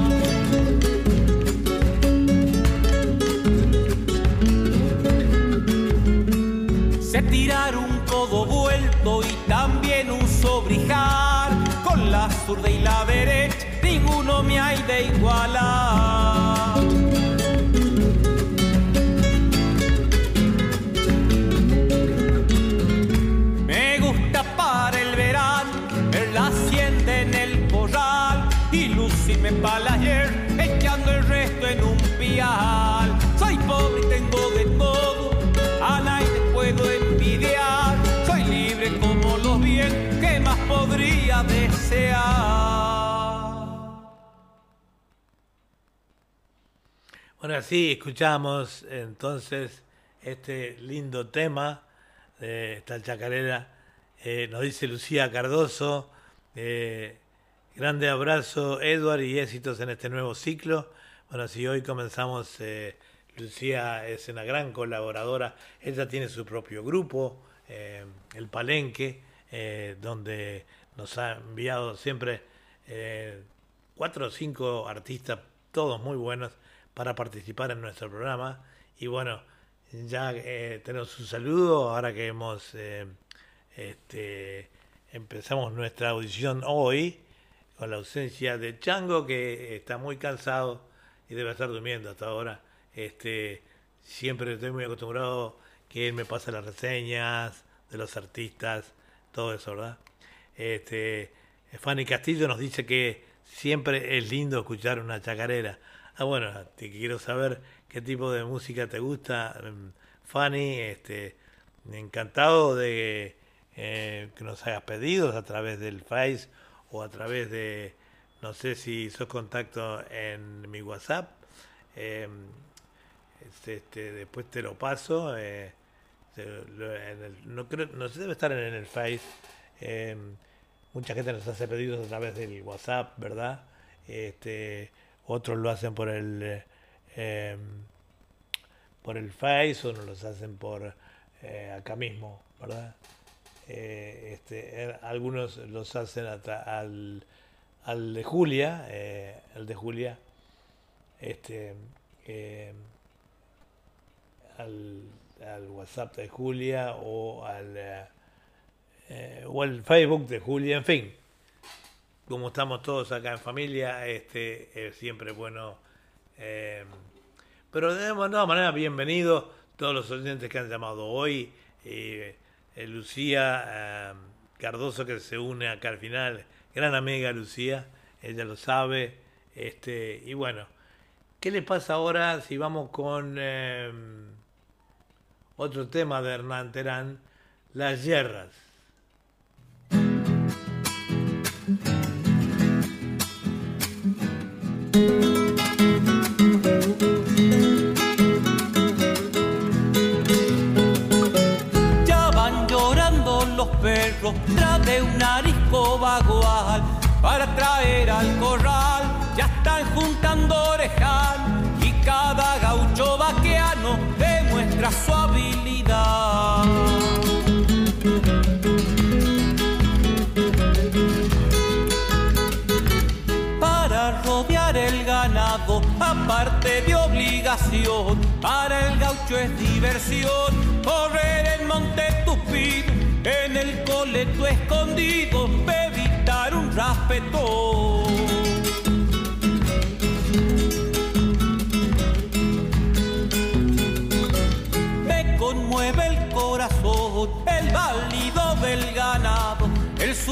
Speaker 17: Sé tirar un codo vuelto y también un sobrijar. Con la zurda y la derecha ninguno me hay de igualar.
Speaker 2: Bueno, así escuchamos entonces este lindo tema de esta chacarera. Eh, nos dice Lucía Cardoso, eh, grande abrazo Edward y éxitos en este nuevo ciclo. Bueno, si hoy comenzamos, eh, Lucía es una gran colaboradora, ella tiene su propio grupo, eh, El Palenque, donde nos ha enviado siempre cuatro o cinco artistas, todos muy buenos, para participar en nuestro programa. Y bueno, ya eh, tenemos un saludo, ahora que hemos eh, este, empezamos nuestra audición hoy, con la ausencia de Chango, que está muy cansado y debe estar durmiendo hasta ahora. Este, siempre estoy muy acostumbrado que él me pasa las reseñas de los artistas, todo eso, ¿verdad? Este, Fanny Castillo nos dice que siempre es lindo escuchar una chacarera. Ah, bueno, te quiero saber qué tipo de música te gusta, em, Fanny. Este, encantado de eh, que nos hagas pedidos a través del Face o a través de, no sé si sos contacto en mi WhatsApp. Eh, este, después te lo paso. eh, no, creo, no sé, debe estar en el Face. Eh, mucha gente nos hace pedidos a través del WhatsApp, ¿verdad? Este, otros lo hacen por el eh, em, por el Face, otros los hacen por eh, acá mismo, ¿verdad? Eh, este, eh, algunos los hacen al, al de Julia, eh, el de Julia, este, eh, al, al WhatsApp de Julia o al, eh, eh, o al Facebook de Julia, en fin. Como estamos todos acá en familia, este es siempre bueno. eh, pero de todas maneras, bienvenidos todos los oyentes que han llamado hoy. eh, eh, Lucía Cardoso que se une acá al final, gran amiga Lucía, ella lo sabe. Este, y bueno, ¿qué le pasa ahora si vamos con otro tema de Hernán Terán, las guerras?
Speaker 17: Tras de un arisco vagual para traer al corral. Ya están juntando orejal y cada gaucho vaqueano demuestra su habilidad. Para rodear el ganado, aparte de obligación, para el gaucho es diversión, correr en monte tupido, en el coleto escondido, evitar un raspetón.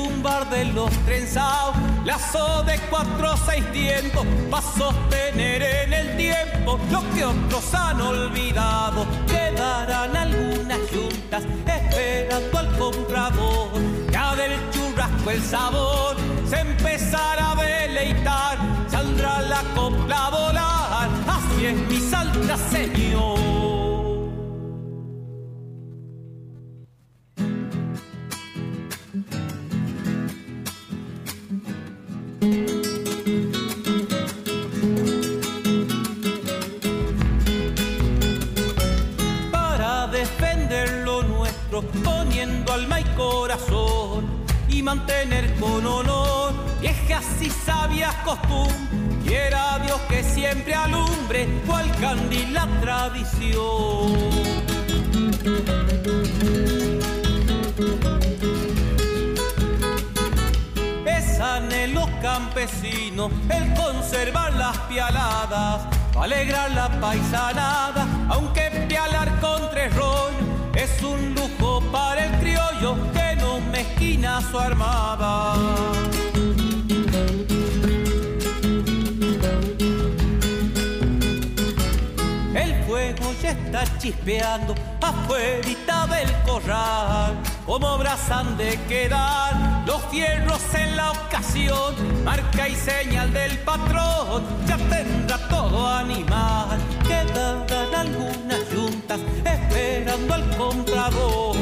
Speaker 17: Hablar de los trenzados, lazo de cuatro seiscientos, para sostener en el tiempo lo que otros han olvidado. Quedarán algunas juntas esperando al comprador, ya del churrasco el sabor se empezará a deleitar, saldrá la copla a volar, así es mi salta señor. Quiera Dios que siempre alumbre cual candil la tradición. Anhelo campesino el conservar las pialadas, alegrar la paisanada, aunque pialar con tres rollos es un lujo para el criollo que no mezquina su armada. Está chispeando afuera del corral. Como brazan de quedar los fierros en la ocasión, marca y señal del patrón, ya tendrá todo animal. Quedarán algunas juntas esperando al comprador.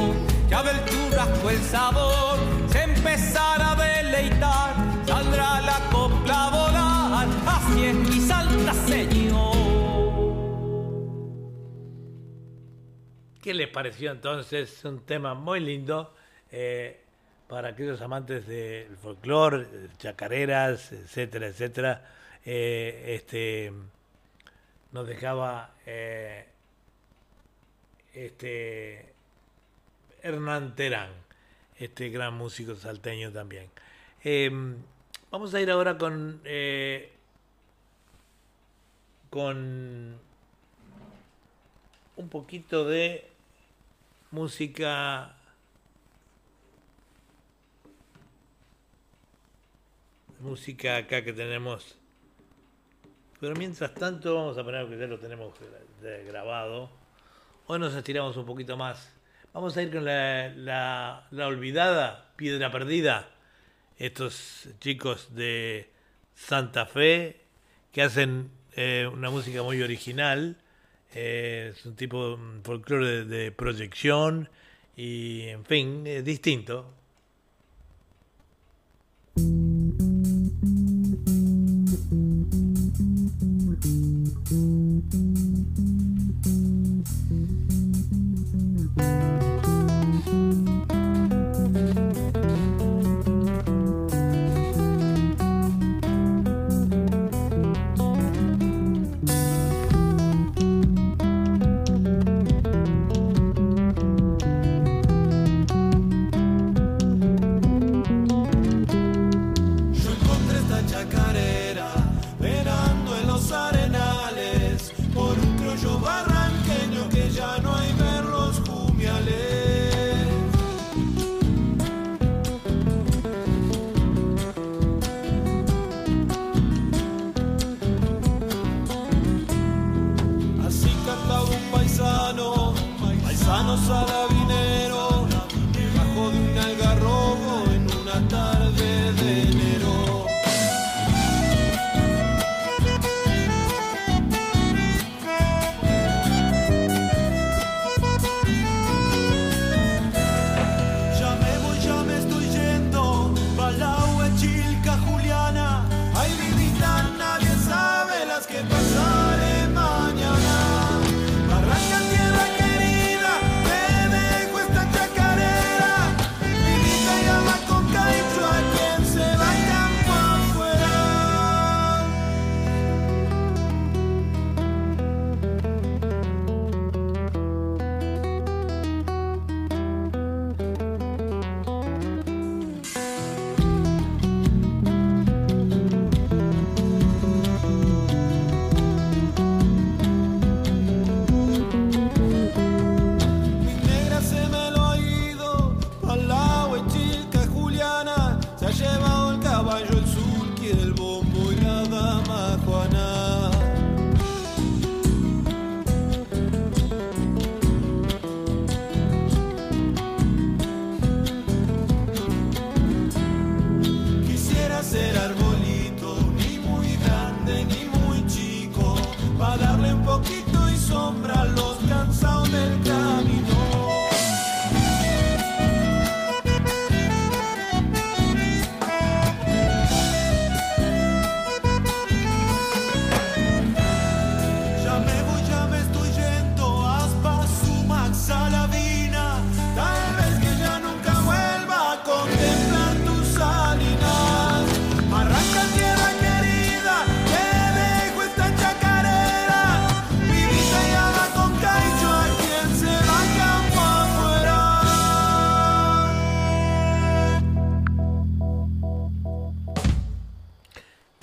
Speaker 17: Ya del churrasco el sabor se empezará a deleitar, saldrá la
Speaker 2: ¿Qué les pareció entonces? Un tema muy lindo eh, para aquellos amantes del folclore, chacareras, etcétera, etcétera. Eh, este, nos dejaba eh, este Hernán Terán, este gran músico salteño también. vamos a ir ahora con con un poquito de música. Música acá que tenemos. Pero mientras tanto vamos a poner que ya lo tenemos grabado. Hoy nos estiramos un poquito más. Vamos a ir con la, la, olvidada piedra perdida. Estos chicos de Santa Fe que hacen eh, una música muy original es un tipo de folclore de, proyección y, en fin, es distinto.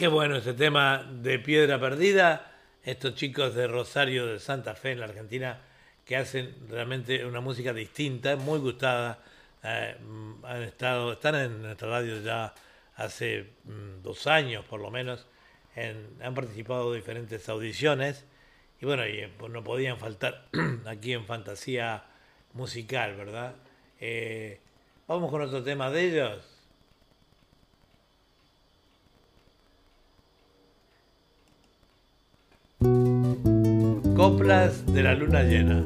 Speaker 2: Qué bueno ese tema de Piedra Perdida. Estos chicos de Rosario de Santa Fe en la Argentina que hacen realmente una música distinta, muy gustada. Eh, han estado, están en nuestra radio ya hace mm, dos años por lo menos. en- han participado en diferentes audiciones y bueno, y, eh, pues no podían faltar *clears throat* aquí en Fantasía Musical, ¿verdad? Eh, vamos con otro tema de ellos. Coplas de la luna llena.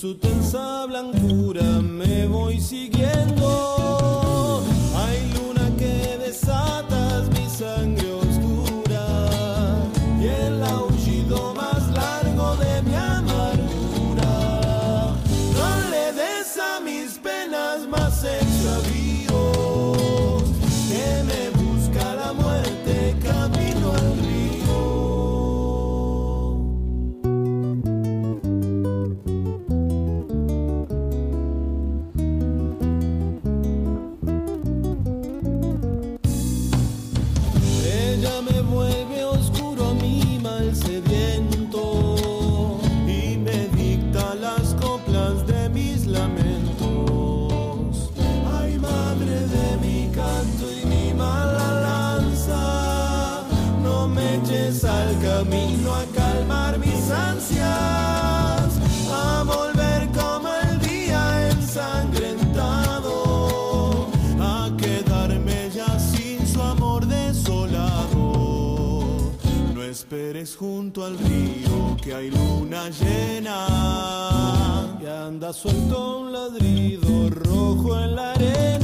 Speaker 9: Su tensa blancura me voy siguiendo. Junto al río que hay luna llena y anda suelto un ladrido rojo en la arena.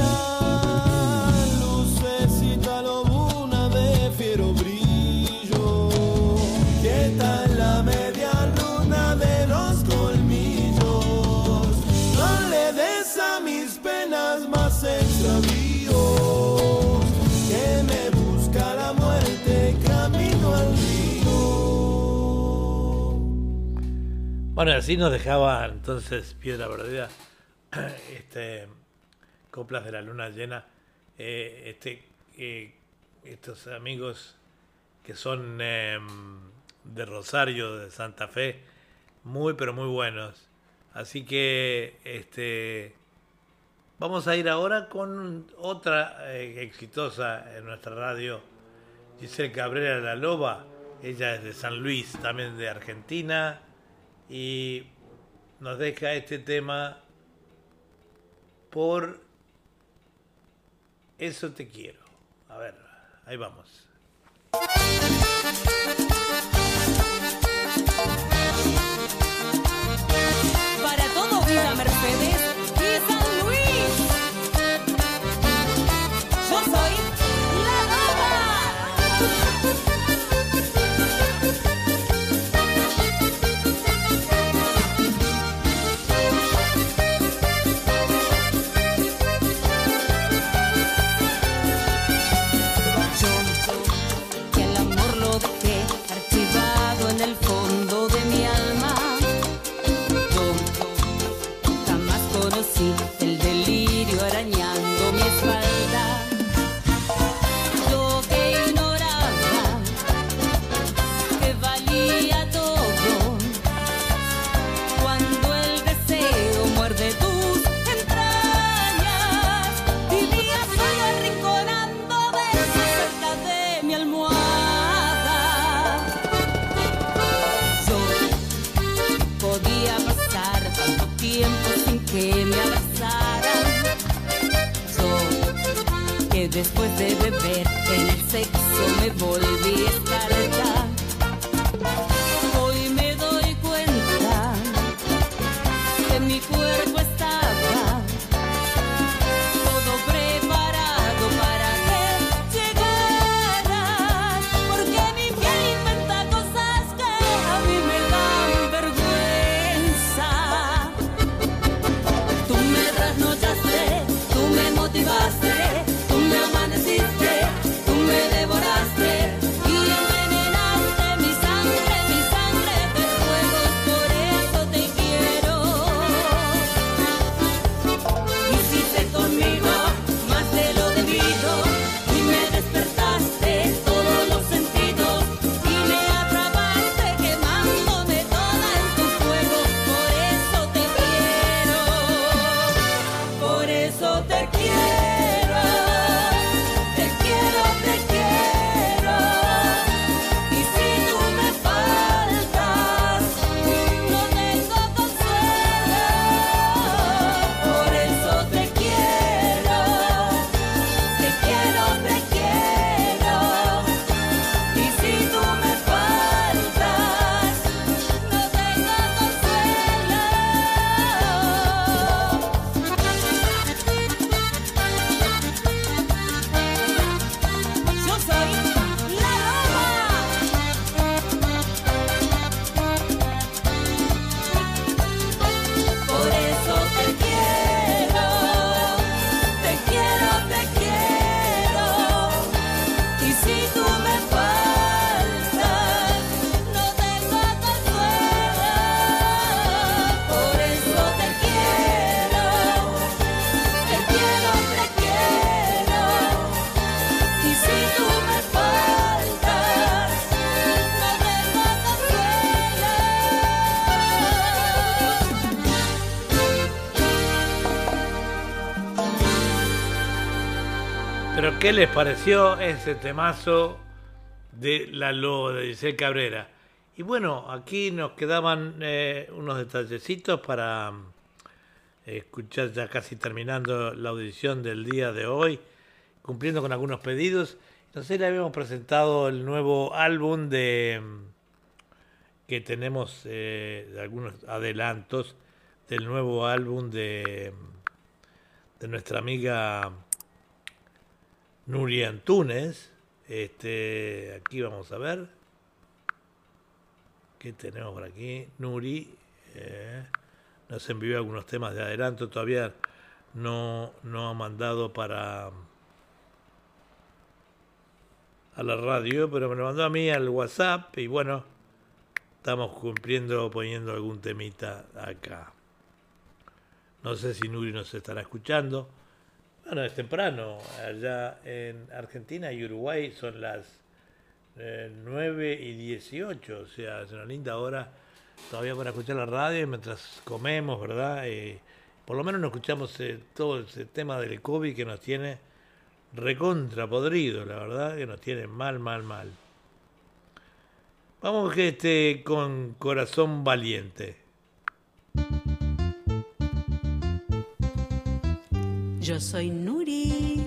Speaker 2: Bueno, así nos dejaba entonces Piedra Perdida, *clears throat* este, Coplas de la Luna Llena, eh, este, eh, estos amigos que son em, de Rosario, de Santa Fe, muy pero muy buenos. Así que este, vamos a ir ahora con otra eh, exitosa en nuestra radio, Giselle Cabrera La Loba. Ella es de San Luis, también de Argentina, y nos deja este tema por eso te quiero. A ver, ahí vamos.
Speaker 18: En el sexo me volví
Speaker 2: ¿qué les pareció ese temazo de La Loba de Giselle Cabrera? Y bueno, aquí nos quedaban eh, unos detallecitos para mm, escuchar ya casi terminando la audición del día de hoy, cumpliendo con algunos pedidos. Entonces le habíamos presentado el nuevo álbum de mm, que tenemos eh, algunos adelantos del nuevo álbum de, mm, de nuestra amiga Nuri Antunes. Este, aquí vamos a ver. ¿Qué tenemos por aquí? Nuri eh, nos envió algunos temas de adelanto. Todavía no, no ha mandado para a la radio, pero me lo mandó a mí al WhatsApp y bueno, estamos cumpliendo poniendo algún temita acá. No sé si Nuri nos estará escuchando. Bueno, es temprano. Allá en Argentina y Uruguay son las eh, 9 y 18. O sea, es una linda hora todavía para escuchar la radio mientras comemos, ¿verdad? Eh, por lo menos no escuchamos eh, todo ese tema del COVID que nos tiene recontra podrido, la verdad, que nos tiene mal, mal, mal. Vamos que este con corazón valiente.
Speaker 18: Yo soy Nuri.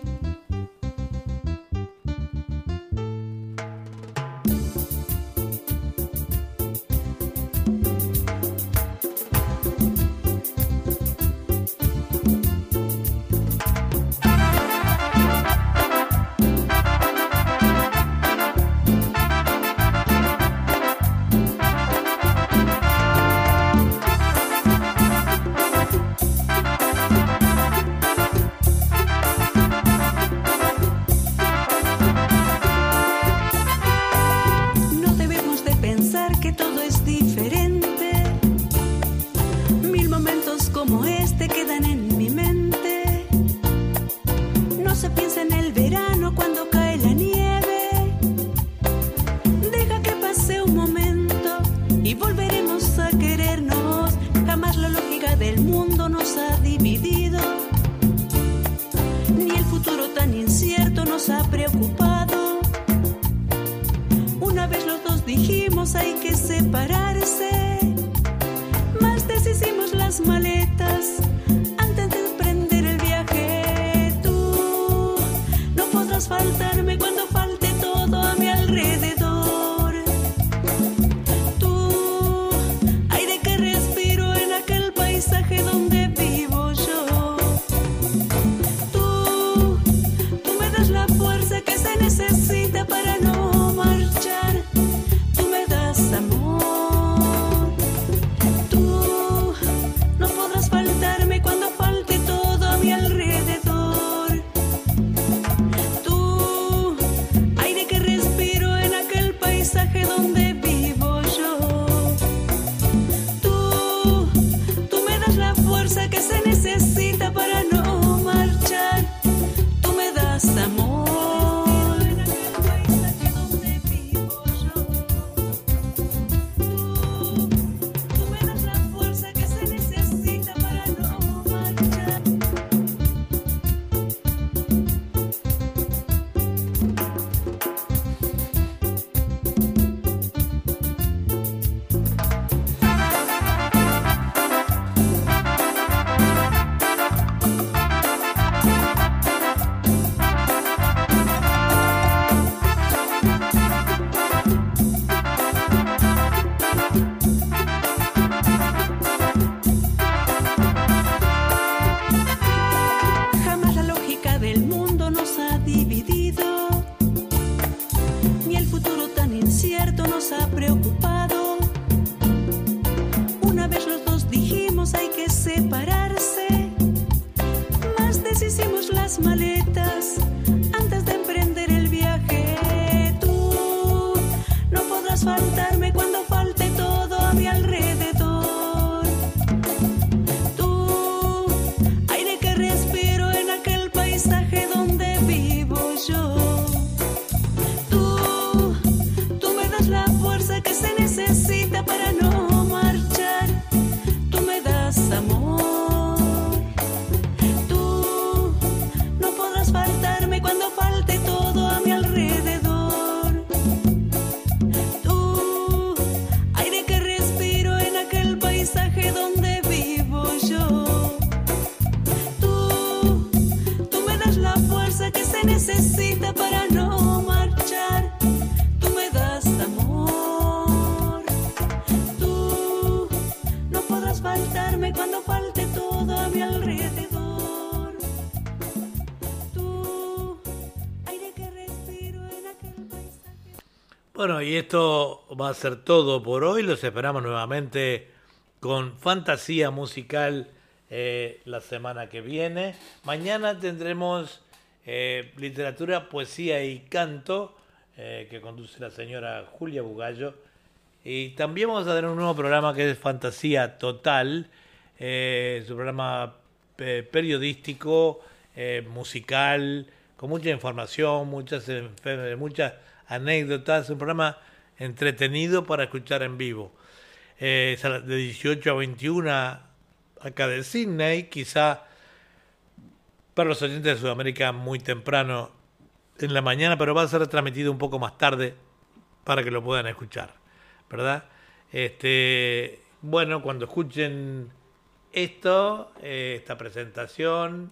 Speaker 5: Y
Speaker 2: esto va a ser todo por hoy. Los esperamos nuevamente con fantasía musical eh, la semana que viene. Mañana tendremos eh, literatura, poesía y canto eh, que conduce la señora Julia Bugallo. Y también vamos a tener un nuevo programa que es Fantasía Total. Un programa periodístico, musical, con mucha información, muchas, muchas anécdotas. Un programa entretenido para escuchar en vivo. Eh, de 18 a 21 acá de Sydney, quizá para los oyentes de Sudamérica muy temprano en la mañana, pero va a ser transmitido un poco más tarde para que lo puedan escuchar, ¿verdad? Este, bueno, cuando escuchen esto, eh, esta presentación,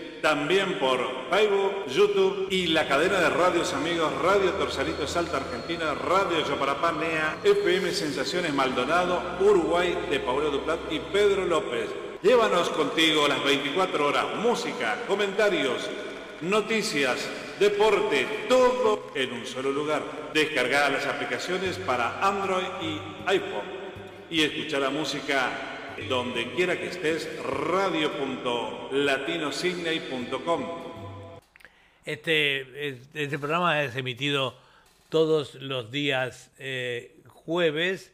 Speaker 1: también por Facebook, YouTube y la cadena de radios amigos Radio Torsalito Salta Argentina, Radio Yoparapá Nea, FM Sensaciones Maldonado, Uruguay de Paulo Duplat y Pedro López. Llévanos contigo las 24 horas, música, comentarios, noticias, deporte, todo en un solo lugar. Descarga las aplicaciones para Android y iPhone y escuchar la música donde quiera que estés, radio.latinosignae.com.
Speaker 2: Este, es- este programa es emitido todos los días eh, jueves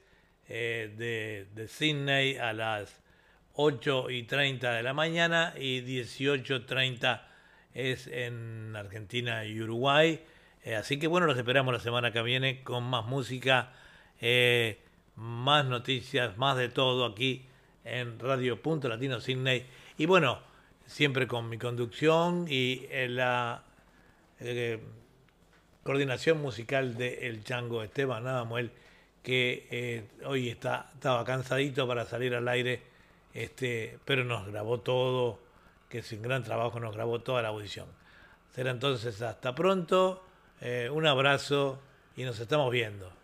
Speaker 2: eh, de, de Sydney a las 8 y 30 de la mañana y 18.30 es en Argentina y Uruguay. así que bueno, los esperamos la semana que viene con más música, más noticias, más de todo aquí en Radio Punto Latino Sydney. Y bueno, siempre con mi conducción y la coordinación musical de El Chango Esteban Nadamuel, que eh, hoy está, estaba cansadito para salir al aire, este, pero nos grabó todo, que sin gran trabajo nos grabó toda la audición. Será entonces hasta pronto, eh, un abrazo y nos estamos viendo.